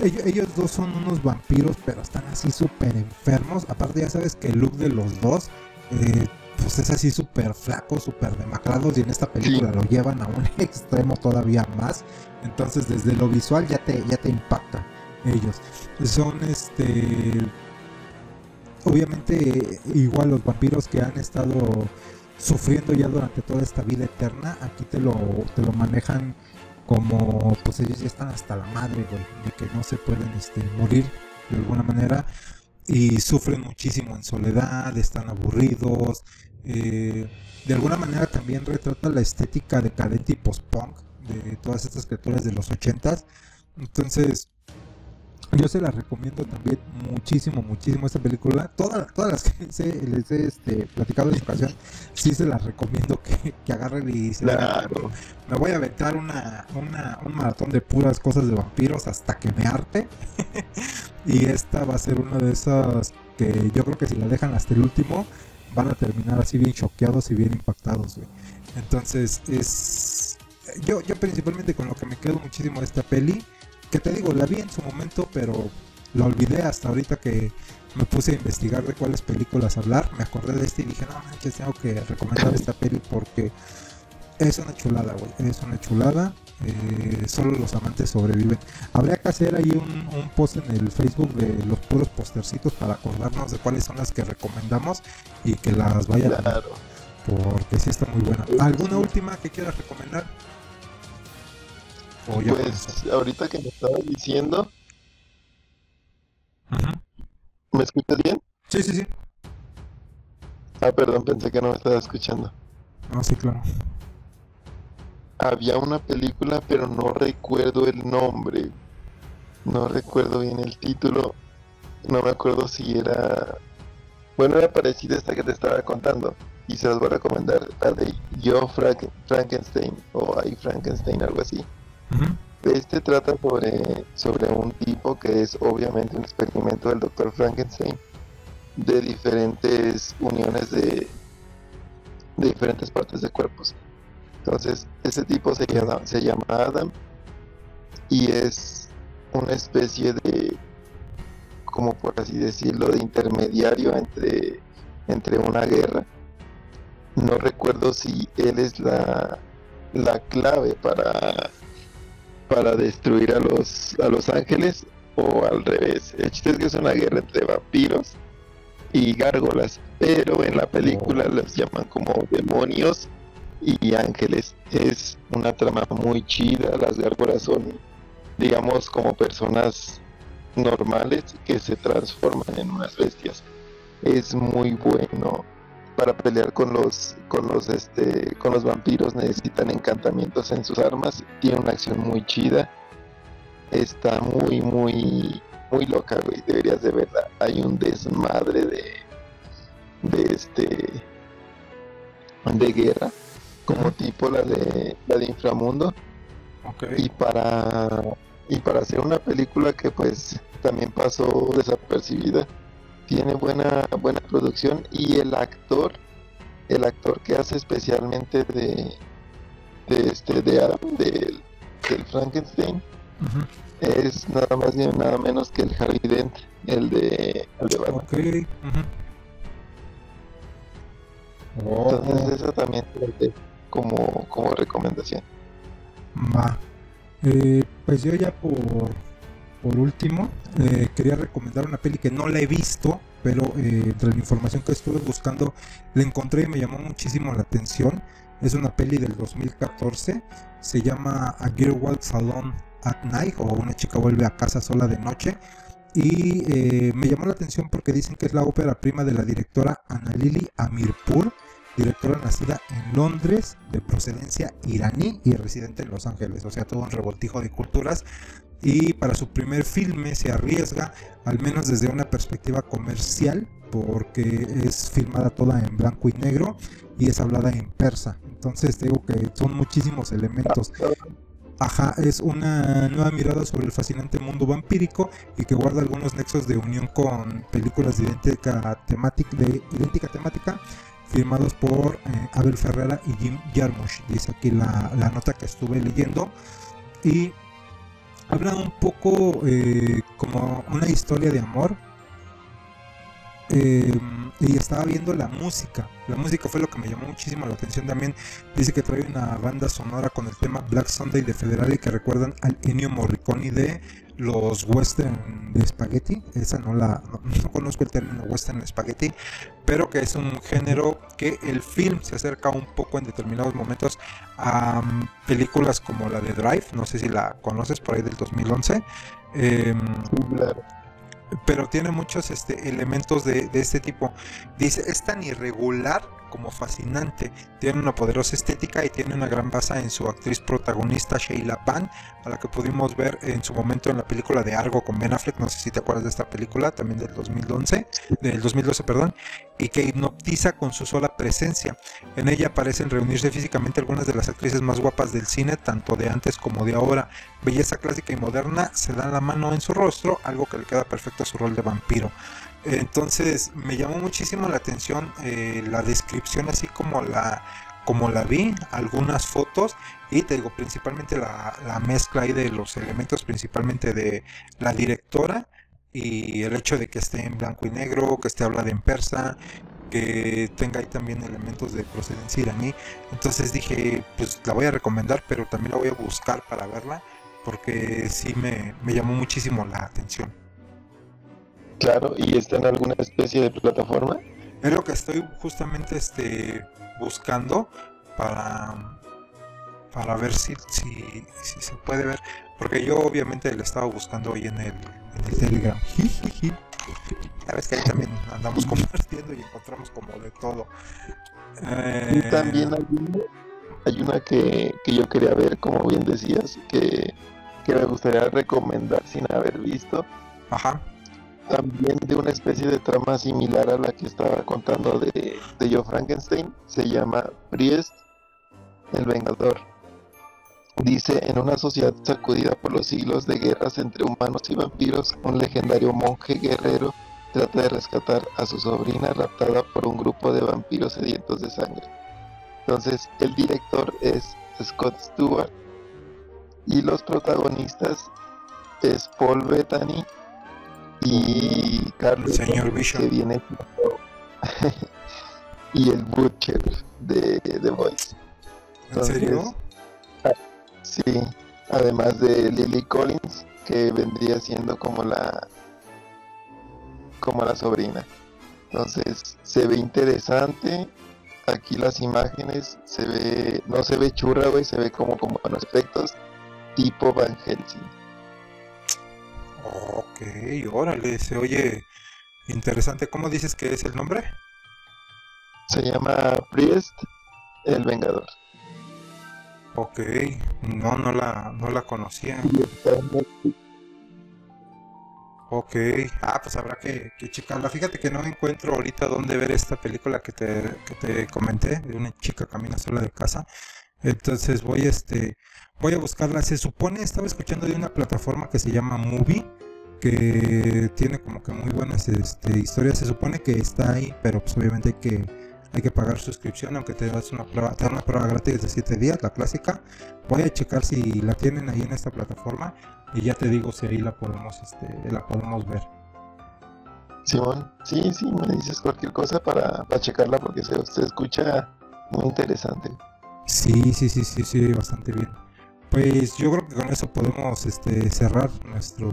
ellos, ellos dos son unos vampiros, pero están así súper enfermos. Aparte, ya sabes que el look de los dos, eh, pues es así súper flaco, súper demacrados. Y en esta película Sí. lo llevan a un (laughs) extremo todavía más. Entonces, desde lo visual ya te, ya te impacta ellos. Son este. Obviamente, igual los vampiros que han estado sufriendo ya durante toda esta vida eterna, aquí te lo, te lo manejan como pues ellos ya están hasta la madre, güey, de que no se pueden este, morir de alguna manera y sufren muchísimo en soledad, están aburridos. eh, de alguna manera también retrata la estética decadente y post-punk de todas estas criaturas de los ochentas. Entonces, Yo se la recomiendo también muchísimo, muchísimo esta película. Todas, todas las que (laughs) les he este, platicado en su ocasión, sí se las recomiendo que, que agarren y se Claro. Me voy a aventar una, una, un maratón de puras cosas de vampiros hasta que me arte. (laughs) y esta va a ser una de esas que yo creo que si la dejan hasta el último, van a terminar así bien choqueados y bien impactados, güey. Entonces, es. Yo, yo principalmente con lo que me quedo muchísimo de esta peli, que te digo, la vi en su momento, pero la olvidé hasta ahorita que me puse a investigar de cuáles películas hablar. Me acordé de este y dije, no manches, tengo que recomendar esta peli porque es una chulada, güey. Es una chulada. Eh, solo los amantes sobreviven. Habría que hacer ahí un, un post en el Facebook de los puros postercitos para acordarnos de cuáles son las que recomendamos y que las vayan a ver, Claro. porque sí está muy buena. ¿Alguna última que quieras recomendar? Pues ahorita que me estabas diciendo. ¿me escuchas bien? Sí, sí, sí. Ah, perdón, pensé que no me estaba escuchando. No, sí, claro. Había una película, pero no recuerdo el nombre. No recuerdo bien el título. No me acuerdo si era... Bueno, era parecida a esta que te estaba contando. Y se las voy a recomendar. La de Yo Frank- Frankenstein o I Frankenstein, algo así. Este trata sobre, sobre un tipo que es obviamente un experimento del doctor Frankenstein de diferentes uniones de, de diferentes partes de cuerpos. Entonces, ese tipo se llama, se llama Adam y es una especie de, como por así decirlo, de intermediario entre, entre una guerra. No recuerdo si él es la, la clave para, para destruir a los, a los ángeles o al revés. El chiste es que es una guerra entre vampiros y gárgolas, pero en la película los llaman como demonios y ángeles. Es una trama muy chida, las gárgolas son, digamos, como personas normales que se transforman en unas bestias. Es muy bueno. Para pelear con los con los este con los vampiros necesitan encantamientos en sus armas. Tiene una acción muy chida. Está muy muy muy loca, güey. Deberías de verla. Hay un desmadre de de este de guerra como tipo la de la de inframundo Ok. y para y para hacer una película que pues también pasó desapercibida tiene buena buena producción y el actor el actor que hace especialmente de de este de Adam del, del Frankenstein es nada más ni nada menos que el Harry Dent el de el de Batman Ok. ujú. Oh, entonces eso también como como recomendación. Eh, pues yo ya por, por último eh, quería recomendar una peli que no la he visto, pero eh, entre la información que estuve buscando la encontré y me llamó muchísimo la atención. Es una peli del 2014, se llama A Girl Walks Alone at Night o Una chica vuelve a casa sola de noche. Y eh, me llamó la atención porque dicen que es la ópera prima de la directora Annalili Amirpur, directora nacida en Londres, de procedencia iraní y residente en Los Ángeles, o sea, todo un revoltijo de culturas. Y para su primer filme se arriesga, al menos desde una perspectiva comercial, porque es filmada toda en blanco y negro y es hablada en persa. Entonces, digo que son muchísimos elementos. Ajá, es una nueva mirada sobre el fascinante mundo vampírico y que guarda algunos nexos de unión con películas de idéntica temática, de idéntica temática firmados por eh, Abel Ferrera y Jim Jarmusch. Dice aquí la, la nota que estuve leyendo. Y habla un poco eh, como una historia de amor. Eh, y estaba viendo la música. La música fue lo que me llamó muchísimo la atención también. Dice que trae una banda sonora con el tema Black Sunday de Federale que recuerdan al Ennio Morricone de los western de spaghetti. Esa no la no, no conozco el término western spaghetti, pero que es un género que el film se acerca un poco en determinados momentos a um, películas como la de Drive. No sé si la conoces por ahí del 2011. Eh, claro. pero tiene muchos este, elementos de, de, este tipo. Dice, es tan irregular como fascinante. Tiene una poderosa estética y tiene una gran base en su actriz protagonista Sheila Pan, a la que pudimos ver en su momento en la película de Argo con Ben Affleck, no sé si te acuerdas de esta película, también del 2011, del 2012, perdón, y que hipnotiza con su sola presencia. En ella parecen reunirse físicamente algunas de las actrices más guapas del cine, tanto de antes como de ahora. Belleza clásica y moderna se da la mano en su rostro, algo que le queda perfecto a su rol de vampiro. Entonces me llamó muchísimo la atención eh, la descripción así como la como la vi, algunas fotos y te digo principalmente la, la mezcla ahí de los elementos principalmente de la directora y el hecho de que esté en blanco y negro, que esté hablada en persa, que tenga ahí también elementos de procedencia iraní. Entonces dije, pues la voy a recomendar, pero también la voy a buscar para verla, porque sí me, me llamó muchísimo la atención. Claro, ¿y está en alguna especie de plataforma? Es lo que estoy justamente este, buscando para, para ver si, si, si se puede ver. Porque yo obviamente le estaba buscando hoy en el, en el Telegram. (laughs) Sabes que ahí también andamos compartiendo y encontramos como de todo. Y también hay una, hay una que, que, yo quería ver, como bien decías, que, que me gustaría recomendar sin haber visto. Ajá también de una especie de trama similar a la que estaba contando de, de Joe Frankenstein. Se llama Priest, el Vengador. Dice, en una sociedad sacudida por los siglos de guerras entre humanos y vampiros, un legendario monje guerrero trata de rescatar a su sobrina raptada por un grupo de vampiros sedientos de sangre. Entonces, el director es Scott Stewart y los protagonistas es Paul Bettany y Carlos Señor que viene (laughs) y el Butcher de The Voice. ¿En serio? Ah, sí, además de Lily Collins, que vendría siendo como la como la sobrina. Entonces, se ve interesante. Aquí las imágenes se ve, no se ve churra, güey, se ve como como con aspectos tipo Van Helsing. Ok, órale, se oye interesante. ¿Cómo dices que es el nombre? Se llama Priest, el Vengador. Ok, no, no la, no la conocía. Ok, ah, pues habrá que, que, checarla. Fíjate que no encuentro ahorita dónde ver esta película que te, que te comenté, de una chica camina sola de casa. Entonces voy este voy a buscarla. Se supone, estaba escuchando de una plataforma que se llama Movie, que tiene como que muy buenas este, historias. Se supone que está ahí, pero pues obviamente hay que, hay que pagar suscripción, aunque te das una prueba, te una prueba gratis de 7 días, la clásica. Voy a checar si la tienen ahí en esta plataforma y ya te digo si ahí la podemos, este, la podemos ver. Simón, sí, sí, me dices cualquier cosa para, para checarla porque se, se escucha muy interesante. Sí, sí, sí, sí, sí, bastante bien. Pues yo creo que con eso podemos este, cerrar nuestro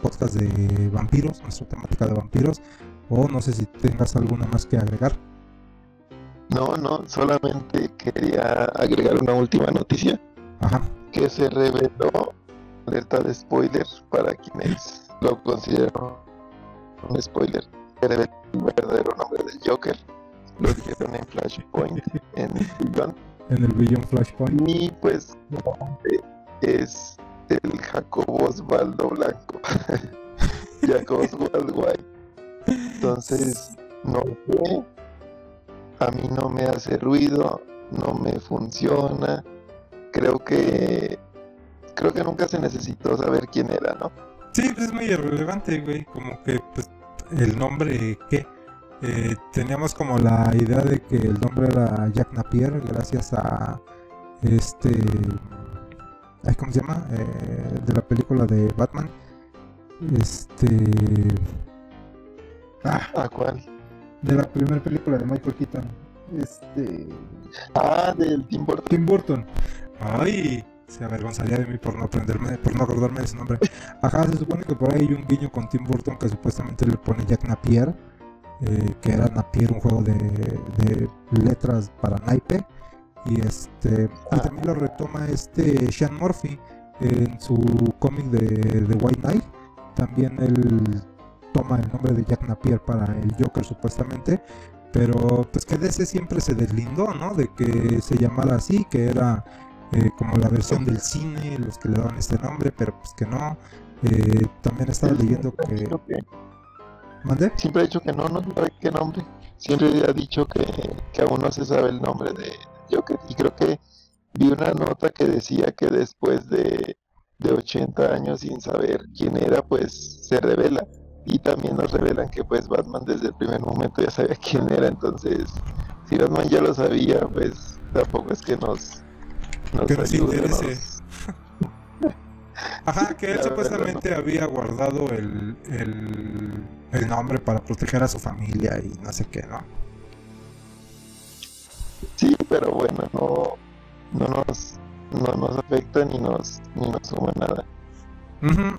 podcast de vampiros, nuestra temática de vampiros. O no sé si tengas alguna más que agregar. No, no, solamente quería agregar una última noticia. Ajá. Que se reveló alerta de spoiler para quienes lo consideran un spoiler. Se reveló el verdadero nombre del Joker. Lo dijeron en Flashpoint en Beyond en el Billion Flashpoint. Y pues es el Jacobo Osvaldo Blanco. (laughs) Jacobo Osvaldo White. Entonces, no sé. A mí no me hace ruido, no me funciona. Creo que creo que nunca se necesitó saber quién era, ¿no? Sí, pues es muy irrelevante, güey. Como que pues el nombre, ¿qué? Eh, teníamos como la idea de que el nombre era Jack Napier gracias a este ¿cómo se llama? Eh, de la película de Batman este ah, ¿a cuál? de la primera película de Michael Keaton este ah del Tim Burton Tim Burton ay se avergonzaría de mí por no aprenderme, por no acordarme de ese nombre. Ajá, se supone que por ahí hay un guiño con Tim Burton que supuestamente le pone Jack Napier eh, que era Napier, un juego de, letras para naipe. Y este y también lo retoma este Sean Murphy en su cómic de, de White Knight. También él toma el nombre de Jack Napier para el Joker supuestamente. pero pues que DC siempre se deslindó, ¿no? De que se llamara así, que era eh, como la versión del cine, los que le daban este nombre, pero pues que no. Eh, también estaba leyendo que... ¿Mande? Siempre ha dicho que no, no sabe qué nombre. Siempre ha dicho que, que aún no se sabe el nombre de Joker. Y creo que vi una nota que decía que después de, de 80 años sin saber quién era, pues se revela. Y también nos revelan que pues Batman desde el primer momento ya sabía quién era. Entonces, si Batman ya lo sabía, pues tampoco es que nos, nos que nos interese. (laughs) Ajá, que él supuestamente había guardado el, el, nombre para proteger a su familia y no sé qué, ¿no? Sí, pero bueno, no, no nos, no nos afecta ni nos, ni nos suma nada.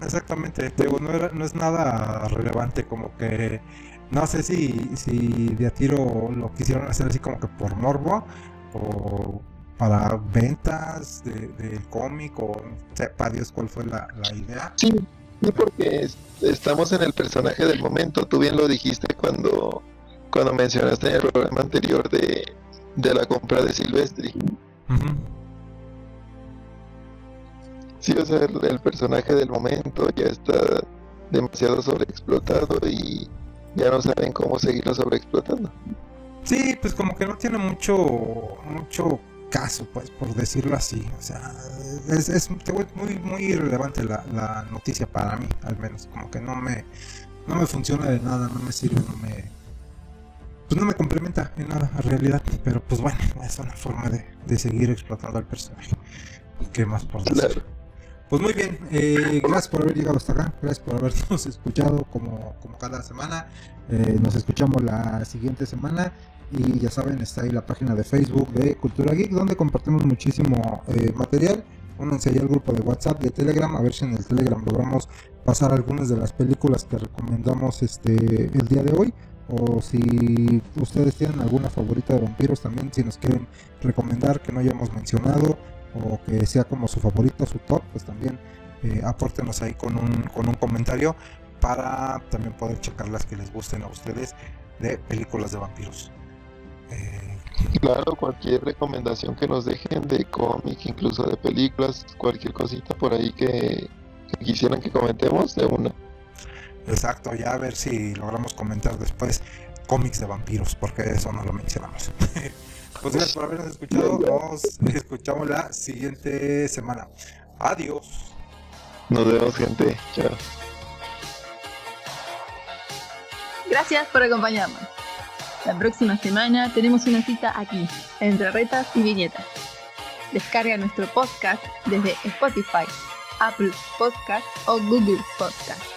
exactamente, no, no es nada relevante, como que no sé si, si de a tiro lo quisieron hacer así como que por morbo o para ventas del de, cómic o sepa Dios cuál fue la, idea. Sí, porque estamos en el personaje del momento. Tú bien lo dijiste cuando, cuando mencionaste en el programa anterior de, la compra de Silvestri. Sí, o sea, el, personaje del momento ya está demasiado sobreexplotado y ya no saben cómo seguirlo sobreexplotando. Sí, pues como que no tiene mucho, mucho caso, pues, por decirlo así. O sea, es, muy, muy irrelevante la, noticia para mí, al menos. Como que no me, no me funciona de nada, no me sirve, no me. Pues no me complementa en nada a realidad. Pero pues bueno, es una forma de, seguir explotando al personaje. ¿Qué más por decir? Pues muy bien, eh, gracias por haber llegado hasta acá, gracias por habernos (laughs) escuchado como, como cada semana. Eh, nos escuchamos la siguiente semana y ya saben, está ahí la página de Facebook de Cultura Geek, donde compartimos muchísimo eh, material. Únanse ahí al grupo de WhatsApp, de Telegram, a ver si en el Telegram logramos pasar algunas de las películas que recomendamos este el día de hoy. O si ustedes tienen alguna favorita de vampiros también, si nos quieren recomendar que no hayamos mencionado o que sea como su favorito, su top, pues también eh, apórtenos ahí con un, con un comentario para también poder checar las que les gusten a ustedes de películas de vampiros. Eh, claro, cualquier recomendación que nos dejen de cómic, incluso de películas, cualquier cosita por ahí que, quisieran que comentemos, de una. Exacto, ya a ver si logramos comentar después cómics de vampiros, porque eso no lo mencionamos. (laughs) pues gracias por habernos escuchado, nos escuchamos la siguiente semana. Adiós. Nos vemos gente, chao. Gracias por acompañarnos. La próxima semana tenemos una cita aquí, entre retas y viñetas. Descarga nuestro podcast desde Spotify, Apple Podcast o Google Podcast.